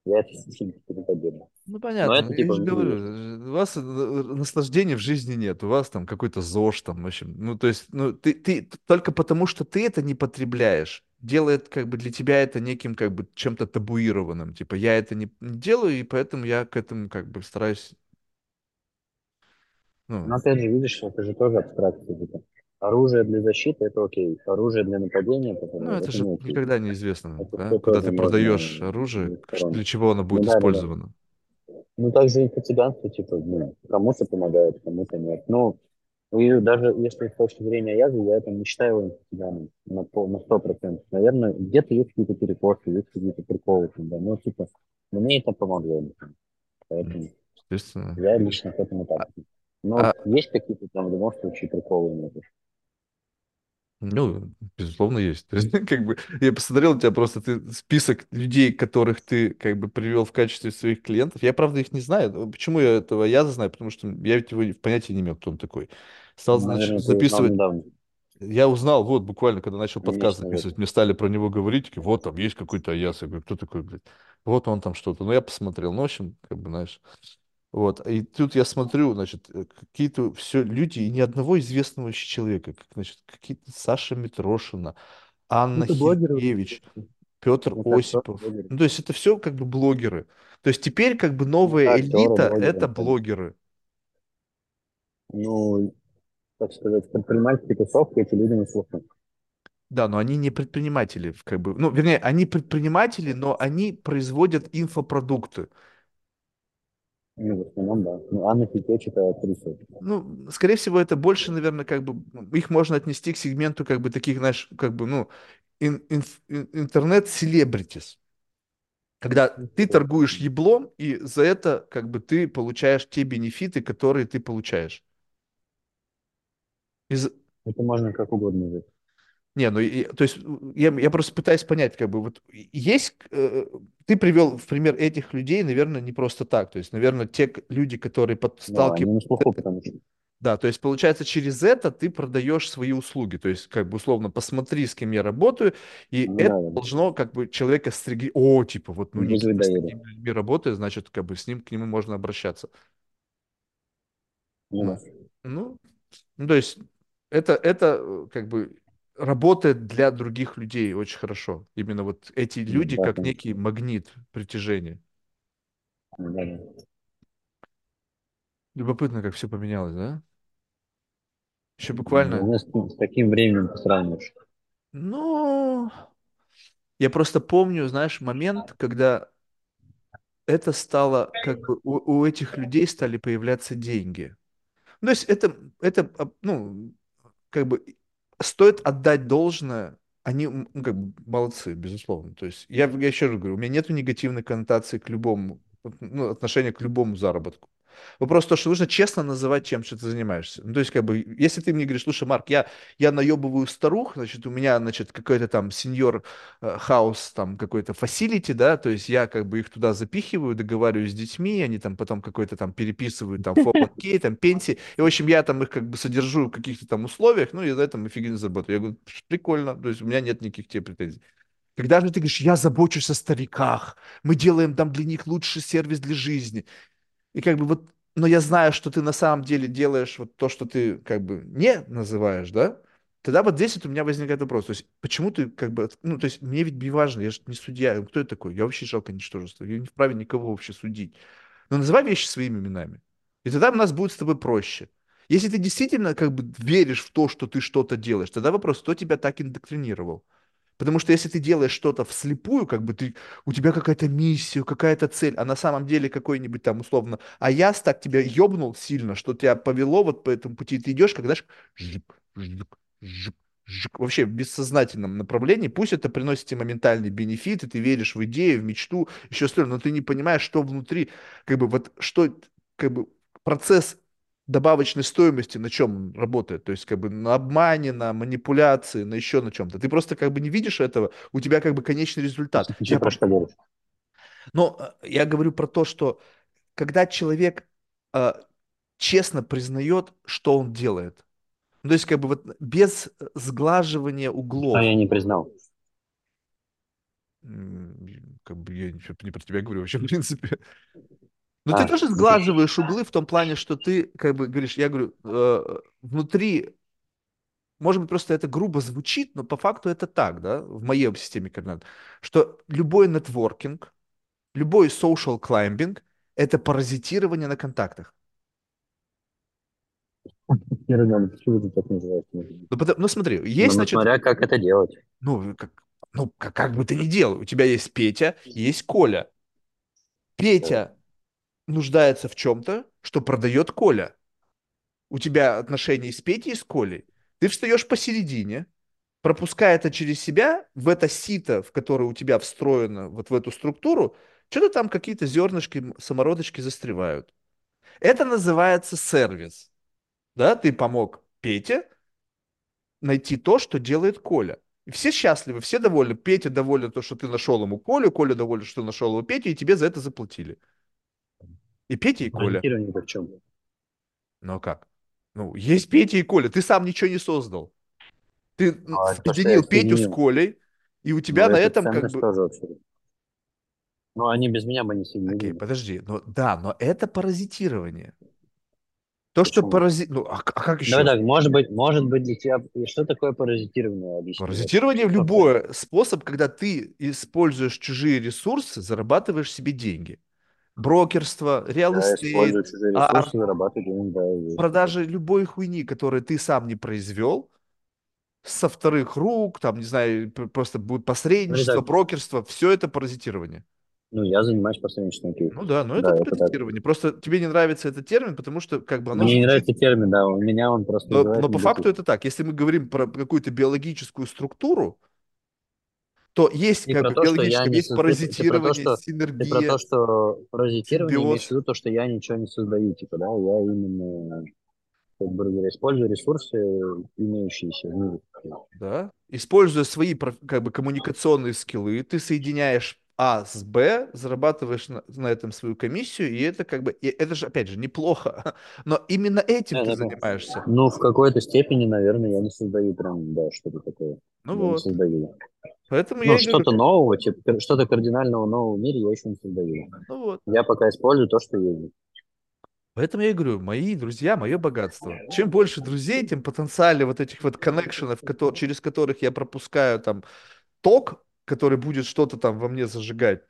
Я это не поддерживаю. Ну, понятно. это, типа, я же говорю, у вас э, наслаждения в жизни нет, у вас там какой-то ЗОЖ там, в общем. Ну, то есть, ну, ты, ты только потому, что ты это не потребляешь, делает как бы для тебя это неким как бы чем-то табуированным. Типа, я это не, не делаю, и поэтому я к этому как бы стараюсь... Ну, Но опять же, видишь, это же тоже абстракция. Типа. Оружие для защиты это окей. Оружие для нападения это, ну, это, это же не окей. никогда неизвестно, это да? когда ты продаешь оружие, для чего оно будет ну, да, использовано. Да, да. Ну, также и по цыганству, типа, ну, кому-то помогает, кому-то нет. Но и даже если с точки зрения язы, я это не считаю его цыганом на, на 100%. Наверное, где-то есть какие-то перекосы, есть какие-то приколы. Да. Но, типа, мне это помогло. Поэтому я лично к этому так. Но а... есть какие-то там в любом случае приколы. Нет. Ну, безусловно, есть. То есть, как бы, я посмотрел у тебя просто ты, список людей, которых ты как бы привел в качестве своих клиентов. Я, правда, их не знаю. Почему я этого я знаю? Потому что я ведь его в понятия не имел, кто он такой. Стал, Наверное, значит, записывать. Я узнал, вот, буквально, когда начал подкаст Конечно, записывать, мне стали про него говорить, вот, там есть какой-то Аяс. Я говорю, кто такой, блядь? Вот он там что-то. Ну, я посмотрел. Ну, в общем, как бы, знаешь, вот. И тут я смотрю, значит, э, какие-то все люди, и ни одного известного еще человека, как, значит, какие-то Саша Митрошина, Анна это Хилькевич, Петр это Осипов. Ну, то есть это все как бы блогеры. То есть теперь как бы новая да, элита – это блогеры. Ну, так сказать, предпринимательские тусовки эти люди не слушают. Да, но они не предприниматели, как бы, ну, вернее, они предприниматели, но они производят инфопродукты. Ну, в основном, да. Ну, Анна Хитеч это актриса. Ну, скорее всего, это больше, наверное, как бы, их можно отнести к сегменту, как бы, таких, знаешь, как бы, ну, ин, ин, интернет-селебритис. Когда ты торгуешь еблом, и за это, как бы, ты получаешь те бенефиты, которые ты получаешь. Из... Это можно как угодно взять. Не, ну, и, то есть я, я просто пытаюсь понять, как бы, вот есть, э, ты привел в пример этих людей, наверное, не просто так, то есть, наверное, те люди, которые подсталкивают... Да, да, то есть, получается, через это ты продаешь свои услуги, то есть, как бы, условно, посмотри, с кем я работаю, и да, это да. должно, как бы, человека стригли... О, типа, вот, ну, Никита с такими людьми работает, значит, как бы, с ним, к нему можно обращаться. Ну, ну, ну то есть, это, это, э, как бы, работает для других людей очень хорошо. Именно вот эти люди да, как да. некий магнит притяжения. Да, да. Любопытно, как все поменялось, да? Еще буквально... Ну, с, с таким временем сравниваешь. Ну, я просто помню, знаешь, момент, когда это стало, как бы у, у этих людей стали появляться деньги. Ну, то есть это, это, ну, как бы стоит отдать должное, они ну, как бы молодцы, безусловно. То есть я, я еще раз говорю, у меня нет негативной коннотации к любому, ну, отношения к любому заработку. Вопрос то, что нужно честно называть, чем что ты занимаешься. Ну, то есть, как бы, если ты мне говоришь, слушай, Марк, я, я наебываю старух, значит, у меня, значит, какой-то там сеньор э, house, там, какой-то facility, да, то есть я как бы их туда запихиваю, договариваюсь с детьми, они там потом какой-то там переписывают там 401 там пенсии, и, в общем, я там их как бы содержу в каких-то там условиях, ну, и за это мы офигенно заработаю. Я говорю, прикольно, то есть у меня нет никаких тебе претензий. Когда же ты говоришь, я забочусь о стариках, мы делаем там для них лучший сервис для жизни. И как бы вот, но я знаю, что ты на самом деле делаешь вот то, что ты как бы не называешь, да? Тогда вот здесь вот у меня возникает вопрос. То есть, почему ты как бы, ну, то есть, мне ведь не важно, я же не судья. Кто я такой? Я вообще жалко ничтожество. Я не вправе никого вообще судить. Но называй вещи своими именами. И тогда у нас будет с тобой проще. Если ты действительно как бы веришь в то, что ты что-то делаешь, тогда вопрос, кто тебя так индоктринировал? Потому что если ты делаешь что-то вслепую, как бы ты, у тебя какая-то миссия, какая-то цель, а на самом деле какой-нибудь там условно, а я так тебя ёбнул сильно, что тебя повело вот по этому пути, ты идешь, когда жик, жик, жик, жик, вообще в бессознательном направлении, пусть это приносит тебе моментальный бенефит, и ты веришь в идею, в мечту, еще остальное, но ты не понимаешь, что внутри, как бы вот что, как бы процесс добавочной стоимости на чем он работает, то есть как бы на обмане, на манипуляции, на еще на чем-то. Ты просто как бы не видишь этого, у тебя как бы конечный результат. Ты про что говоришь? Но э, я говорю про то, что когда человек э, честно признает, что он делает, ну, то есть как бы вот без сглаживания углов. А я не признал. Как бы я не про тебя говорю вообще, в принципе. Но а, ты тоже сглаживаешь углы в том плане, что ты, как бы, говоришь, я говорю, э, внутри, может быть, просто это грубо звучит, но по факту это так, да, в моей системе координат, что любой нетворкинг, любой social climbing – это паразитирование на контактах. Почему ты так называешь? Ну, потому, ну смотри, есть, ну, значит... Смотря как это делать. Ну, как, ну как, как бы ты ни делал, у тебя есть Петя, есть Коля. Петя нуждается в чем-то, что продает Коля. У тебя отношения с Петей и с Колей. Ты встаешь посередине, пропуская это через себя, в это сито, в которое у тебя встроено, вот в эту структуру, что-то там какие-то зернышки, самородочки застревают. Это называется сервис. Да, ты помог Пете найти то, что делает Коля. И все счастливы, все довольны. Петя доволен то, что ты нашел ему Колю, Коля доволен, что нашел его Петю, и тебе за это заплатили. И Петя, и Коля. в чем? Ну а как? Ну, есть Петя и Коля, ты сам ничего не создал. Ты а, соединил Петю с Колей, и у тебя ну, на этом как бы... Тоже ну, они без меня бы не соединили. Окей, подожди. Ну, да, но это паразитирование. То, Почему? что паразит... Ну, а, а как еще? Давай так, может быть, может быть для тебя... Что такое паразитирование? Объясни. Паразитирование любой способ, когда ты используешь чужие ресурсы, зарабатываешь себе деньги брокерство, real estate, а, продажи любой хуйни, которую ты сам не произвел, со вторых рук, там, не знаю, просто будет посредничество, ну, брокерство, все это паразитирование. Ну, я занимаюсь посредничеством. Ну да, но это да, паразитирование. Это просто тебе не нравится этот термин, потому что как бы оно... Мне не нравится термин, да, у меня он просто... Но, но по факту это так. Если мы говорим про какую-то биологическую структуру, то есть как бы то, биологическое, есть паразитирование, ты, ты, ты синергия. Про то, что паразитирование симбиоз. имеется в виду то, что я ничего не создаю, типа, да, я именно, как бы говоря, использую ресурсы, имеющиеся в мире. Да, используя свои как бы коммуникационные скиллы, ты соединяешь а с Б, зарабатываешь на, на этом свою комиссию, и это как бы, и это же, опять же, неплохо, но именно этим да, ты да, занимаешься. Ну, в какой-то степени, наверное, я не создаю прям, да, что-то такое. Ну я вот. Не создаю. Поэтому ну, что-то говорю... нового, типа, что-то кардинального нового в мире я еще не создаю. Ну вот. Я пока использую то, что есть. Поэтому я и говорю, мои друзья, мое богатство. Чем больше друзей, тем потенциально вот этих вот коннекшенов, которые, через которых я пропускаю там ток, который будет что-то там во мне зажигать,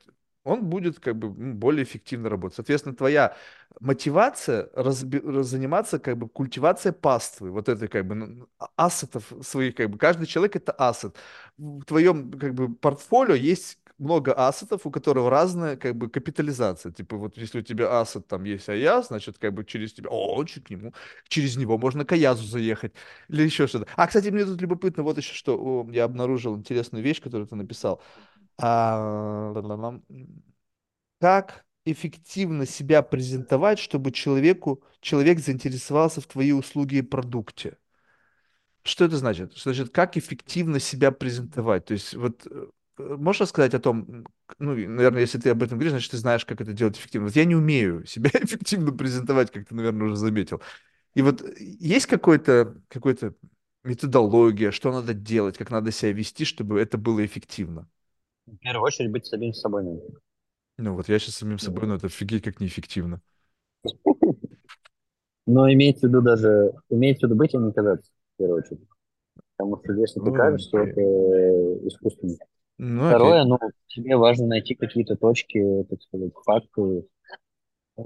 он будет как бы более эффективно работать. Соответственно, твоя мотивация разби- заниматься как бы культивацией паствы, вот этой как бы ассетов своих, как бы каждый человек это ассет. В твоем как бы портфолио есть много ассетов, у которого разная как бы капитализация. Типа вот если у тебя ассет там есть АЯ, значит как бы через тебя, о, к нему, через него можно к Аязу заехать или еще что-то. А, кстати, мне тут любопытно вот еще что, о, я обнаружил интересную вещь, которую ты написал. А, как эффективно себя презентовать, чтобы человеку, человек заинтересовался в твои услуги и продукте? Что это значит? Значит, как эффективно себя презентовать? То есть вот э, можешь рассказать о том, ну, наверное, если ты об этом говоришь, значит, ты знаешь, как это делать эффективно. Вот я не умею себя эффективно презентовать, как ты, наверное, уже заметил. И вот э, есть какой-то, какой-то методология, что надо делать, как надо себя вести, чтобы это было эффективно? В первую очередь быть самим собой. наверное. Ну вот я сейчас самим собой, ну это офигеть как неэффективно. Но имеется в виду даже, имеется в виду быть, а не казаться, в первую очередь. Потому что если ты Ну, кажешься, окей. это искусственно. Ну, окей. Второе, ну, тебе важно найти какие-то точки, так сказать, факты, э,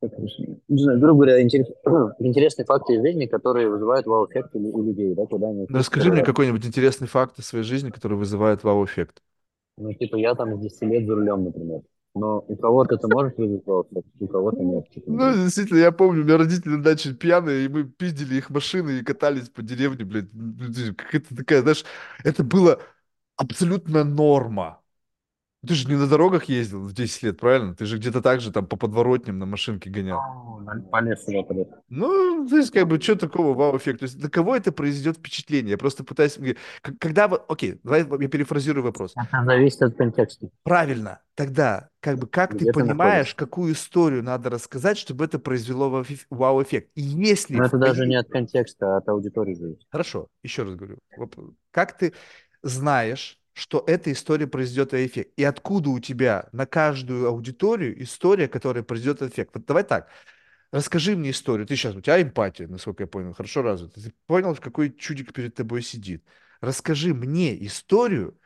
как это объяснить? не знаю, грубо говоря, интерес- интересные факты из жизни, которые вызывают вау-эффект у, у людей, да, куда они Ну, Расскажи мне какой-нибудь интересный факт из своей жизни, который вызывает вау-эффект. Ну, типа, я там с 10 лет за рулем, например. Но у кого-то это может вызвать вау-эффект, у кого-то нет. Типа, Ну, действительно, я помню, у меня родители на даче пьяные, и мы пиздили их машины и катались по деревне, блядь. Какая-то такая, знаешь, это было абсолютно норма. Ты же не на дорогах ездил в 10 лет, правильно? Ты же где-то так же там по подворотням на машинке гонял. Ну, Полез сюда, полез. Ну, то есть, как бы, что такого вау-эффект? То есть, на кого это произведет впечатление? Я просто пытаюсь... Когда вы... Окей, давай я перефразирую вопрос. Это зависит от контекста, Правильно. Тогда, как бы, как ты где ты находишься. понимаешь, какую историю надо рассказать, чтобы это произвело вау-эф- вау-эффект? И если Но это даже не от контекста, а от аудитории зависит. Хорошо, еще раз говорю. Как ты знаешь, что эта история произведет эффект? И откуда у тебя на каждую аудиторию история, которая произведет эффект? Вот давай так. Расскажи мне историю. Ты сейчас, у тебя эмпатия, насколько я понял, хорошо развита. Ты понял, какой чудик перед тобой сидит. Расскажи мне историю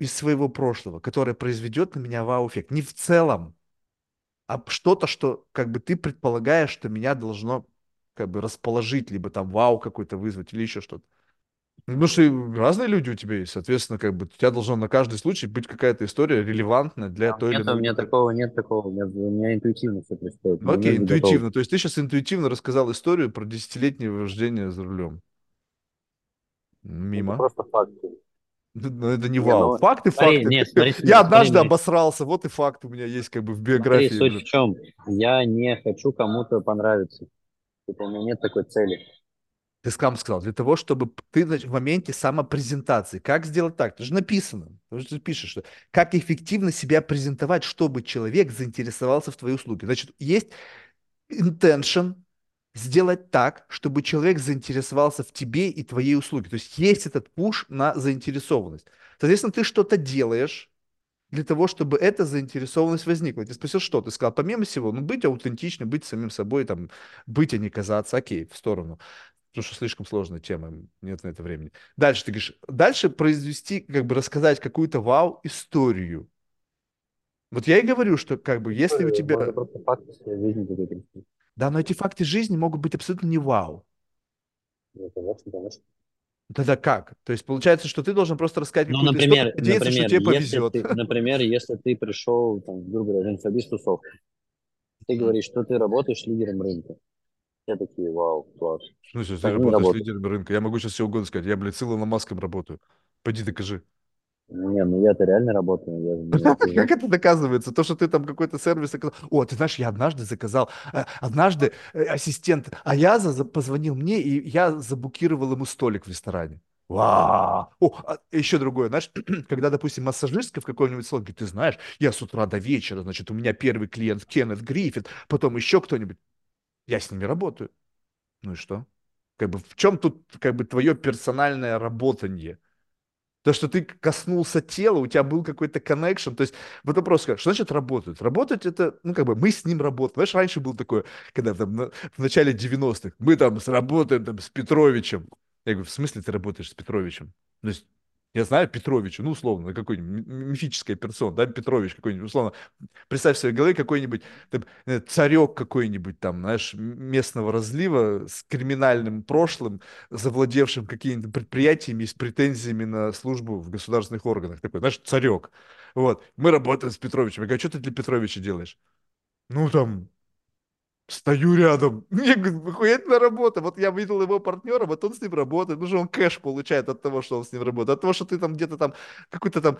из своего прошлого, которая произведет на меня вау-эффект. Не в целом, а что-то, что как бы ты предполагаешь, что меня должно как бы расположить, либо там вау какой-то вызвать, или еще что-то. Потому что разные люди у тебя есть, соответственно, как бы у тебя должно на каждый случай быть какая-то история релевантная для А той или Нет, у иной меня аудитории. такого нет такого. У меня, у меня интуитивно все происходит. Ну, окей, интуитивно. То есть ты сейчас интуитивно рассказал историю про десятилетнее вождение за рулем. Это Мимо. просто факты. Ну, ну, это не Не, вау. ну, Факты, смотри, факты. нет, смотри, Я смотри, однажды смотри, обосрался, вот и факт у меня есть как бы в смотри, биографии. суть блин. в чем? Я не хочу кому-то понравиться. Типа, у меня нет такой цели. Ты сам сказал, для того, чтобы ты в моменте самопрезентации. Как сделать так? Это же написано. Ты же пишешь, что как эффективно себя презентовать, чтобы человек заинтересовался в твоей услуге. Значит, есть intention сделать так, чтобы человек заинтересовался в тебе и твоей услуге. То есть есть этот пуш на заинтересованность. Соответственно, ты что-то делаешь для того, чтобы эта заинтересованность возникла. Тебя спросил, что? Ты сказал, помимо всего, ну, быть аутентичным, быть самим собой, там, быть, а не казаться. Окей, в сторону. Потому что слишком сложная тема, нет на это времени. Дальше ты говоришь, дальше произвести, как бы рассказать какую-то вау-историю. Вот я и говорю, что как бы если у Можно тебя... просто факты своей жизни какой-то рассказать. Да, но эти факты жизни могут быть абсолютно не вау. Ну, конечно, конечно. Тогда как? То есть получается, что ты должен просто рассказать Ну, какую-то историю, например, надеяться, что например, тебе если повезет. ты, например, если ты пришел, там, грубо говоря, в инфобиз-тусовку, ты говоришь, что ты работаешь лидером рынка. Все такие, вау, класс. Смысле, ты Так не работаешь работает. лидером рынка. Я могу сейчас все угодно сказать. Я, блядь, с Илоном Маском работаю. Пойди докажи. Не, ну я-то реально работаю. Я, Как это доказывается? То, что ты там какой-то сервис заказал. О, ты знаешь, я однажды заказал, э, однажды э, ассистент Аяза за- позвонил мне, и я заблокировал ему столик в ресторане. Вау! О, а еще другое, знаешь, когда, допустим, массажистка в каком-нибудь салоне, говорит, ты знаешь, я с утра до вечера, значит, у меня первый клиент Кеннет Гриффит, потом еще кто-нибудь. Я с ними работаю. Ну и что? Как бы в чем тут как бы твое персональное работание? То, что ты коснулся тела, у тебя был какой-то коннекшн. То есть вот вопрос, что значит работают? Работать это, ну как бы мы с ним работаем. Знаешь, раньше был такое, когда там на- в начале 90-х, мы там сработаем там с Петровичем. Я говорю, в смысле ты работаешь с Петровичем? То есть я знаю Петровича, ну условно, какой-нибудь ми- мифическая персона, да, Петрович какой-нибудь, условно. Представь в своей голове какой-нибудь э, царек какой-нибудь там, знаешь, местного разлива с криминальным прошлым, завладевшим какими-то предприятиями с претензиями на службу в государственных органах. Такой, знаешь, царек. Вот. Мы работаем с Петровичем. Я говорю, что ты для Петровича делаешь? Ну, там, Стою рядом. Мне говорит, охуительная работа. Вот я видел его партнера, вот он с ним работает. Ну же он кэш получает от того, что он с ним работает. От того, что ты там где-то там какой-то там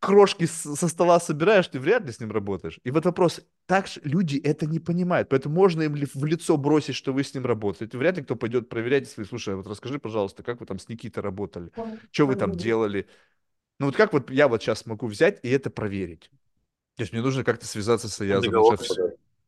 крошки со стола собираешь, ты вряд ли с ним работаешь. И вот вопрос, так же люди это не понимают. Поэтому можно им ли- в лицо бросить, что вы с ним работаете. Вряд ли кто пойдет проверять, если, слушай, а вот расскажи, пожалуйста, как вы там с Никитой работали? Что вы там делали? Ну вот как вот я вот сейчас могу взять и это проверить? То есть мне нужно как-то связаться с Аязом. Сейчас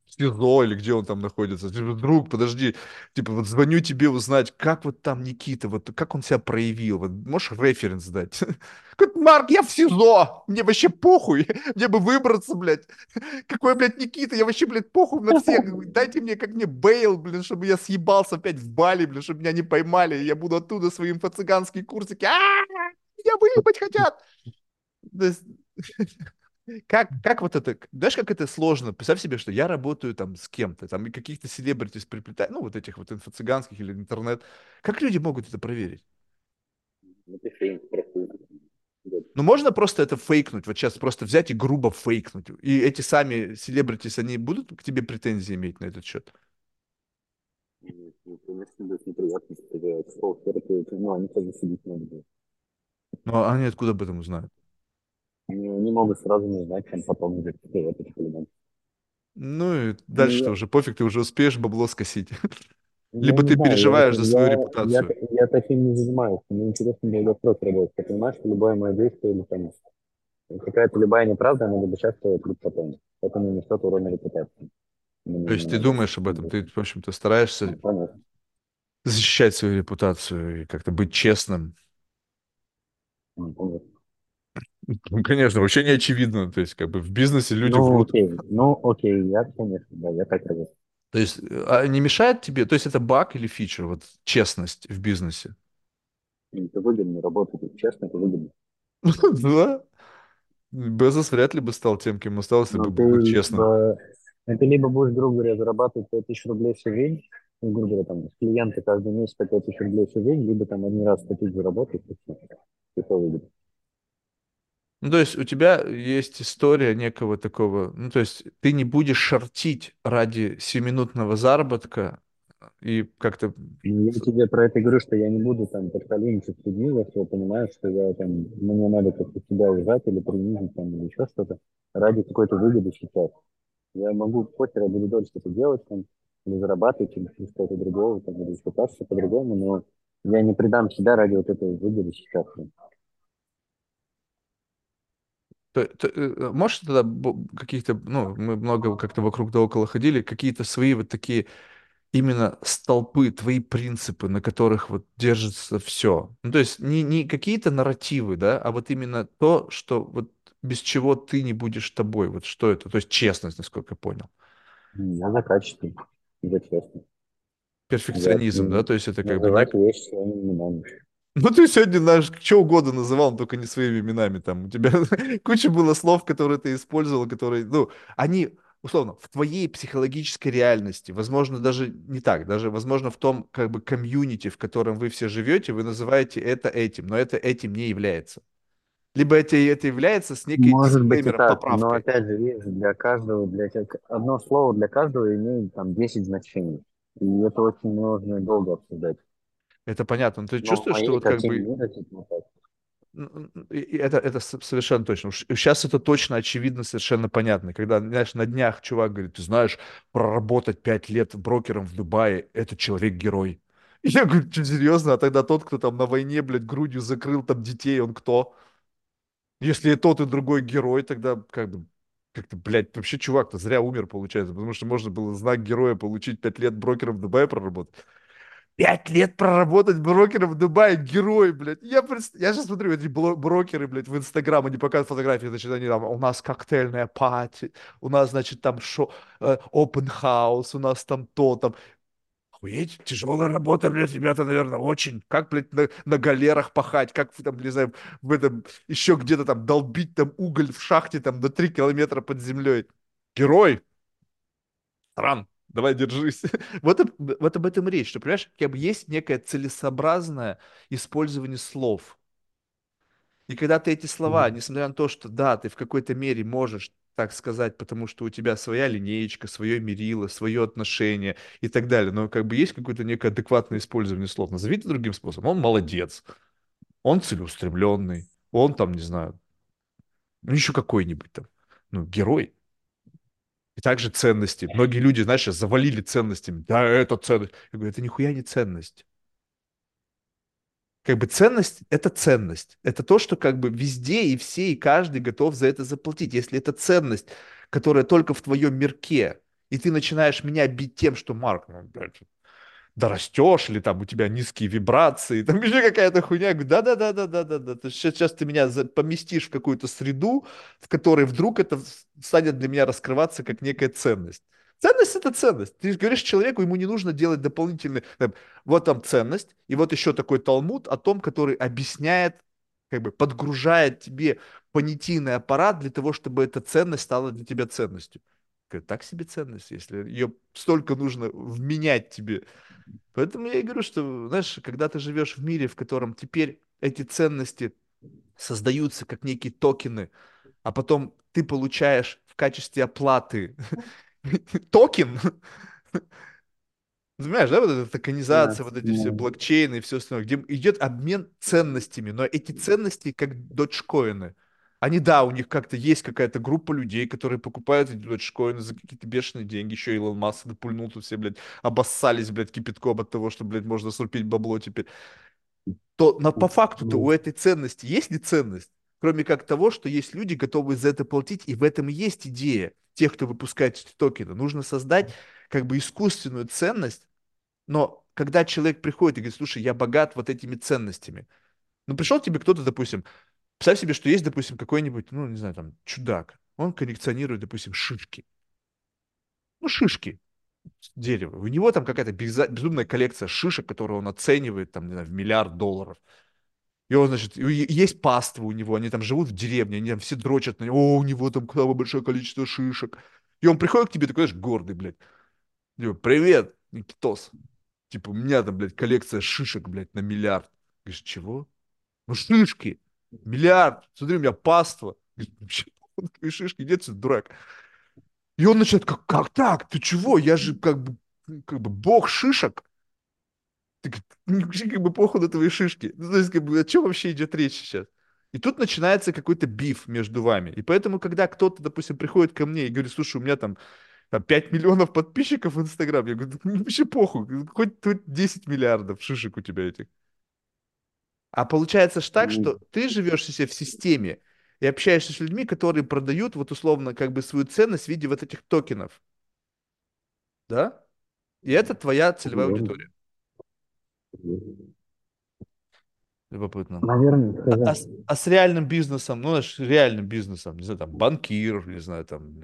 СИЗО или где он там находится. Типа, Друг, подожди, типа вот звоню тебе узнать, как вот там Никита, вот как он себя проявил. Вот можешь референс дать? Говорит, Марк, я в СИЗО, мне вообще похуй, мне бы выбраться, блядь. Какой, блядь, Никита, я вообще, блядь, похуй на всех. Дайте мне, как мне бейл, блин, чтобы я съебался опять в Бали, блин, чтобы меня не поймали, я буду оттуда свои инфо-цыганские курсики. А, Меня выебать хотят. Как, как вот это, знаешь, как это сложно? Представь себе, что я работаю там с кем-то, там и каких-то селебритис приплетаю, ну, вот этих вот инфо-цыганских или интернет. Как люди могут это проверить? Просто. Ну, можно просто это фейкнуть, вот сейчас просто взять и грубо фейкнуть. И эти сами селебритис, они будут к тебе претензии иметь на этот счет? Ну, конечно, будет неприятно, ну, они тоже сидеть. Ну, а они откуда об этом узнают? Они, они могут сразу не знать, там потом по-любому. Ну, и Ну, дальше-то уже пофиг, ты уже успеешь бабло скосить. я Либо не ты знаю, я, переживаешь за свою я, я, репутацию. я таким не занимаюсь. Мне интересно долгосрок работать. Я понимаю, что любое мое действие или там какая-то любая неправда, она будет стоит лишь потом. Это не несет урона репутации. То есть не ты думаешь об этом, ты, в общем-то, стараешься Ну, понятно. защищать свою репутацию и как-то быть честным. Ну, понятно. Ну, конечно, вообще не очевидно. То есть, как бы в бизнесе люди Ну, врут. окей. Ну, окей, я, конечно, да, я так работаю. То есть, а не мешает тебе, то есть это баг или фича, вот честность в бизнесе? Это выгодно работать, честно, это выгодно. Да. Безос вряд ли бы стал тем, кем он стал, если Но бы был либо, ну, ты либо будешь, грубо говоря, зарабатывать 5000 рублей всю жизнь, ну, грубо говоря, там, с клиента каждый месяц по 5000 рублей всю жизнь, либо там один раз 100 тысяч заработаешь, и все. И то выгодно. Ну, то есть у тебя есть история некого такого, ну, то есть ты не будешь шортить ради сиюминутного заработка и как-то... Я тебе про это говорю, что я не буду там подколенничать с людьми, если я понимаю, что я там, мне надо как-то себя ужать или принизить там, или еще что-то ради какой-то выгоды сейчас. Я могу, похер, я буду дольше это делать там, или зарабатывать, или через что-то другого, там, или пытаться по-другому, но я не предам себя ради вот этой выгоды сейчас. То- то, э, Можешь тогда каких-то, ну, мы много как-то вокруг да около ходили, какие-то свои вот такие именно столпы, твои принципы, на которых вот держится все. Ну, то есть не, не какие-то нарративы, да, а вот именно то, что вот без чего ты не будешь тобой. Вот что это? То есть честность, насколько я понял. Я за качество, за честность. Перфекционизм, да, м, то есть это как бы называть вещи своими именами. Ну, ты сегодня наш что угодно называл, но только не своими именами. Там у тебя куча было слов, которые ты использовал, которые, ну, они, условно, в твоей психологической реальности, возможно, даже не так, даже, возможно, в том, как бы, комьюнити, в котором вы все живете, вы называете это этим, но это этим не является. Либо это, это является с некой Может быть и так, но поправкой. опять же, видишь, для каждого, для одно слово для каждого имеет там 10 значений. И это очень нужно долго обсуждать. Это понятно. Но ты Но чувствуешь, что вот как бы это Это, совершенно точно. Сейчас это точно, очевидно, совершенно понятно. Когда, знаешь, на днях чувак говорит, ты знаешь, проработать пять лет брокером в Дубае, это человек-герой. Я говорю, что, серьезно? А тогда тот, кто там на войне, блядь, грудью закрыл там детей, он кто? Если и тот, и другой герой, тогда как бы, как-то, блядь, вообще чувак-то зря умер, получается, потому что можно было знак героя получить пять лет брокером в Дубае проработать. Пять лет проработать брокером в Дубае, герой, блядь. Я, пред- я сейчас смотрю, эти брокеры, блядь, в Инстаграм, они показывают фотографии, значит, они там, у нас коктейльная пати, у нас, значит, там шо, э, open house, у нас там то, там. Охуеть, тяжелая работа, блядь, ребята, наверное, очень. Как, блядь, на, на галерах пахать, как, там, не знаю, в этом, еще где-то там долбить там уголь в шахте там до 3 километра под землей. Герой, Ран, давай держись. Вот, об- вот об этом речь, что, понимаешь, как бы есть некое целесообразное использование слов. И когда ты эти слова, Мгм. несмотря на то, что да, ты в какой-то мере можешь так сказать, потому что у тебя своя линеечка, свое мерило, свое отношение и так далее. Но как бы есть какое-то некое адекватное использование слов. Назови это другим способом. Он молодец, он целеустремленный, он там, не знаю, ну еще какой-нибудь там, ну, герой. И также ценности. Многие люди, знаешь, завалили ценностями. Да, это ценность. Я говорю, это нихуя не ценность как бы ценность – это ценность. Это то, что как бы везде и все, и каждый готов за это заплатить. Если это ценность, которая только в твоем мирке, и ты начинаешь меня бить тем, что, Марк, ну, блядь, да растешь, или там у тебя низкие вибрации, там еще какая-то хуйня. Я говорю, да-да-да-да-да-да. Сейчас, сейчас ты меня поместишь в какую-то среду, в которой вдруг это станет для меня раскрываться как некая ценность. Ценность это ценность. Ты говоришь человеку, ему не нужно делать дополнительные... Вот там ценность, и вот еще такой талмуд о том, который объясняет, как бы подгружает тебе понятийный аппарат для того, чтобы эта ценность стала для тебя ценностью. Так себе ценность, если ее столько нужно вменять тебе. Поэтому я и говорю, что, знаешь, когда ты живешь в мире, в котором теперь эти ценности создаются как некие токены, а потом ты получаешь в качестве оплаты токен, Понимаешь, да, вот эта токенизация, вот эти все блокчейны и все остальное, где идет обмен ценностями, но эти ценности как дочкоины. Они, да, у них как-то есть какая-то группа людей, которые покупают эти дочкоины за какие-то бешеные деньги. Еще Илон Маск допульнул тут все, блядь, обоссались, блядь, кипятком от того, что, блядь, можно срубить бабло теперь. То, но по факту-то у этой ценности есть ли ценность? Кроме как того, что есть люди, готовые за это платить, и в этом и есть идея тех, кто выпускает эти токены. Нужно создать как бы искусственную ценность, но когда человек приходит и говорит, слушай, я богат вот этими ценностями, ну пришел тебе кто-то, допустим, представь себе, что есть, допустим, какой-нибудь, ну не знаю, там, чудак, он коллекционирует, допустим, шишки. Ну, шишки дерева. У него там какая-то безумная коллекция шишек, которую он оценивает там, не знаю, в миллиард долларов. И он, значит, есть паства у него, они там живут в деревне, они там все дрочат на него, о, у него там большое количество шишек. И он приходит к тебе такой, знаешь, гордый, блядь. Типа, привет, Никитос. Типа, у меня там, блядь, коллекция шишек, блядь, на миллиард. Говоришь, чего? Ну, шишки. Миллиард. Смотри, у меня паства. Говоришь, твои шишки, нет, дурак. И он начинает, как, как так? Ты чего? Я же как бы, как бы бог шишек. Ты вообще как бы на твои шишки. Ну, то есть, как бы, о чем вообще идет речь сейчас? И тут начинается какой-то биф между вами. И поэтому, когда кто-то, допустим, приходит ко мне и говорит, слушай, у меня там, там 5 миллионов подписчиков в Инстаграм, я говорю, ну, вообще похуй, хоть, хоть 10 миллиардов шишек у тебя этих. А получается ж так, что ты живешь себе в системе и общаешься с людьми, которые продают вот условно как бы свою ценность в виде вот этих токенов. Да? И это твоя целевая аудитория. Любопытно. Наверное. А, а, а с реальным бизнесом, ну, знаешь, реальным бизнесом, не знаю, там, банкир, не знаю, там,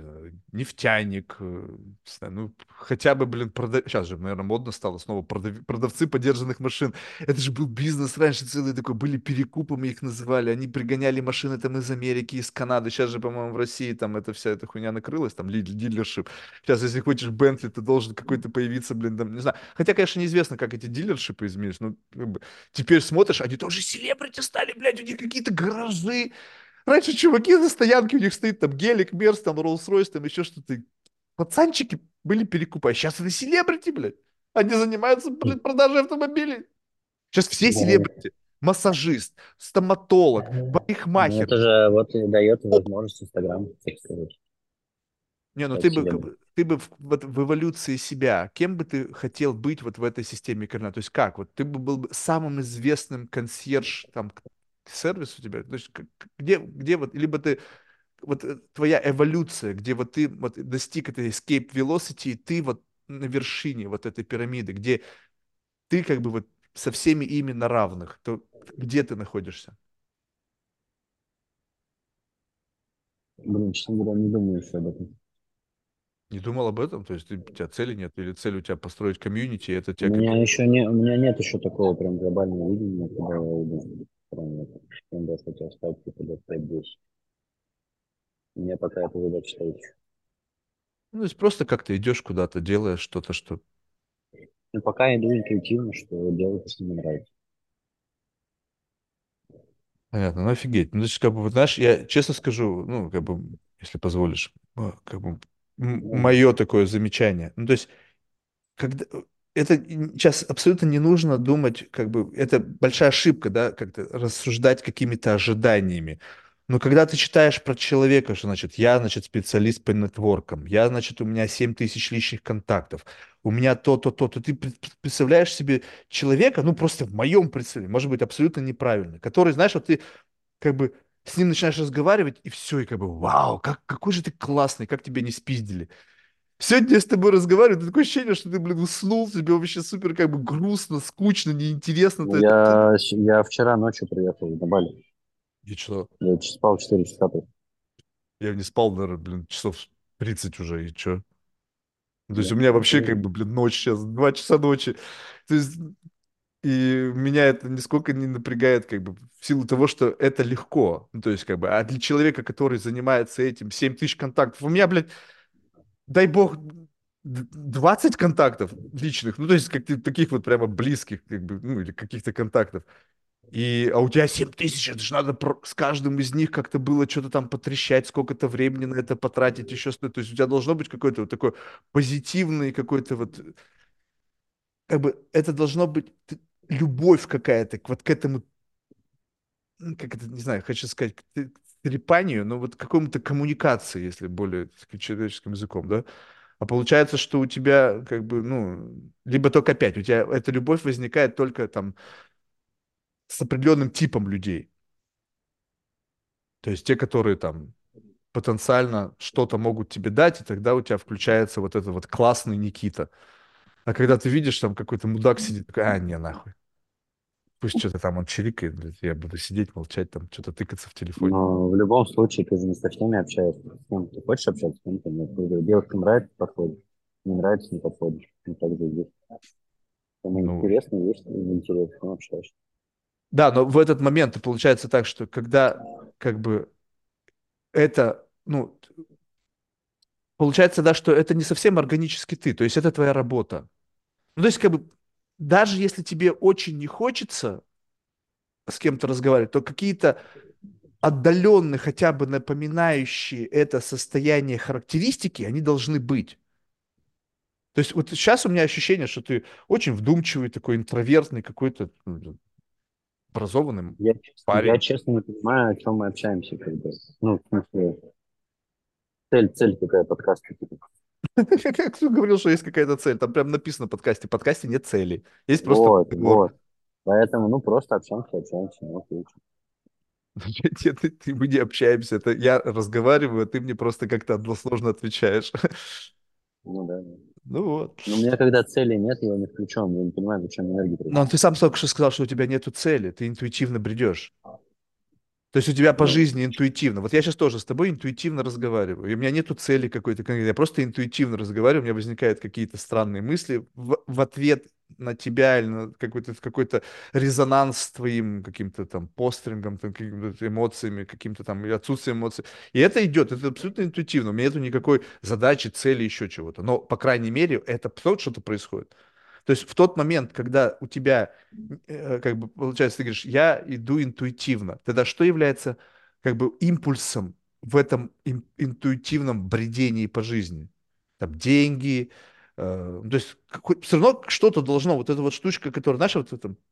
нефтяник, э, не знаю, ну, хотя бы, блин, продав... сейчас же, наверное, модно стало снова продав... продавцы подержанных машин. Это же был бизнес раньше целый такой, были перекупы, мы их называли, они пригоняли машины там из Америки, из Канады. Сейчас же, по-моему, в России там эта вся эта хуйня накрылась, там, дилершип. Сейчас, если хочешь Бентли, ты должен какой-то появиться, блин, там, не знаю. Хотя, конечно, неизвестно, как эти дилершипы изменились, но как бы, теперь смотришь, они тоже уже селебрити стали, блядь, у них какие-то гаражи. Раньше чуваки на стоянке, у них стоит там гелик, мерс, там Роллс-Ройс, там еще что-то. Пацанчики были перекупы, а сейчас это селебрити, блядь. Они занимаются, блядь, продажей автомобилей. Сейчас все селебрити. Массажист, стоматолог, парикмахер. Ну, это же вот и дает возможность Инстаграм. Не, ну ты бы, ты бы в, вот, в эволюции себя, кем бы ты хотел быть вот в этой системе координат? То есть как? Вот ты бы был бы самым известным консьерж, там, сервис у тебя? То есть где, где вот, либо ты, вот э, твоя эволюция, где вот ты вот достиг этой escape velocity, и ты вот на вершине вот этой пирамиды, где ты как бы вот со всеми ими на равных, то где ты находишься? Блин, честно говоря, не думаю еще об этом. Не думал об этом? То есть ты, у тебя цели нет? Или цель у тебя построить комьюнити, это тебя... У меня еще не, у меня нет еще такого прям глобального видения, когда я иду. Прям бы я хотел стать, типа, лет 5-10. У меня пока эта задача стоит. Ну, то есть просто как-то идешь куда-то, делаешь что-то, что... Ну, пока я иду интуитивно, что делать, если мне нравится. Понятно, ну офигеть. Ну, есть, как бы, знаешь, я честно скажу, ну, как бы, если позволишь, э, как бы Ну, мое такое замечание. Ну, то есть, когда это сейчас абсолютно не нужно думать, как бы, это большая ошибка, да, как-то рассуждать какими-то ожиданиями. Но когда ты читаешь про человека, что, значит, я, значит, специалист по нетворкам, я, значит, у меня 7 тысяч личных контактов, у меня то-то, то-то, ты представляешь себе человека, ну, просто в моем представлении, может быть, абсолютно неправильно, который, знаешь, вот ты как бы с ним начинаешь разговаривать, и все, и как бы, вау, как, какой же ты классный, как тебя не спиздили. Сегодня я с тобой разговариваю, такое ощущение, что ты, блин, уснул, тебе вообще супер как бы грустно, скучно, неинтересно. я, щ- я вчера ночью приехал на Бали. И что? Я спал 4 часа. Я не спал, наверное, блин, часов 30 уже, и что? То есть Да. у меня вообще как бы, блин, ночь сейчас, 2 часа ночи. То есть, и меня это нисколько не напрягает, как бы, в силу того, что это легко. Ну, то есть, как бы, а для человека, который занимается этим, 7 тысяч контактов, у меня, блядь, дай бог, д- 20 контактов личных, ну, то есть, как ты, таких вот прямо близких, как бы, ну, или каких-то контактов. И, а у тебя 7 тысяч, это же надо про- с каждым из них как-то было что-то там потрещать, сколько-то времени на это потратить, еще что-то. То есть у тебя должно быть какой-то вот такой позитивный какой-то вот, как бы это должно быть т- любовь какая-то вот к этому, как это, не знаю, хочу сказать, к трепанию, но вот к какому-то коммуникации, если более сказать, человеческим языком, да? А получается, что у тебя как бы, ну, либо только опять, у тебя эта любовь возникает только там с определенным типом людей. То есть те, которые там потенциально что-то могут тебе дать, и тогда у тебя включается вот этот вот классный Никита. А когда ты видишь, там какой-то мудак сидит, такой, а, не, нахуй. Пусть что-то там он чирикает, блядь, я буду сидеть, молчать, там, что-то тыкаться в телефоне. Но в любом случае ты же не со всеми общаешься. С кем ты хочешь общаться, с кем-то нет. Я говорю, Девушке нравится, подходишь. Не нравится, не подходишь. И так же здесь. Кому Ну, интересно, есть интерес, ну, общаешься. да, но в этот момент получается так, что когда как бы это, ну, получается, да, что это не совсем органически ты, то есть это твоя работа. Ну, то есть как бы даже если тебе очень не хочется с кем-то разговаривать, то какие-то отдаленные, хотя бы напоминающие это состояние характеристики, они должны быть. То есть вот сейчас у меня ощущение, что ты очень вдумчивый, такой интровертный какой-то ну, образованный Я, честно- я парень. честно не понимаю, о чем мы общаемся, когда. Ну, в смысле, цель, цель какая подкаста, типа. Как ты говорил, что есть какая-то цель? Там прям написано в подкасте. В подкасте нет цели. Есть просто Вот, вот. Поэтому, ну, просто общаемся, общаемся, ну. Нет, ты- ты- мы не общаемся. Это я разговариваю, а ты мне просто как-то односложно отвечаешь. Ну, да. Ну вот. Но у меня, когда цели нет, я не включен, я не понимаю, зачем энергию тратить. Но ты сам только что сказал, что у тебя нету цели, ты интуитивно бредешь. То есть у тебя по жизни интуитивно. Вот я сейчас тоже с тобой интуитивно разговариваю. И у меня нету цели какой-то конкретной. Я просто интуитивно разговариваю, у меня возникают какие-то странные мысли в, в ответ на тебя или на какой-то какой-то резонанс с твоим каким-то там пострингом, там, какими-то эмоциями, каким-то там отсутствием эмоций. И это идет, это абсолютно интуитивно. У меня нету никакой задачи, цели, еще чего-то. Но, по крайней мере, это что-то происходит. То есть в тот момент, когда у тебя, э, как бы, получается, ты говоришь, я иду интуитивно, тогда что является, как бы, импульсом в этом ин- интуитивном бредении по жизни? Там деньги, э, ну, то есть все равно что-то должно, вот эта вот штучка, которая, знаешь, вот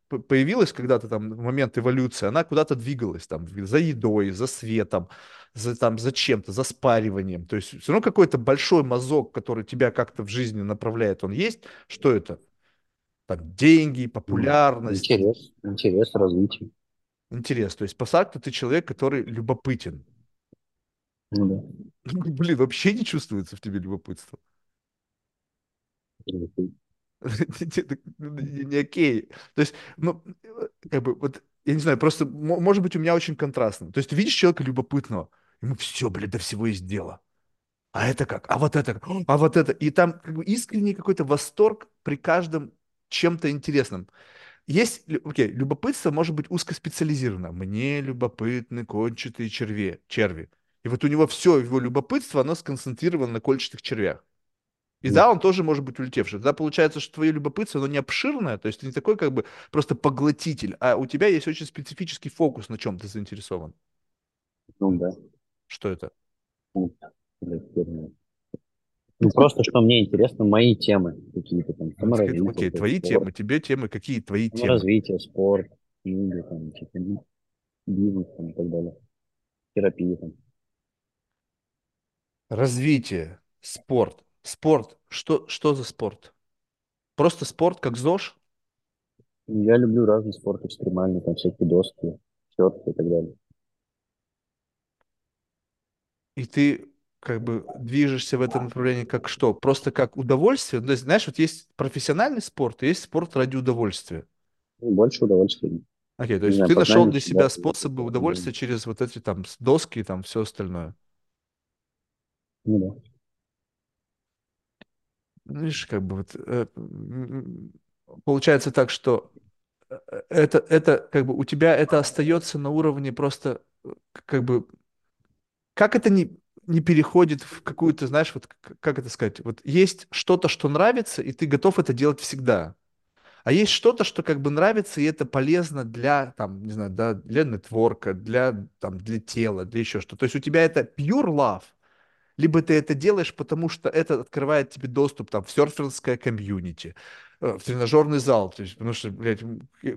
п- появилась когда-то там в момент эволюции, она куда-то двигалась там за едой, за светом, за, там, за чем-то, за спариванием. То есть все равно какой-то большой мазок, который тебя как-то в жизни направляет, он есть. Что это? Там деньги, популярность, Интерес, интерес, развитие. интерес. То есть по факту ты человек, который любопытен. Ну, да. Блин, вообще не чувствуется в тебе любопытство. Это Не окей. То есть, ну, как бы, вот, я не знаю, просто, мо- может быть, у меня очень контрастно. То есть ты видишь человека любопытного, ему все, блин, до всего есть дело. А это как? А вот это как? А вот это? И там как бы искренний какой-то восторг при каждом чем-то интересном. Есть, окей, любопытство может быть узкоспециализировано. Мне любопытны кончатые черви, черви. И вот у него все его любопытство, оно сконцентрировано на кольчатых червях. И да, он тоже может быть улетевший. Тогда получается, что твое любопытство, оно не обширное, то есть ты не такой как бы просто поглотитель, а у тебя есть очень специфический фокус, на чем ты заинтересован. Ну, да. Что это? Ну, просто, что мне интересно, мои темы какие-то там, Ну, саморазвитие, окей, тоже твои спорт, темы, тебе темы, какие твои темы? саморазвитие, спорт, книги, там, типа, би- бизнес, там, и так далее, терапия, там. Развитие, спорт. Спорт. Что, что за спорт? Просто спорт, как ЗОЖ? Я люблю разный спорт, экстремальный, там, всякие доски, серф и так далее. И ты как бы движешься в этом направлении как что? Просто как удовольствие? Ну, То есть, знаешь, вот есть профессиональный спорт, и есть спорт ради удовольствия. Ну, больше удовольствия. Окей, то Не есть знаю, ты нашел для себя, какое-то способы удовольствия через вот эти там доски и там все остальное. Ну, да. Ну, Видишь, как бы вот э, получается так, что э, это, это как бы у тебя это остается на уровне просто э, как бы как это не, не переходит в какую-то, знаешь, вот как это сказать, вот есть что-то, что нравится, и ты готов это делать всегда. А есть что-то, что как бы нравится, и это полезно для, там, не знаю, да, для нетворка, для, там, для тела, для еще что-то. То есть у тебя это pure love, либо ты это делаешь, потому что это открывает тебе доступ там, в серферское комьюнити, э, в тренажерный зал. То есть, потому что, блядь,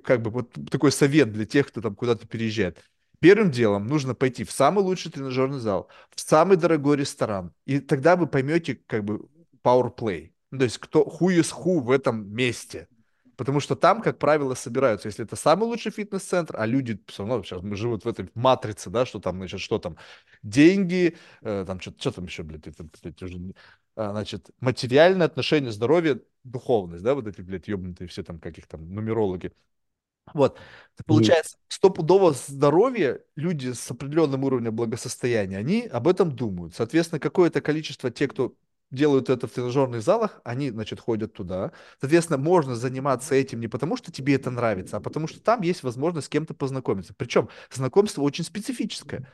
как бы вот такой совет для тех, кто там куда-то переезжает. Первым делом нужно пойти в самый лучший тренажерный зал, в самый дорогой ресторан. И тогда вы поймете, как бы, power play. Ну, то есть, кто who is who в этом месте. Потому что там, как правило, собираются, если это самый лучший фитнес-центр, а люди все равно сейчас мы живут в этой матрице, да, что там, значит, что там, деньги, э, там что там еще, блядь, это, блядь, уже, а, значит, материальное отношение, здоровье, духовность, да, вот эти, блядь, ебнутые все там, каких там, нумерологи. Вот. Получается, стопудово здоровье, люди с определенным уровнем благосостояния, они об этом думают. Соответственно, какое-то количество тех, кто делают это в тренажерных залах, они, значит, ходят туда. Соответственно, можно заниматься этим не потому, что тебе это нравится, а потому что там есть возможность с кем-то познакомиться. Причем знакомство очень специфическое.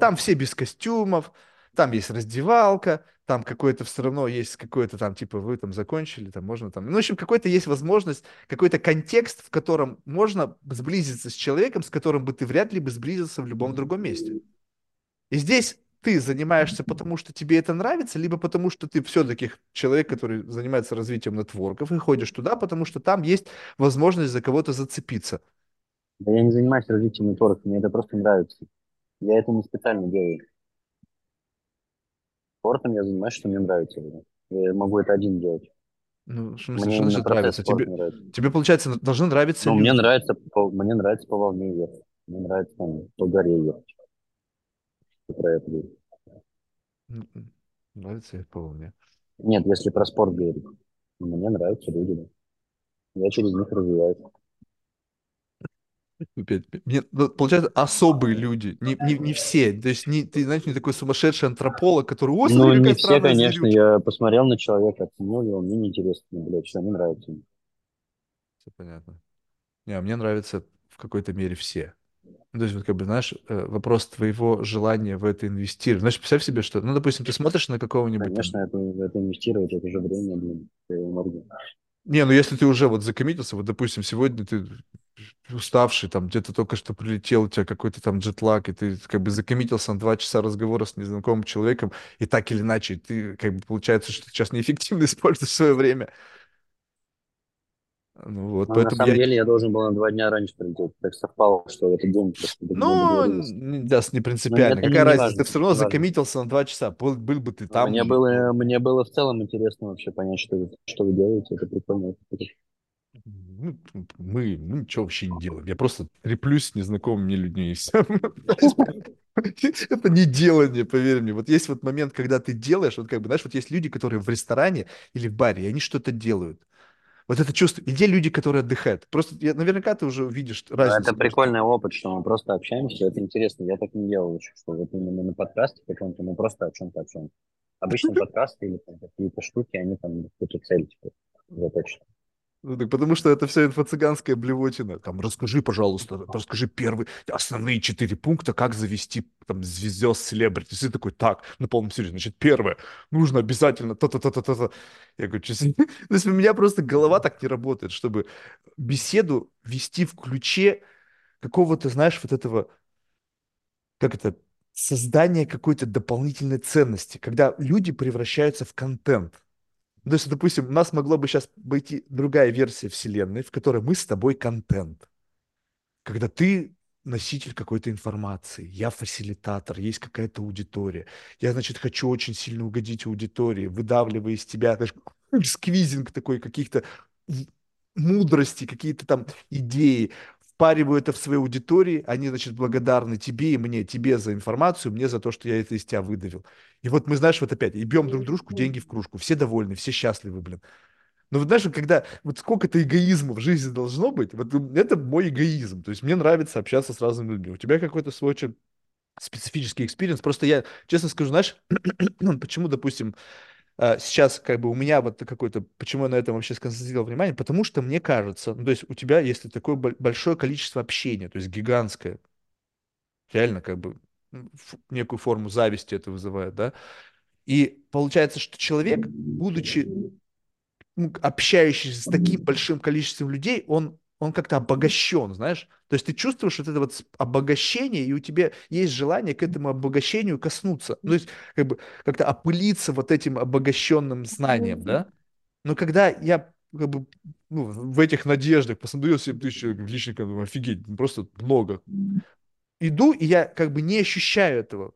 Там все без костюмов, там есть раздевалка, там какое-то все равно есть какое-то там, типа, вы там закончили, там можно там... Ну, в общем, какой-то есть возможность, какой-то контекст, в котором можно сблизиться с человеком, с которым бы ты вряд ли бы сблизился в любом другом месте. И здесь ты занимаешься потому, что тебе это нравится, либо потому, что ты все-таки человек, который занимается развитием нетворков, и ходишь туда, потому что там есть возможность за кого-то зацепиться. Да я не занимаюсь развитием нетворка, мне это просто нравится. Я это не специально делаю. Спортом я занимаюсь, что мне нравится. Я могу это один делать. Ну, в смысле, Мне что значит нравится? Тебе, нравится. тебе, получается, должны нравиться Ну, мне нравится, по, мне нравится по волне ехать. Мне нравится там по горе ехать. Про это говорю. Нравится это вполне. Нет, если про спорт говорить. Мне нравятся люди, да. Я через них развиваюсь. Мне, ну, получается, особые люди, не, не, не все. То есть, не, ты, знаешь, не такой сумасшедший антрополог, который, о, Ну, не все, конечно. зверючка. Я посмотрел на человека, оценил его, мне неинтересно, блядь, что не нравится. Все понятно. Не, а мне нравятся в какой-то мере все. Ну, То есть, вот как бы, знаешь, э, вопрос твоего желания в это инвестировать. Знаешь, представь себе, что, ну, допустим, ты смотришь на какого-нибудь. Конечно, это, это инвестировать, это же время, блин, это энергия. Не, ну если ты уже вот закоммитился, вот, допустим, сегодня ты уставший, там, где-то только что прилетел, у тебя какой-то там джетлаг, и ты как бы закоммитился на два часа разговора с незнакомым человеком, и так или иначе, ты как бы получается, что ты сейчас неэффективно используешь свое время. Ну вот, на поэтому самом я... деле я должен был на два дня раньше прилететь. Так совпало, что в этот день Ну, да, не Но принципиально. Какая не разница? Ты важно, все равно важно. закоммитился на два часа. Был, был бы ты Но там Мне было, мне было в целом интересно вообще понять, что, вы- что вы делаете. Это прикольно. Ну, мы, мы ничего вообще не делаем. Я просто треплюсь с незнакомыми людьми, и все. Это не делание, поверь мне. Вот есть вот момент, когда ты делаешь, вот как бы, знаешь, вот есть люди, которые в ресторане или в баре, и они что-то делают. Вот это чувство. И где люди, которые отдыхают? Просто я, наверняка ты уже увидишь Ну, это разницу между... прикольный опыт, что мы просто общаемся, это интересно. Я так не делал еще, что вот именно на подкасте каком-то мы просто о чем-то общаемся. Обычно подкасты или какие-то штуки, они там на какую-то цель типа, заточены. Ну, так потому что это все инфо-цыганская блевотина. Там, расскажи, пожалуйста, расскажи первые, основные четыре пункта, как завести там звезд селебрити. Ты такой, так, на полном серьезе. Значит, первое, нужно обязательно то-то-то-то-то. Я говорю, честно, то есть у меня просто голова так не работает, чтобы беседу вести в ключе какого-то, знаешь, вот этого, как это, создание какой-то дополнительной ценности, когда люди превращаются в контент. То есть, допустим, у нас могло бы сейчас быть другая версия Вселенной, в которой мы с тобой контент. Когда ты носитель какой-то информации, я фасилитатор, есть какая-то аудитория. Я, значит, хочу очень сильно угодить аудитории, выдавливая из тебя, знаешь, squeezing такой каких-то мудрости, какие-то там идеи, впариваю это в своей аудитории, они, значит, благодарны тебе и мне, тебе за информацию, мне за то, что я это из тебя выдавил. И вот мы, знаешь, вот опять, ебем друг дружку деньги в кружку, все довольны, все счастливы, блин. Но вот знаешь, когда вот сколько-то эгоизма в жизни должно быть, вот это мой эгоизм. То есть мне нравится общаться с разными людьми. У тебя какой-то свой очень специфический experience. Просто я, честно скажу, знаешь, почему, допустим, сейчас как бы у меня вот какой-то, почему я на этом вообще сконцентрировал внимание, потому что мне кажется, ну, то есть у тебя, если такое большое количество общения, то есть гигантское, реально как бы некую форму зависти это вызывает, да, и получается, что человек, будучи ну, общающийся с таким большим количеством людей, он он как-то обогащен, знаешь? То есть ты чувствуешь вот это вот обогащение, и у тебя есть желание к этому обогащению коснуться. Ну, то есть как бы как-то опылиться вот этим обогащенным знанием, да? Но когда я как бы ну, в этих надеждах посмотрел 7 тысяч в личниках, думаю, офигеть, просто много. Иду, и я как бы не ощущаю этого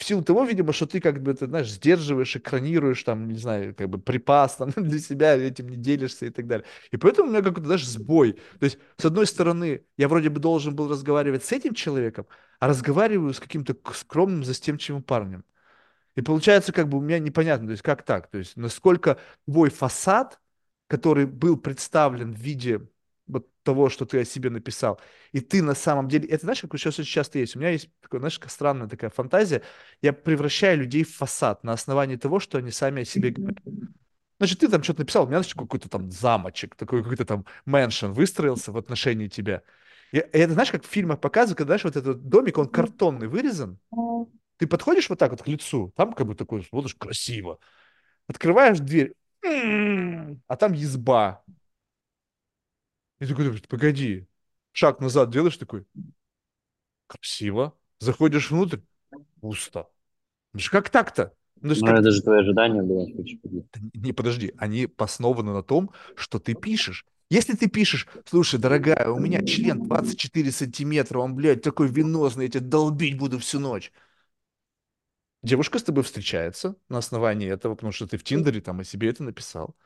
в силу того, видимо, что ты как бы, ты знаешь, сдерживаешь, экранируешь, там, не знаю, как бы припас там, для себя, этим не делишься и так далее. И поэтому у меня какой-то даже сбой. То есть, с одной стороны, я вроде бы должен был разговаривать с этим человеком, а разговариваю с каким-то скромным, застенчивым парнем. И получается, как бы у меня непонятно, то есть как так? То есть насколько твой фасад, который был представлен в виде вот того, что ты о себе написал. И ты на самом деле, это знаешь, как сейчас очень часто есть. У меня есть такая, знаешь, странная такая фантазия. Я превращаю людей в фасад на основании того, что они сами о себе говорят. Значит, ты там что-то написал, у меня, значит, какой-то там замочек, такой какой-то там мэншн выстроился в отношении тебя. И, и это, знаешь, как в фильмах показывают, когда, знаешь, вот этот домик, он картонный вырезан. Ты подходишь вот так вот к лицу, там как бы такой, смотришь, красиво. Открываешь дверь, а там изба, и такой думаешь, погоди, шаг назад делаешь такой, красиво. Заходишь внутрь, пусто. Ну как так-то? Ну, ну как... это же твое ожидание было. Не, подожди, они основаны на том, что ты пишешь. Если ты пишешь, слушай, дорогая, у меня член 24 сантиметра, он, блядь, такой венозный, я тебя долбить буду всю ночь. Девушка с тобой встречается на основании этого, потому что ты в Тиндере там о себе это написал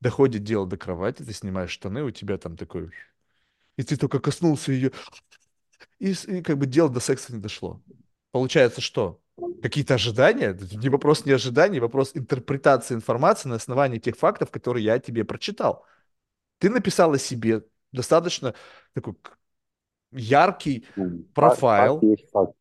доходит дело до кровати, ты снимаешь штаны, у тебя там такой... И ты только коснулся ее, и, и как бы дело до секса не дошло. Получается что? Какие-то ожидания? Не вопрос не ожиданий, вопрос интерпретации информации на основании тех фактов, которые я тебе прочитал. Ты написал о себе достаточно такой яркий профайл. Факт есть факт.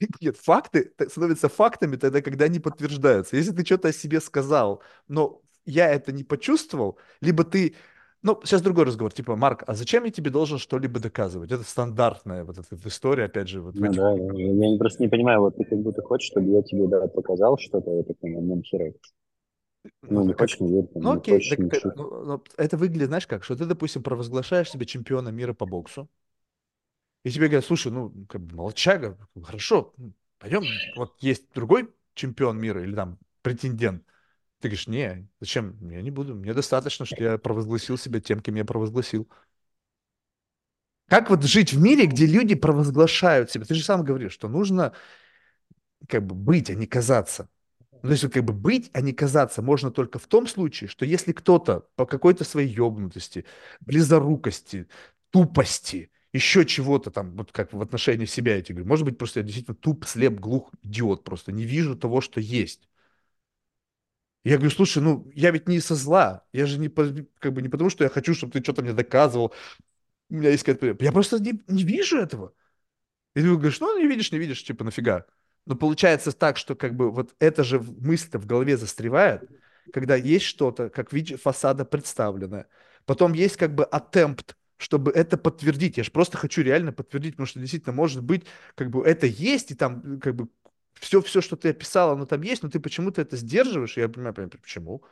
Нет, факты становятся фактами тогда, когда они подтверждаются. Если ты что-то о себе сказал, но я это не почувствовал, либо ты... Ну, сейчас другой разговор, типа, Марк, а зачем я тебе должен что-либо доказывать? Это стандартная вот эта история, опять же. Вот ну, этих... да, я просто не понимаю, вот ты как будто хочешь, чтобы я тебе да, показал что-то, это понимаю, ну, херак. Ну, ну, не хочешь, не верь, ну, окей, хочешь, так, так, ну, ну, это выглядит, знаешь как, что ты, допустим, провозглашаешь себя чемпиона мира по боксу, и тебе говорят, слушай, ну, как бы молчага, хорошо, пойдем, вот есть другой чемпион мира или там претендент, ты говоришь, не, зачем? Я не буду. Мне достаточно, что я провозгласил себя тем, кем я провозгласил. Как вот жить в мире, где люди провозглашают себя? Ты же сам говоришь, что нужно как бы быть, а не казаться. Ну, то есть как бы быть, а не казаться можно только в том случае, что если кто-то по какой-то своей ебнутости, близорукости, тупости, еще чего-то там, вот как в отношении себя я тебе говорю, может быть, просто я действительно туп, слеп, глух, идиот, просто не вижу того, что есть. Я говорю, слушай, ну я ведь не со зла, я же не, как бы, не потому, что я хочу, чтобы ты что-то мне доказывал, у меня есть какая-то... Я просто не, не вижу этого. И ты говоришь, ну не видишь, не видишь, типа нафига. Но получается так, что как бы вот эта же мысль-то в голове застревает, когда есть что-то, как вид фасада представленное. Потом есть как бы атемпт, чтобы это подтвердить. Я же просто хочу реально подтвердить, потому что действительно может быть, как бы это есть, и там как бы все, все, что ты описал, оно там есть, но ты почему-то это сдерживаешь, я понимаю, почему.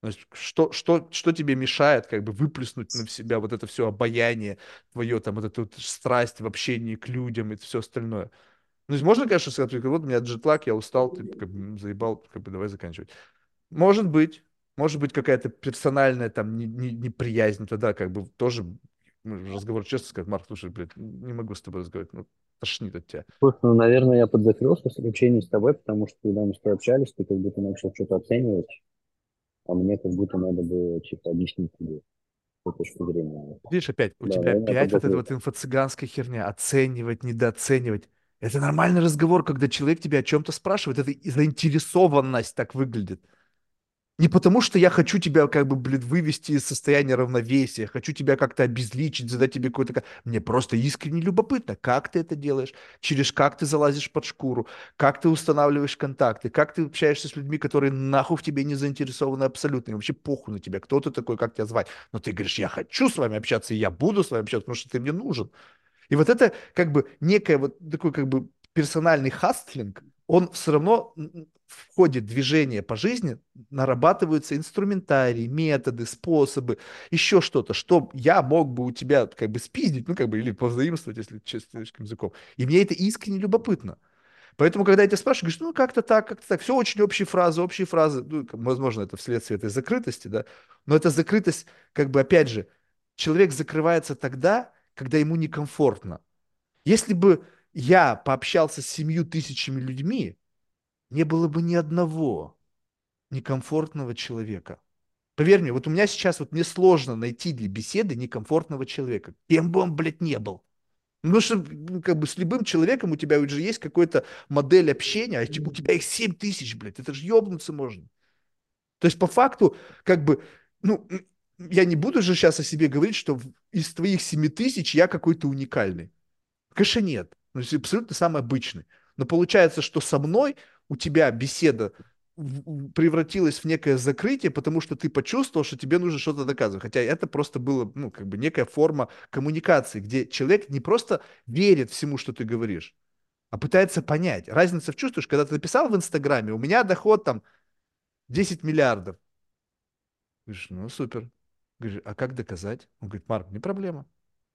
То есть, что, что, что тебе мешает как бы выплеснуть на себя вот это все обаяние твое, там, вот эту вот страсть в общении к людям и все остальное? Ну, есть можно, конечно, сказать, вот у меня джетлаг, я устал, ты как бы заебал, как бы давай заканчивать. Может быть, может быть какая-то персональная там не, не, неприязнь, тогда как бы тоже ну, разговор честно сказать, Марк, слушай, блядь, не могу с тобой разговаривать, ну, тошнит от тебя. Слушай, ну, наверное, я подзакрылся с общением с тобой, потому что, когда мы с тобой общались, ты как будто начал что-то оценивать, а мне как будто надо было что-то объяснить тебе зрения. Видишь, опять, у Да, тебя опять вот эта вот инфо-цыганская херня, оценивать, недооценивать. Это нормальный разговор, когда человек тебя о чем-то спрашивает, это заинтересованность так выглядит. Не потому, что я хочу тебя, как бы, блин, вывести из состояния равновесия, хочу тебя как-то обезличить, задать тебе какой-то... ка- Мне просто искренне любопытно, как ты это делаешь, через как ты залазишь под шкуру, как ты устанавливаешь контакты, как ты общаешься с людьми, которые нахуй в тебе не заинтересованы абсолютно, им вообще похуй на тебя, кто ты такой, как тебя звать. Но ты говоришь, я хочу с вами общаться, и я буду с вами общаться, потому что ты мне нужен. И вот это как бы некое вот такой как бы персональный хастлинг, он все равно в ходе движения по жизни нарабатываются инструментарии, методы, способы, еще что-то, что я мог бы у тебя как бы спиздить, ну как бы или повзаимствовать, если честным языком. И мне это искренне любопытно. Поэтому, когда я тебя спрашиваю, говоришь, ну как-то так, как-то так, все очень общие фразы, общие фразы, ну, возможно, это вследствие этой закрытости, да, но эта закрытость, как бы, опять же, человек закрывается тогда, когда ему некомфортно. Если бы я пообщался с семью тысячами людьми, не было бы ни одного некомфортного человека. Поверь мне, вот у меня сейчас вот мне сложно найти для беседы некомфортного человека, кем бы он, блядь, не был. Ну, что, как бы с любым человеком у тебя уже есть какая-то модель общения, а у тебя их 7 тысяч, блядь, это же ебнуться можно. То есть, по факту, как бы, ну, я не буду же сейчас о себе говорить, что из твоих 7 тысяч я какой-то уникальный. Конечно, нет. Ну, абсолютно самый обычный. Но получается, что со мной у тебя беседа превратилась в некое закрытие, потому что ты почувствовал, что тебе нужно что-то доказывать. Хотя это просто было, ну, как бы некая форма коммуникации, где человек не просто верит всему, что ты говоришь, а пытается понять. Разница в чувствуешь, когда ты написал в Инстаграме, у меня доход там 10 миллиардов. Говоришь, ну, супер. Говоришь, а как доказать? Он говорит, Марк, не проблема.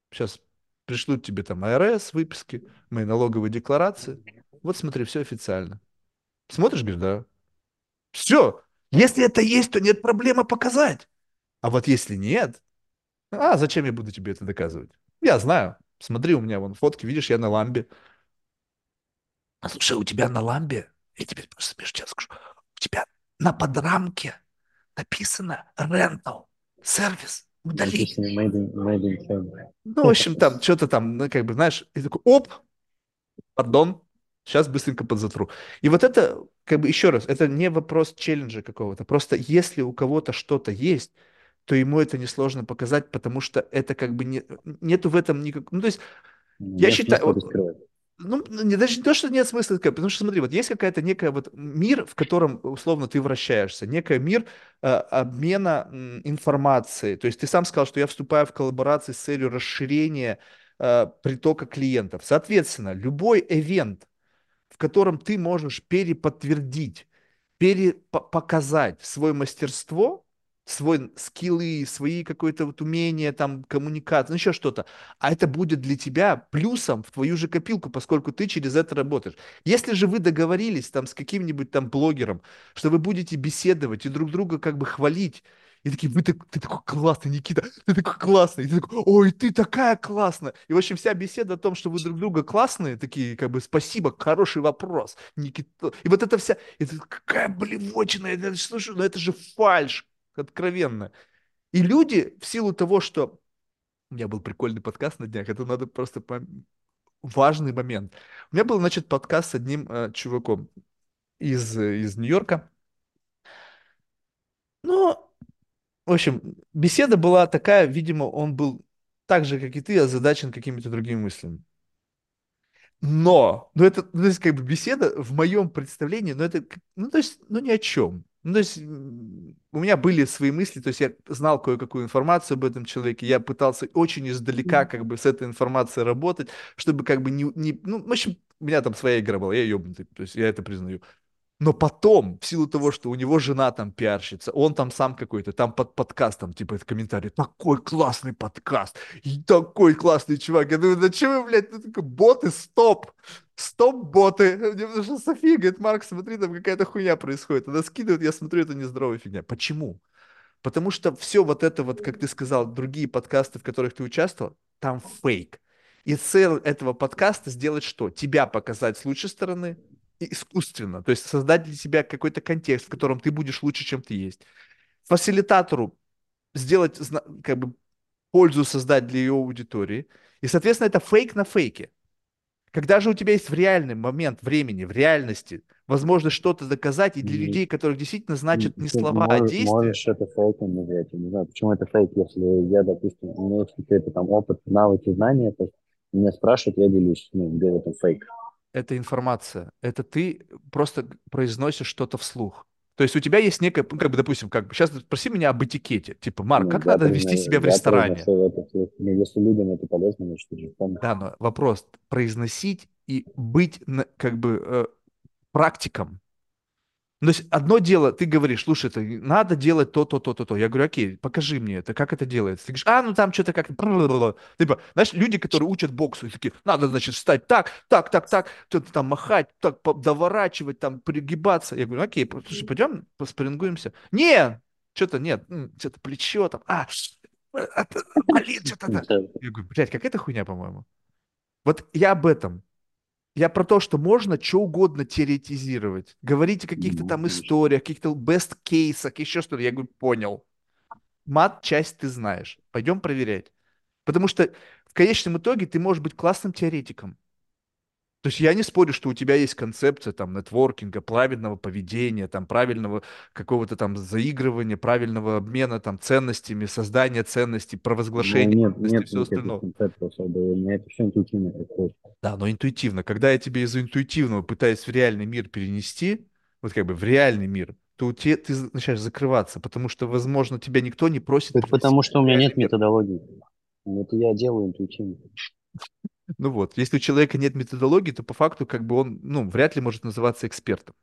Сейчас пришлют тебе там АРС, выписки, мои налоговые декларации. Вот смотри, все официально. Смотришь, говоришь, да. Все. Если это есть, то нет проблемы показать. А вот если нет, а зачем я буду тебе это доказывать? Я знаю. Смотри, у меня вон фотки, видишь, я на ламбе. А слушай, у тебя на ламбе, я тебе просто сейчас скажу, у тебя на подрамке написано rental, сервис, удали. Написано made in, made in. Ну, в общем, там что-то там, ну, как бы, знаешь, и такой, оп, пардон, сейчас быстренько подзатру. И вот это, как бы, еще раз, это не вопрос челленджа какого-то. Просто если у кого-то что-то есть, то ему это несложно показать, потому что это как бы не, нету в этом никак... Ну, то есть, я Нет считаю, смысла вот. Ну, не, даже не то, что нет смысла, потому что, смотри, вот есть какая-то некая вот мир, в котором, условно, ты вращаешься, некая мир э, обмена м, информацией. То есть ты сам сказал, что я вступаю в коллаборации с целью расширения э, притока клиентов. Соответственно, любой эвент, в котором ты можешь переподтвердить, перепоказать свое мастерство, свой скиллы, свои какое-то вот умение, там, коммуникация, ну еще что-то, а это будет для тебя плюсом в твою же копилку, поскольку ты через это работаешь. Если же вы договорились там с каким-нибудь там блогером, что вы будете беседовать и друг друга как бы хвалить, и такие, вы так, ты такой классный, Никита, ты такой классный, и ты такой, ой, ты такая классная. И, в общем, вся беседа о том, что вы друг друга классные, такие, как бы, спасибо, хороший вопрос, Никита. И вот это вся, это какая блевотина, это, слушай, ну это же фальш, откровенно. И люди, в силу того, что у меня был прикольный подкаст на днях, это надо просто пом- важный момент. У меня был, значит, подкаст с одним э, чуваком из, из Нью-Йорка. Ну, в общем, беседа была такая, видимо, он был так же, как и ты, озадачен какими-то другими мыслями. Но, ну это, ну, то есть, как бы беседа в моем представлении, ну это, ну то есть, ну ни о чем. Ну то есть, у меня были свои мысли, то есть я знал кое-какую информацию об этом человеке, я пытался очень издалека как бы с этой информацией работать, чтобы как бы не, не ну, в общем, у меня там своя игра была, я ебнутый, то есть я это признаю. Но потом, в силу того, что у него жена там пиарщица, он там сам какой-то, там под подкастом, типа, это комментарий, такой классный подкаст, и такой классный чувак. Я думаю, что вы, блядь, ну, такой, боты, стоп, стоп, боты. Мне что София говорит, Марк, смотри, там какая-то хуйня происходит. Она скидывает, я смотрю, это нездоровая фигня. Почему? Потому что все вот это вот, как ты сказал, другие подкасты, в которых ты участвовал, там фейк. И цель этого подкаста сделать что? Тебя показать с лучшей стороны, искусственно, то есть создать для себя какой-то контекст, в котором ты будешь лучше, чем ты есть. Фасилитатору сделать как бы пользу создать для ее аудитории. И, соответственно, это фейк на фейке. Когда же у тебя есть в реальный момент времени, в реальности, возможность что-то доказать, и для mm. людей, которых действительно значит не слова, можешь, а действия. Можешь это фейком назвать. Я не знаю, почему это фейк, если я, допустим, у меня есть какой-то там опыт, навыки, знания, то меня спрашивают, я делюсь, ну, где в этом фейк это информация. Это ты просто произносишь что-то вслух. То есть у тебя есть некая, ну, как бы, допустим, как бы, сейчас спроси меня об этикете. Типа, Марк, ну, как надо вести себя в ресторане? Это, если людям это полезно, значит, это Да, но вопрос, произносить и быть, как бы, э, практиком. Но одно дело, ты говоришь, слушай, это надо делать то, то, то, то, то. Я говорю, окей, покажи мне это, как это делается. Ты говоришь, а, ну там что-то как... Типа, знаешь, люди, которые учат боксу, такие, надо, значит, встать так, так, так, так, что-то там махать, так, доворачивать, там, пригибаться. Я говорю, окей, слушай, пойдем поспорингуемся. Не, что-то нет, что-то плечо там, а, болит что-то. Я говорю, блядь, какая-то хуйня, по-моему. Вот я об этом. Я про то, что можно что угодно теоретизировать. Говорить о каких-то там историях, каких-то best кейсах, еще что-то. Я говорю, понял. Мат часть ты знаешь. Пойдем проверять. Потому что в конечном итоге ты можешь быть классным теоретиком. То есть я не спорю, что у тебя есть концепция там нетворкинга, правильного поведения, там правильного какого-то там заигрывания, правильного обмена там ценностями, создания ценностей, провозглашения ну, нет, ценностей, нет все остальное. У меня это все интуитивно происходит. Да, но интуитивно. Когда я тебе из интуитивного пытаюсь в реальный мир перенести, вот как бы в реальный мир, то у тебя, ты начинаешь закрываться, потому что, возможно, тебя никто не просит... Это потому что у меня нет методологии. Это я делаю интуитивно. Ну вот, если у человека нет методологии, то по факту как бы он, ну, вряд ли может называться экспертом.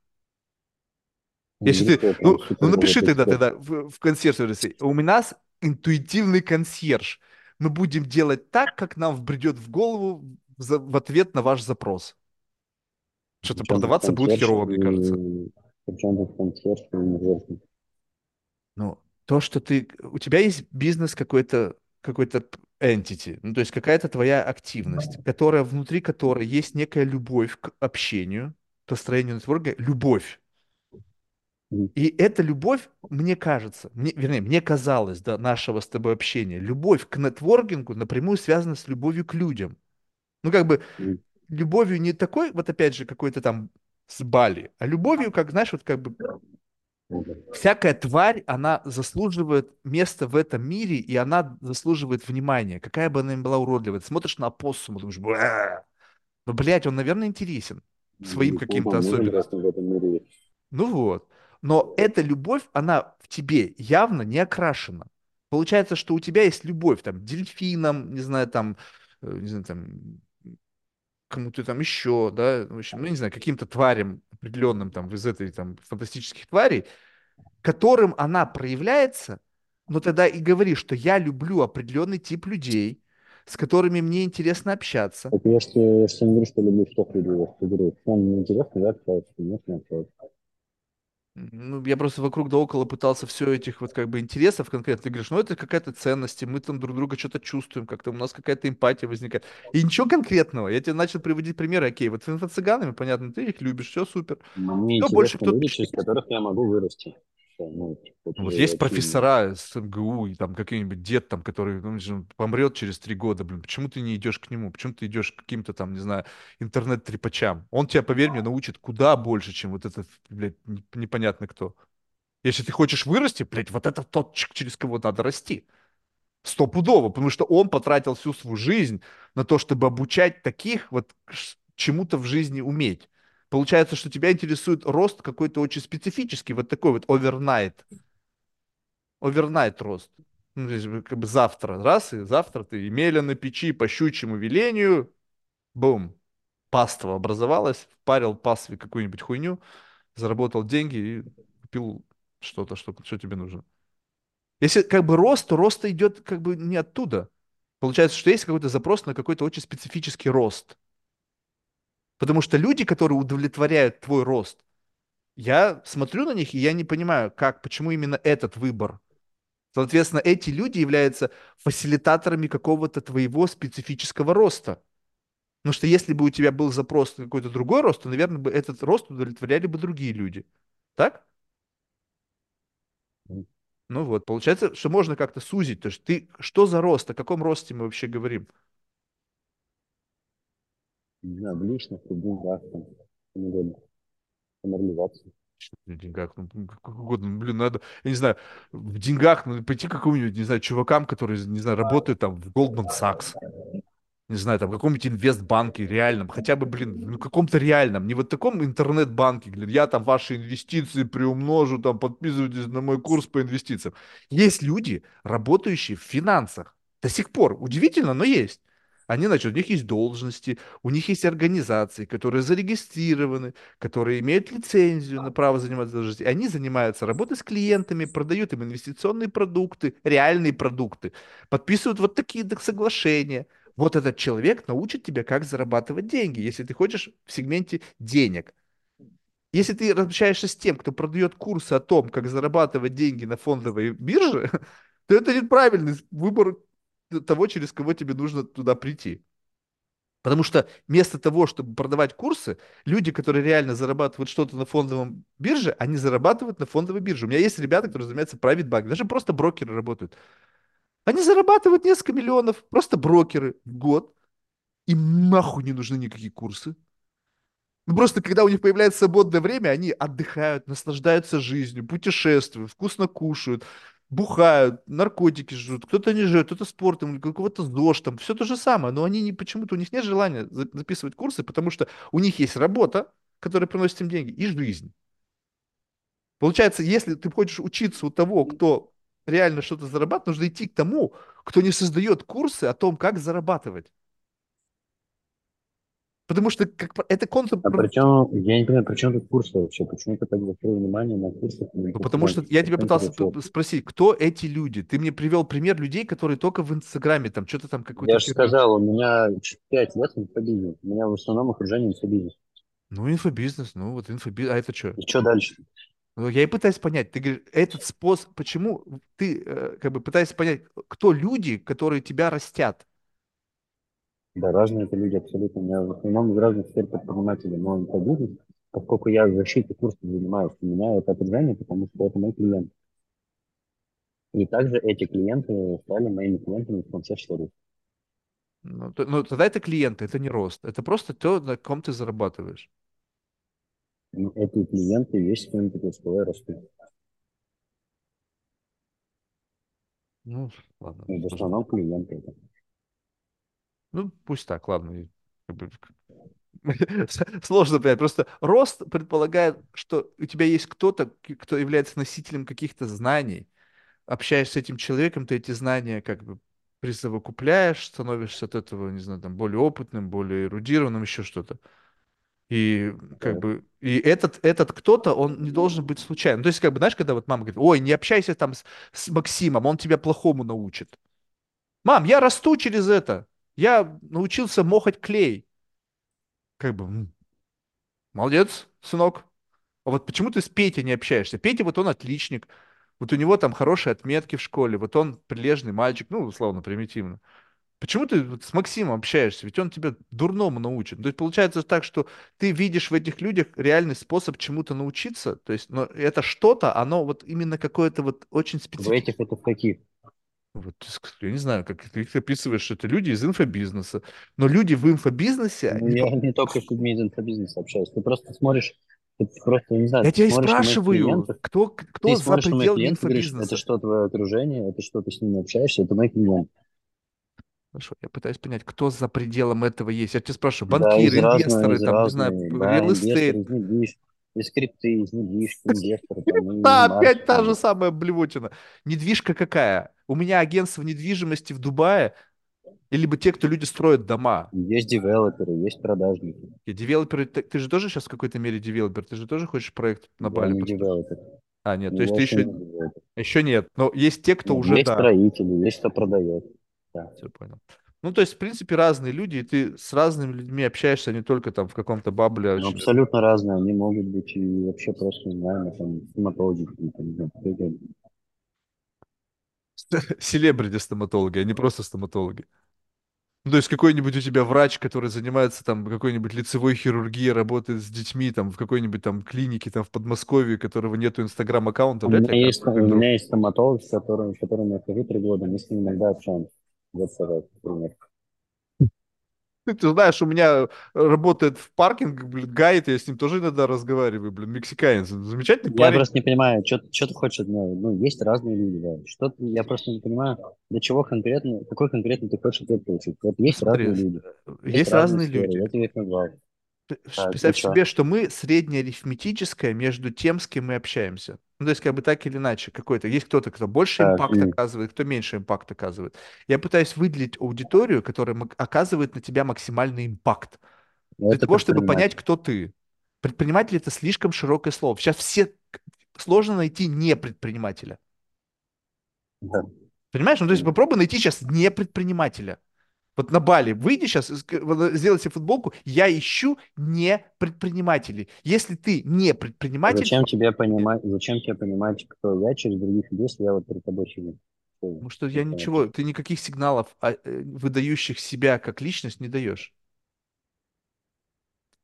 Если ты, ну, ну напиши тогда, тогда в, в консьерж у нас интуитивный консьерж. Мы будем делать так, как нам вбредет в голову в, в ответ на ваш запрос. Что-то продаваться будет херово, мне кажется. Причем тут консьерж и Ну, то, что ты... У тебя есть бизнес какой-то какой-то entity, ну, то есть какая-то твоя активность, которая, внутри которой есть некая любовь к общению, построению нетворка, любовь. И эта любовь, мне кажется, мне, вернее, мне казалось до нашего с тобой общения, любовь к нетворкингу напрямую связана с любовью к людям. Ну, как бы, любовью не такой, вот опять же, какой-то там с Бали, а любовью, как, знаешь, вот как бы Всякая тварь, она заслуживает места в этом мире, и она заслуживает внимания. Какая бы она ни была уродливая. Ты смотришь на опоссума, думаешь, Бэ! ну, блядь, он, наверное, интересен своим каким-то особенностям. Ну вот. Но эта любовь, она в тебе явно не окрашена. Получается, что у тебя есть любовь там, дельфинам, не знаю, там, э, не знаю, там, кому-то там еще, да, в общем, ну, не знаю, каким-то тварям определенным там из этой там фантастических тварей, которым она проявляется, но тогда и говори, что я люблю определенный тип людей, с которыми мне интересно общаться. Так я же, я же не говорю, что люблю всех людей, я говорю, вам не интересно, я общаюсь, нет, не общаюсь. Ну, я просто вокруг да около пытался все этих вот как бы интересов конкретно. Ты говоришь, ну это какая-то ценность, и мы там друг друга что-то чувствуем, как-то у нас какая-то эмпатия возникает. И ничего конкретного. Я тебе начал приводить примеры, окей, вот с инфо-цыганами, понятно, ты их любишь, все супер. Мне Кто больше кто люди, через которых я могу вырасти. Ну, типа, вот есть профессора с МГУ, и там какой-нибудь дед, там, который ну, помрет через три года, блин, почему ты не идешь к нему? Почему ты идешь к каким-то там, не знаю, интернет-трепачам? Он тебя, поверь мне, научит куда больше, чем вот этот, блядь, непонятно кто. Если ты хочешь вырасти, блядь, вот это тот, через кого надо расти. Стопудово, потому что он потратил всю свою жизнь на то, чтобы обучать таких вот чему-то в жизни уметь. Получается, что тебя интересует рост какой-то очень специфический, вот такой вот овернайт. Овернайт рост. Ну, здесь как бы завтра, раз, и завтра ты имели на печи по щучьему велению, бум, паства образовалась, впарил пастве какую-нибудь хуйню, заработал деньги и купил что-то, что, что тебе нужно. Если как бы рост, то рост идет как бы не оттуда. Получается, что есть какой-то запрос на какой-то очень специфический рост. Потому что люди, которые удовлетворяют твой рост, я смотрю на них, и я не понимаю, как, почему именно этот выбор. Соответственно, эти люди являются фасилитаторами какого-то твоего специфического роста. Потому что если бы у тебя был запрос на какой-то другой рост, то, наверное, бы этот рост удовлетворяли бы другие люди. Так? Ну вот, получается, что можно как-то сузить. То есть ты, что за рост, о каком росте мы вообще говорим? Не знаю, в личности, в деньгах, там, угодно. Самореализация. В деньгах, ну, как угодно, ну, блин, надо, я не знаю, в деньгах, ну, пойти к какому-нибудь, не знаю, чувакам, которые, не знаю, работают там в Goldman Sachs, не знаю, там, в каком-нибудь инвестбанке реальном, хотя бы, блин, ну, каком-то реальном, не вот таком интернет-банке, блин, я там ваши инвестиции приумножу, там, подписывайтесь на мой курс по инвестициям. Есть люди, работающие в финансах, до сих пор, удивительно, но есть. Они, значит, у них есть должности, у них есть организации, которые зарегистрированы, которые имеют лицензию на право заниматься должностью. Они занимаются работой с клиентами, продают им инвестиционные продукты, реальные продукты, подписывают вот такие соглашения – вот этот человек научит тебя, как зарабатывать деньги, если ты хочешь в сегменте денег. Если ты общаешься с тем, кто продает курсы о том, как зарабатывать деньги на фондовой бирже, то это неправильный выбор того, через кого тебе нужно туда прийти. Потому что вместо того, чтобы продавать курсы, люди, которые реально зарабатывают что-то на фондовом бирже, они зарабатывают на фондовой бирже. У меня есть ребята, которые занимаются private bank, даже просто брокеры работают. Они зарабатывают несколько миллионов, просто брокеры в год. Им нахуй не нужны никакие курсы. Ну, просто когда у них появляется свободное время, они отдыхают, наслаждаются жизнью, путешествуют, вкусно кушают, бухают, наркотики жрут, кто-то не живет, кто-то спортом, какого-то ЗОЖ, там, все то же самое, но они не, почему-то, у них нет желания записывать курсы, потому что у них есть работа, которая приносит им деньги, и жизнь. Получается, если ты хочешь учиться у того, кто реально что-то зарабатывать, нужно идти к тому, кто не создает курсы о том, как зарабатывать. Потому что как, это контур... А причем, я не понимаю, при чем тут курсы вообще? Почему ты так закрыл внимание на курсах? Ну, потому что я тебя пытался спросить, кто эти люди? Ты мне привел пример людей, которые только в Инстаграме там что-то там какой-то... Я же сказал, у меня 5 лет инфобизнес. У меня в основном окружение инфобизнес. Ну, инфобизнес, ну вот инфобизнес. А это что? И что дальше? Ну, я и пытаюсь понять, ты говоришь, этот способ, почему ты э, как бы пытаешься понять, кто люди, которые тебя растят? Да, разные это люди абсолютно. Я в основном из разных сфер предпринимателей, но по бизнес, поскольку я в защите курсов занимаюсь, у меня это окружение, потому что это мой клиент. И также эти клиенты стали моими клиентами в конце что Ну, то, ну, тогда это клиенты, это не рост. Это просто то, на ком ты зарабатываешь. Ну, эти клиенты весь свой потенциал растут. Ну, ладно. И в основном клиенты это. Ну, пусть так, ладно. Сложно понять. Просто рост предполагает, что у тебя есть кто-то, кто является носителем каких-то знаний. Общаешься с этим человеком, ты эти знания как бы присовокупляешь, становишься от этого, не знаю, там, более опытным, более эрудированным, еще что-то. И как бы и этот, этот кто-то, он не должен быть случайным. То есть, как бы, знаешь, когда вот мама говорит, ой, не общайся там с, с Максимом, он тебя плохому научит. Мам, я расту через это. Я научился мохать клей. Как бы, молодец, сынок. А вот почему ты с Петей не общаешься? Петя, вот он отличник. Вот у него там хорошие отметки в школе. Вот он прилежный мальчик, ну, условно, примитивно. Почему ты вот с Максимом общаешься? Ведь он тебя дурному научит. То есть получается так, что ты видишь в этих людях реальный способ чему-то научиться. То есть, но это что-то, оно вот именно какое-то вот очень специфическое. В этих это в каких? Вот, я не знаю, как ты их описываешь, что это люди из инфобизнеса. Но люди в инфобизнесе... Ну, я не только с людьми из инфобизнеса общаюсь. Ты просто смотришь ты просто, не знаю, я тебя и спрашиваю, кто, кто за пределами инфобизнеса? Говоришь, это что твое окружение, это что ты с ними общаешься, это мои клиенты. Хорошо, я пытаюсь понять, кто за пределом этого есть. Я тебя спрашиваю, банкиры, да, инвесторы, разные, там, разные, не знаю, real estate. Из, из крипты, из недвижки, инвесторы. Да, опять та же самая блевотина. Недвижка какая? У меня агентство недвижимости в Дубае. Или бы те, кто люди строят дома. Есть девелоперы, есть продажники. И девелоперы, ты, ты же тоже сейчас в какой-то мере девелопер, ты же тоже хочешь проект на Я Бали не построить? девелопер. А, нет, Не, то есть ты я еще, не еще нет. Но есть те, кто Ну, уже, Есть да. строители, есть кто продает. Да. Все понял. Ну, то есть, в принципе, разные люди, и ты с разными людьми общаешься, а не только там в каком-то бабле. Ну, очень- абсолютно разные. Они могут быть и вообще просто, не знаю, там, стоматологи какие-то, не знаю, кто это. Селебрити стоматологи, а не просто стоматологи. Ну, то есть какой-нибудь у тебя врач, который занимается там какой-нибудь лицевой хирургией, работает с детьми там в какой-нибудь там клинике там в Подмосковье, у которого нету инстаграм-аккаунта, У меня есть, у меня есть стоматолог, с которым, с которым я хожу три года, мы с ним иногда общаемся. Вот например. Ты, знаешь, у меня работает в паркинге, блин, гайд, я с ним тоже иногда разговариваю, блин, мексиканец, замечательный Я парень. просто не понимаю, что, ты хочешь от меня? Ну, есть разные люди, да. Что ты- я просто не понимаю, для чего конкретно, какой конкретно ты хочешь ответ получить. Вот есть Смотри, разные люди, есть, есть разные сферы, люди. я тебе их назвал. Представь чё? себе, что мы среднеарифметическое между тем, с кем мы общаемся. Ну, то есть, как бы так или иначе, какой-то. Есть кто-то, кто больше Так, импакт и- оказывает, кто меньше импакт оказывает. Я пытаюсь выделить аудиторию, которая оказывает на тебя максимальный импакт. Для Это того, чтобы понять, кто ты. Предприниматель это слишком широкое слово. Сейчас все сложно найти не предпринимателя. Да. Понимаешь? Ну, то есть попробуй найти сейчас не предпринимателя. Вот на Бали выйди сейчас, сделай себе футболку, я ищу не предпринимателей. Если ты не предприниматель, Зачем тебе понимать, зачем тебе понимать, кто я через других людей, если я вот перед тобой сижу? Потому что я ничего, ты никаких сигналов, а, э, выдающих себя как личность, не даешь.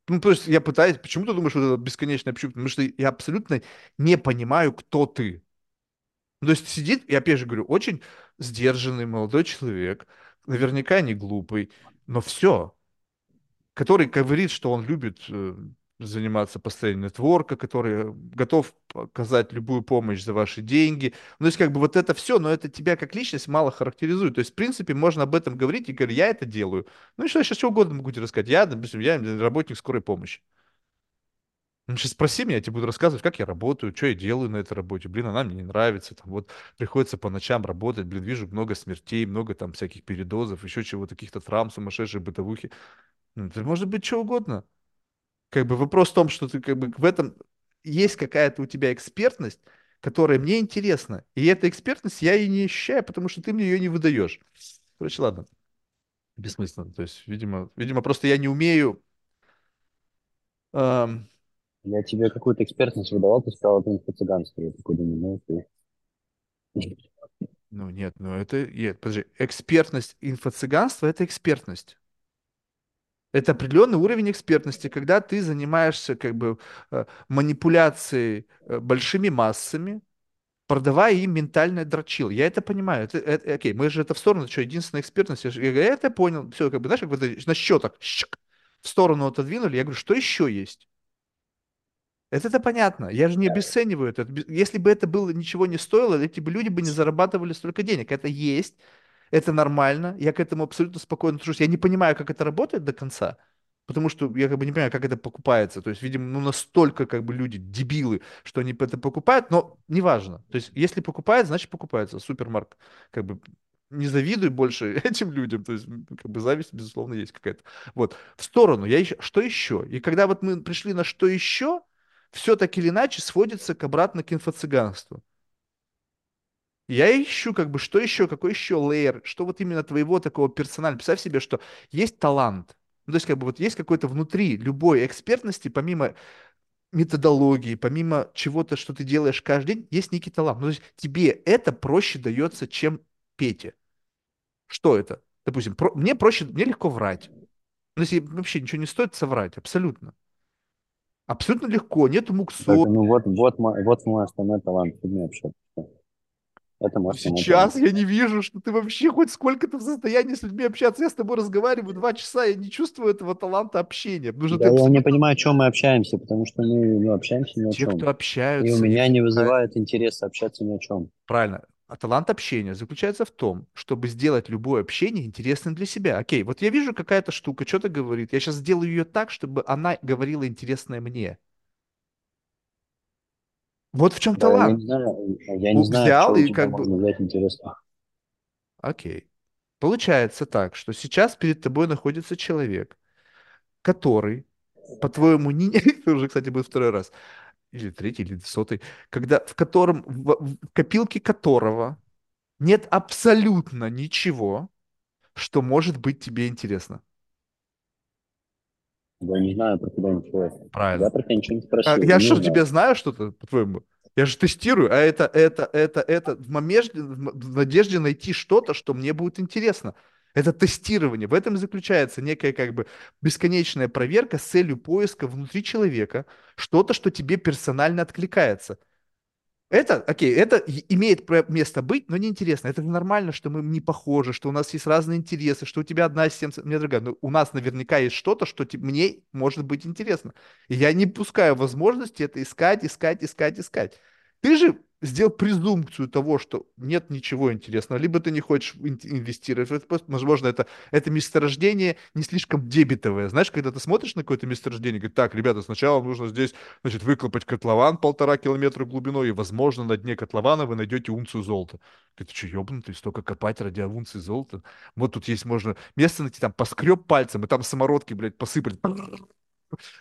Ну, то есть я пытаюсь, почему ты думаешь, что это бесконечное общение? Потому что я абсолютно не понимаю, кто ты. Ну, То есть сидит, и опять же говорю, очень сдержанный молодой человек, наверняка не глупый, но все, который говорит, что он любит э, заниматься построением нетворка, который готов оказать любую помощь за ваши деньги. Ну, то есть как бы вот это все, но это тебя как личность мало характеризует. То есть, в принципе, можно об этом говорить и говорить, я это делаю. Ну и что, я сейчас что угодно могу тебе рассказать. Я, допустим, я работник скорой помощи. Ну, сейчас спроси меня, я тебе буду рассказывать, как я работаю, что я делаю на этой работе. Блин, она мне не нравится. Там, вот приходится по ночам работать. Блин, вижу много смертей, много там всяких передозов, еще чего-то, каких-то травм, сумасшедшей бытовухи. Ну, это может быть что угодно. Как бы вопрос в том, что ты как бы в этом есть какая-то у тебя экспертность, которая мне интересна. И эта экспертность я и не ощущаю, потому что ты мне ее не выдаешь. Короче, ладно. Бессмысленно. То есть, видимо, видимо, просто я не умею эм, Я тебе какую-то экспертность выдавал, ты сказал, это инфо-цыганство. Я такой думаю, ну, ты... Ну нет, ну это, нет, подожди, экспертность инфо-цыганства – это экспертность. Это определенный уровень экспертности, когда ты занимаешься как бы э, манипуляцией э, большими массами, продавая им ментальное дрочил. Я это понимаю. Это, это- окей, мы же это в сторону, что единственная экспертность. Я, говорю, я это понял. Все, как бы, знаешь, как это на счетах в сторону отодвинули. Я говорю, что еще есть? Это, это понятно. Я же не обесцениваю это. Если бы это было ничего не стоило, эти бы люди бы не зарабатывали столько денег. Это есть, это нормально. Я к этому абсолютно спокойно отношусь. Я не понимаю, как это работает до конца, потому что я как бы не понимаю, как это покупается. То есть, видимо, ну настолько как бы люди дебилы, что они это покупают, но неважно. То есть, если покупают, значит покупается. Супермарк. Как бы не завидуй больше этим людям. То есть, как бы зависть, безусловно, есть какая-то. Вот. В сторону. Я еще... Что еще? И когда вот мы пришли на что еще, все так или иначе сводится к обратно к инфо-цыганству. Я ищу, как бы, что еще, какой еще лейер, что вот именно твоего такого персонального. Представь себе, что есть талант. Ну, то есть, как бы, вот есть какой-то внутри любой экспертности, помимо методологии, помимо чего-то, что ты делаешь каждый день, есть некий талант. Ну, то есть, тебе это проще дается, чем Пете. Что это? Допустим, про- мне проще, мне легко врать. Ну, если вообще ничего не стоит соврать, абсолютно. Абсолютно легко, нету мук Так, соли. ну вот, вот, мой, вот мой основной талант, с людьми общаться. Это мой Сейчас талант. я не вижу, что ты вообще хоть сколько-то в состоянии с людьми общаться. Я с тобой разговариваю два часа, я не чувствую этого таланта общения. Потому что Да, ты я не абсолютно- понимаю, о чем мы общаемся, потому что мы ну, общаемся ни о Те, чем. кто И общаются, у меня не вызывает интереса общаться ни о чем. Правильно. А талант общения заключается в том, чтобы сделать любое общение интересным для себя. Окей, вот я вижу какая-то штука, что-то говорит. Я сейчас сделаю ее так, чтобы она говорила интересное мне. Вот в чем Да, я талант. не знаю, я не знаю, взял что и как бы- интересно. Окей. Получается так, что сейчас перед тобой находится человек, который, по-твоему, не... Это уже, кстати, будет второй раз, или третий, или сотый, когда, в котором, в, в копилке которого нет абсолютно ничего, что может быть тебе интересно. Я не знаю про тебя ничего. Правильно. Я про тебя ничего не А, спросил. я не что, знаю. тебе знаю что-то, по-твоему? Я же тестирую, а это, это, это, это в, момежде- в м- в надежде найти что-то, что мне будет интересно. Это тестирование. В этом и заключается некая как бы бесконечная проверка с целью поиска внутри человека что-то, что тебе персонально откликается. Это, окей, это имеет место быть, но неинтересно. Это нормально, что мы не похожи, что у нас есть разные интересы, что у тебя одна система, у меня другая. Но у нас наверняка есть что-то, что мне может быть интересно. И я не пускаю возможности это искать, искать, искать, искать. Ты же сделал презумпцию того, что нет ничего интересного, либо ты не хочешь ин- инвестировать это, просто, возможно, это, это месторождение не слишком дебетовое. Знаешь, когда ты смотришь на какое-то месторождение, говорит, так, ребята, сначала нужно здесь значит, выкопать котлован полтора километра глубиной, и, возможно, на дне котлована вы найдете унцию золота. Ты, ты что, ебнутый, столько копать ради унции золота? Вот тут есть, можно место найти, там, поскреб пальцем, и там самородки, блядь, посыпать.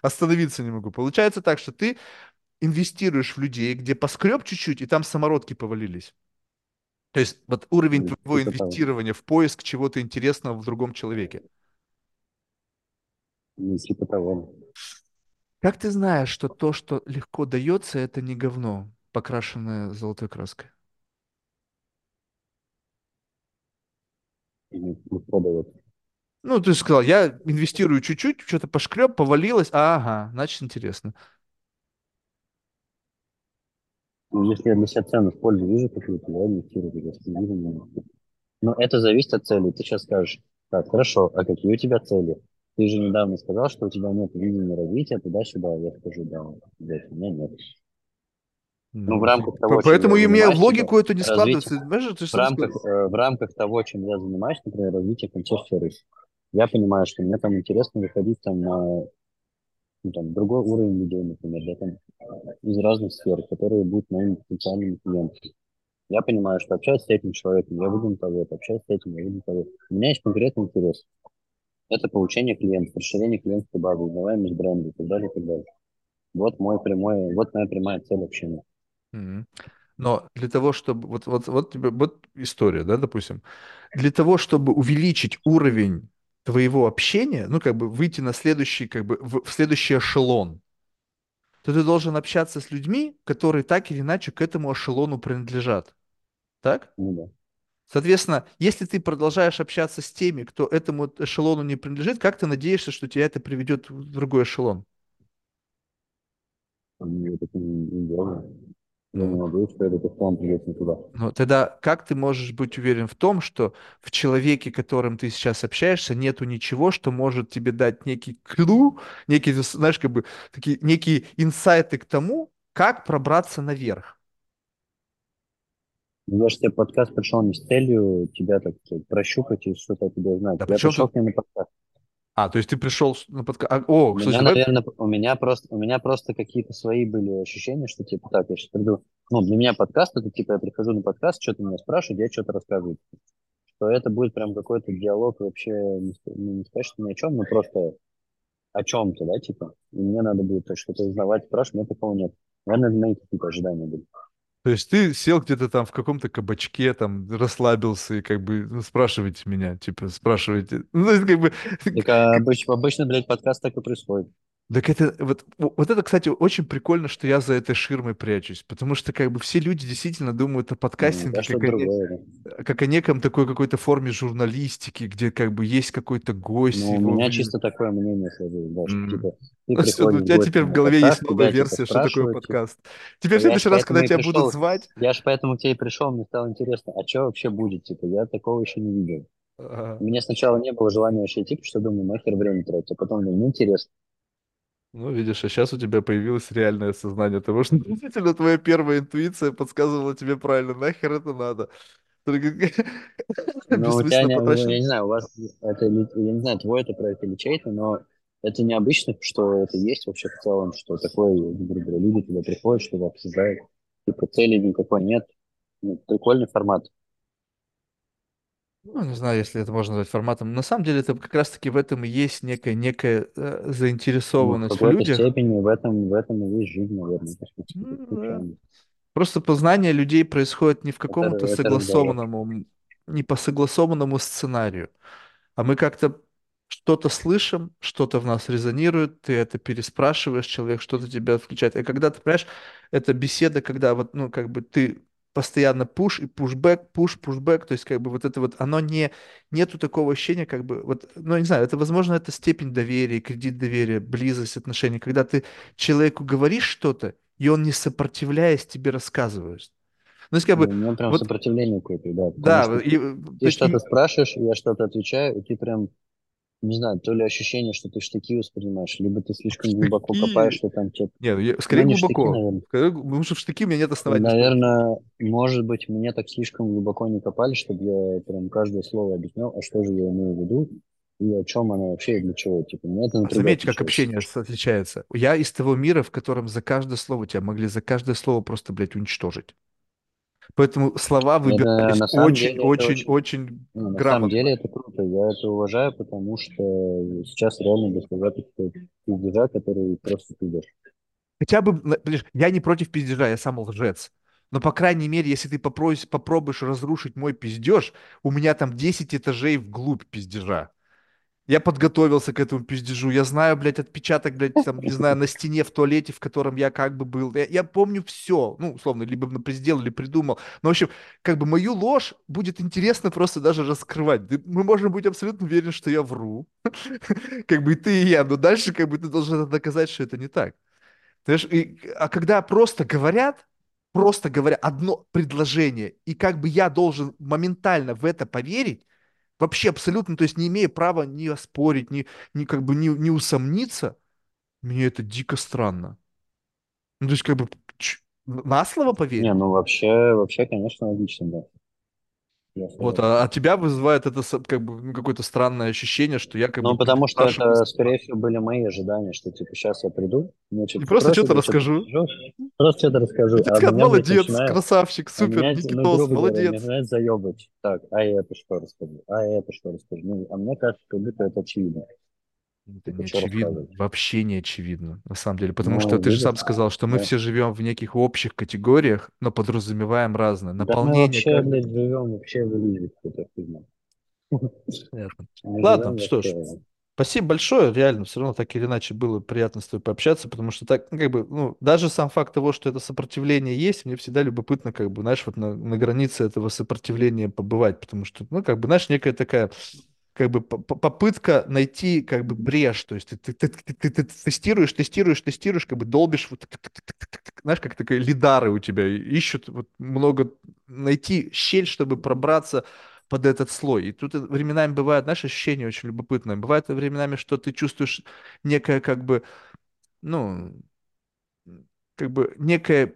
Остановиться не могу. Получается так, что ты инвестируешь в людей, где поскреб чуть-чуть, и там самородки повалились. То есть вот уровень твоего того. инвестирования в поиск чего-то интересного в другом человеке. Ну, того. Как ты знаешь, что то, что легко дается, это не говно, покрашенное золотой краской? Ну, ты сказал, я инвестирую чуть-чуть, что-то пошкреб, повалилось, ага, значит, интересно. Ну, если я для себя ценность, пользу вижу какую-то, я инвестирую, инвестирую. Но это зависит от цели. Ты сейчас скажешь, так, хорошо, а какие у тебя цели? Ты же недавно сказал, что у тебя нет видения развития туда-сюда. Я скажу, да, блядь, у меня нет. Ну, в рамках того, По- чем Поэтому я меня в логику это не развитие- складывается. Знаешь, ты В рамках, э, в рамках того, чем я занимаюсь, например, развитие концепции я понимаю, что мне там интересно выходить там на ну, там, другой уровень людей, например, да, там, из разных сфер, которые будут моими потенциальными клиентами. Я понимаю, что общаясь с этим человеком, я выйду на того, общаясь с этим, я выйду на того. У меня есть конкретный интерес. Это получение клиентов, расширение клиентской базы, узнаваемость бренда и так далее, и так далее. Вот мой прямой, вот моя прямая цель общения. Мгм. Но для того, чтобы... Вот, вот, вот вот история, да, допустим. Для того, чтобы увеличить уровень твоего общения, ну, как бы выйти на следующий, как бы, в, в следующий эшелон, то ты должен общаться с людьми, которые так или иначе к этому эшелону принадлежат. Так? Ну да. Соответственно, если ты продолжаешь общаться с теми, кто этому эшелону не принадлежит, как ты надеешься, что тебя это приведет в другой эшелон? Я так не, не делаю. Я Ну. надеюсь, что этот план придет не туда. Ну, тогда как ты можешь быть уверен в том, что в человеке, которым ты сейчас общаешься, нету ничего, что может тебе дать некий клю, некий, знаешь, как бы такие некие инсайты к тому, как пробраться наверх? Ну, Я же тебе подкаст пришел не с целью тебя так прощупать и что-то тебе узнать. Да я пришел к на подкаст. А, то есть ты пришел на подкаст. О, У меня, наверное, у меня просто, у меня просто какие-то свои были ощущения, что типа так, я сейчас приду. Ну, для меня подкаст это типа я прихожу на подкаст, что-то меня спрашивают, я что-то рассказываю. Что это будет прям какой-то диалог вообще, не, ну, не сказать, что ни о чем, но просто о чем-то, да, типа. И мне надо будет что-то узнавать, спрашивать, у меня такого нет. Наверное, мои какие-то ожидания были. То есть ты сел где-то там в каком-то кабачке, там расслабился и как бы ну, спрашивайте меня, типа спрашивайте. Ну, как бы, Так а обыч- обычно, блядь, подкаст так и происходит. Так это вот, вот это, кстати, очень прикольно, что я за этой ширмой прячусь, потому что как бы все люди действительно думают о подкастинге да, как, о, другое. как о неком такой какой-то форме журналистики, где как бы есть какой-то гость. Ну, у меня чисто такое мнение сложилось, да, что типа ты приходишь у тебя теперь в голове есть подкаст, новая тебя, типа, версия, что такое типа, подкаст. Теперь в следующий раз, когда тебя пришел. будут звать... Я же поэтому к тебе и пришел, мне стало интересно, а что вообще будет, типа, я такого еще не видел. Ага. У меня сначала не было желания вообще идти, потому что думаю, нахер время тратить, а потом думаю, ну, интересно. Ну, видишь, а сейчас у тебя появилось реальное сознание того, что действительно твоя первая интуиция подсказывала тебе правильно, нахер это надо. Только Но у тебя, бессмысленно не, я потрачено. не знаю, у вас это, я не знаю, твой это проект или чей-то, но это необычно, что это есть вообще в целом, что такое, грубо говоря, люди туда приходят, что-то обсуждают, типа цели никакой нет. Ну, прикольный формат. Ну, не знаю, если это можно назвать форматом. На самом деле, это как раз-таки в этом и есть некая, некая э, Ну, в заинтересованность в какой-то людях. степени в этом, в этом и есть жизнь, наверное, Ну, да. Просто познание людей происходит не в каком-то это согласованному, не по согласованному сценарию, а мы как-то что-то слышим, что-то в нас резонирует, ты это переспрашиваешь, человек что-то тебя включает. И когда ты, понимаешь, это беседа, когда вот, ну, как бы ты постоянно пуш и пушбэк, пуш, пушбэк, то есть как бы вот это вот, оно не, нету такого ощущения, как бы, вот, ну, не знаю, это, возможно, это степень доверия, кредит доверия, близость отношений, когда ты человеку говоришь что-то, и он, не сопротивляясь, тебе рассказывает. Ну, есть как Ну, бы, у меня прям вот, сопротивление какое-то, да, да, и, э, ты что-то и спрашиваешь, я что-то отвечаю, и ты прям, не знаю, то ли ощущение, что ты штыки воспринимаешь, либо ты слишком глубоко копаешь, штыки, что там что-то... Не, ну, я- Ну, скорее не штыки, глубоко. наверное. Скорее, г- потому что в штыки у меня нет копать. Наверное, может быть, мне так слишком глубоко не копали, чтобы я прям каждое слово объяснял, а что же я имею в виду, и о чем оно вообще, и для чего. Типа, меня это А заметьте, как общение отличается. Я из того мира, в котором за каждое слово тебя могли за каждое слово просто, блядь, уничтожить. Поэтому слова выбирались самом очень, деле очень, очень... ну, на самом грамотно. деле это круто. Я это уважаю, потому что сейчас реально доказательство пиздежа, который просто пиздешь. Хотя бы, понимаешь, я не против пиздежа, я сам лжец. Но, по крайней мере, если ты попросишь, попробуешь разрушить мой пиздеж, у меня там 10 этажей вглубь пиздежа. Я подготовился к этому пиздежу. Я знаю, блядь, отпечаток, блядь, там, не знаю, на стене в туалете, в котором я как бы был. Я, я помню все. Ну, условно, либо сделал, или придумал. Но, в общем, как бы мою ложь будет интересно просто даже раскрывать. Мы можем быть абсолютно уверены, что я вру. Как бы и ты, и я. Но дальше как бы ты должен доказать, что это не так. А когда просто говорят, просто говорят одно предложение, и как бы я должен моментально в это поверить, вообще абсолютно, то есть не имея права ни оспорить, ни, ни как бы ни, ни усомниться, мне это дико странно. Ну, то есть как бы на слово Не, поверить? ну вообще, вообще, конечно, логично, да. Вот, а, а тебя вызывает это как бы ну, какое-то странное ощущение, что я как бы Ну, потому что это, слова. скорее всего, были мои ожидания, что, типа, сейчас я приду, мне И просто что-то расскажу. скажу, просто что-то расскажу, тебе а молодец, начинает, красавчик, а супер, меня, ну, Никитос, говоря, меня молодец. начинает заебать. Так, а я это что расскажу? А я это что расскажу? Ну, а мне кажется, как будто это очевидно. Это не что очевидно, вообще не очевидно, на самом деле, потому что Ну, ты же сам сказал, что мы да. все живем в неких общих категориях, но подразумеваем разное. Да мы Наполнение вообще, каждой... блядь, живем вообще в иллюзии какой-то живем Ладно, что ж, спасибо большое, реально, все равно так или иначе было приятно с тобой пообщаться, потому что так, ну, как бы, ну, даже сам факт того, что это сопротивление есть, мне всегда любопытно, как бы, знаешь, вот на, на границе этого сопротивления побывать, потому что, ну, как бы, знаешь, некая такая как бы по- по- попытка найти как бы брешь, то есть ты, ты, ты, ты- ты- ты тестируешь, тестируешь, тестируешь, как бы долбишь, вот, знаешь, как такие лидары у тебя ищут вот много, найти щель, чтобы пробраться под этот слой. И тут временами бывает, знаешь, ощущение очень любопытное. Бывает временами, что ты чувствуешь некое как бы, ну, как бы некое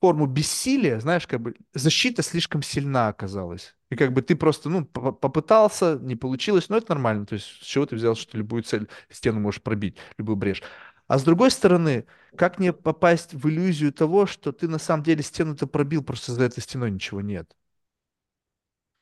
форму бессилия, знаешь, как бы защита слишком сильна оказалась. И как бы ты просто, ну, по- попытался, не получилось, но это нормально. То есть с чего ты взял, что любую цель, стену можешь пробить, любую брешь. А с другой стороны, как не попасть в иллюзию того, что ты на самом деле стену-то пробил, просто за этой стеной ничего нет.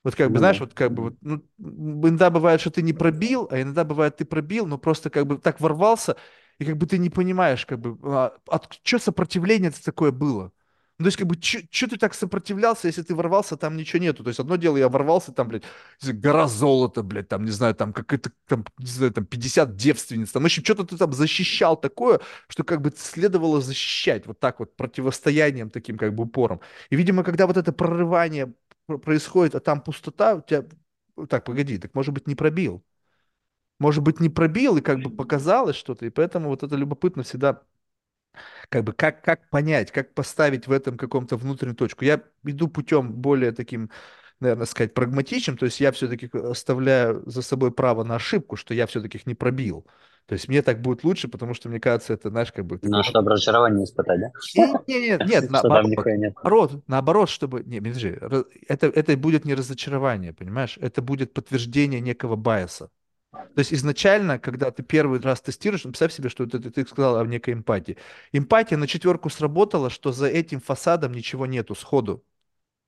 Вот как бы, Ну знаешь, да. вот как бы, вот, ну, иногда бывает, что ты не пробил, а иногда бывает, ты пробил, но просто как бы так ворвался, и как бы ты не понимаешь, как бы, а, от, что сопротивление это такое было? Ну, то есть, как бы, что ты так сопротивлялся, если ты ворвался, там ничего нету. То есть, одно дело, я ворвался, там, блядь, гора золота, блядь, там, не знаю, там, какая-то, там, не знаю, там, 50 девственниц, там, еще что-то ты там защищал такое, что, как бы, следовало защищать вот так вот, противостоянием таким, как бы, упором. И, видимо, когда вот это прорывание пр- происходит, а там пустота, у тебя... Так, погоди, так может быть не пробил. Может быть не пробил, и как бы показалось что-то, и поэтому вот это любопытно всегда, как бы как, как понять, как поставить в этом каком-то внутреннюю точку. Я иду путем более таким, наверное, сказать, прагматичным, то есть я все-таки оставляю за собой право на ошибку, что я все-таки их не пробил. То есть мне так будет лучше, потому что, мне кажется, это, знаешь, как бы Ну, чтобы разочарование испытать, да? не, не, не, нет, наоборот. нихуя нет. Наоборот, наоборот, чтобы... Не, подожди, это, это будет не разочарование, понимаешь? Это будет подтверждение некого байса. То есть изначально, когда ты первый раз тестируешь, ну, представь себе, что это, ты, ты сказал о некой эмпатии. Эмпатия на четверку сработала, что за этим фасадом ничего нету сходу.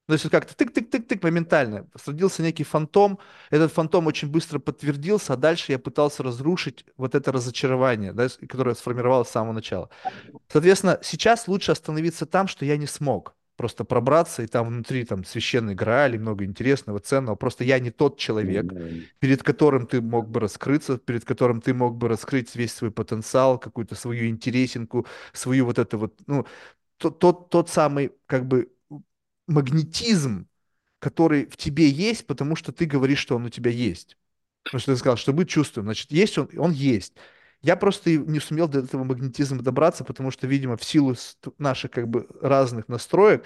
То есть как-то тык-тык-тык-тык моментально. Садился некий фантом, этот фантом очень быстро подтвердился, а дальше я пытался разрушить вот это разочарование, да, которое сформировалось с самого начала. Соответственно, сейчас лучше остановиться там, что я не смог просто пробраться, и там внутри там священный Грааль, и много интересного, ценного. Просто я не тот человек, перед которым ты мог бы раскрыться, перед которым ты мог бы раскрыть весь свой потенциал, какую-то свою интересинку, свою вот это вот, ну, тот, тот, тот самый, как бы, магнетизм, который в тебе есть, потому что ты говоришь, что он у тебя есть. Потому что ты сказал, что мы чувствуем. Значит, есть он, он есть. Я просто не сумел до этого магнетизма добраться, потому что, видимо, в силу наших как бы разных настроек,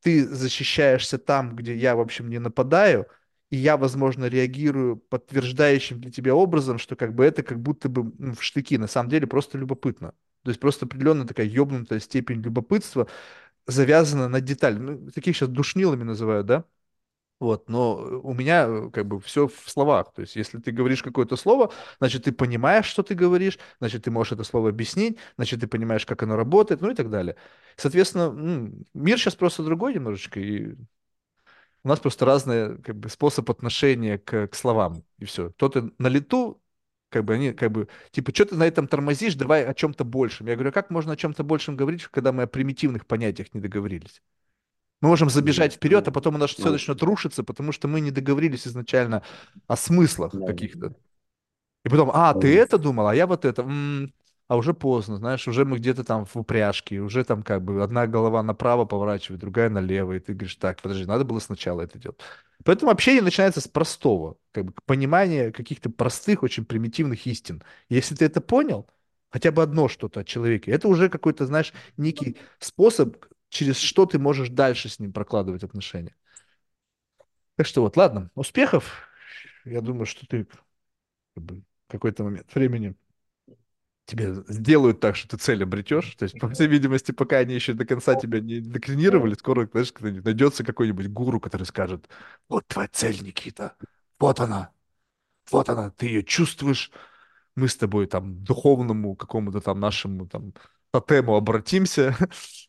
ты защищаешься там, где я, в общем, не нападаю, и я, возможно, реагирую подтверждающим для тебя образом, что как бы это как будто бы ну, в штыки, на самом деле просто любопытно. То есть просто определенная такая ёбнутая степень любопытства завязана на детали. Ну, таких сейчас душнилами называют, да? Вот, но у меня э, как бы все в словах. То есть, если ты говоришь какое-то слово, значит, ты понимаешь, что ты говоришь, значит, ты можешь это слово объяснить, значит, ты понимаешь, как оно работает, ну и так далее. Соответственно, мир сейчас просто другой немножечко, и у нас просто разный как бы, способ отношения к, к словам, и все. Кто-то на лету, как бы они, как бы, типа, что ты на этом тормозишь, давай о чем-то большем. Я говорю, а как можно о чем-то большем говорить, когда мы о примитивных понятиях не договорились? Мы можем забежать вперед, а потом у нас все начнет рушиться, потому что мы не договорились изначально о смыслах каких-то. И потом, а, ты это думал, а я вот это. М-м, а уже поздно, знаешь, уже мы где-то там в упряжке, уже там как бы одна голова направо поворачивает, другая налево, и ты говоришь, так, подожди, надо было сначала это делать. Поэтому общение начинается с простого, как бы понимания каких-то простых, очень примитивных истин. Если ты это понял, хотя бы одно что-то о человеке, это уже какой-то, знаешь, некий способ через что ты можешь дальше с ним прокладывать отношения. Так что вот, ладно, успехов. Я думаю, что ты в какой-то момент времени тебе сделают так, что ты цель обретешь. То есть, по всей видимости, пока они еще до конца тебя не докринировали, скоро, знаешь, найдется какой-нибудь гуру, который скажет, вот твоя цель, Никита, вот она, вот она, ты ее чувствуешь, мы с тобой там духовному какому-то там нашему там тотему обратимся,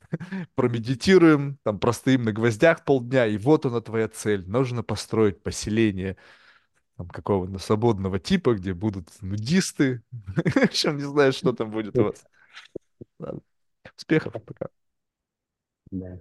промедитируем, там простоим на гвоздях полдня, и вот она твоя цель. Нужно построить поселение там, какого-то свободного типа, где будут нудисты. В общем, не знаю, что там будет у вас. Ладно. Успехов, пока. Да.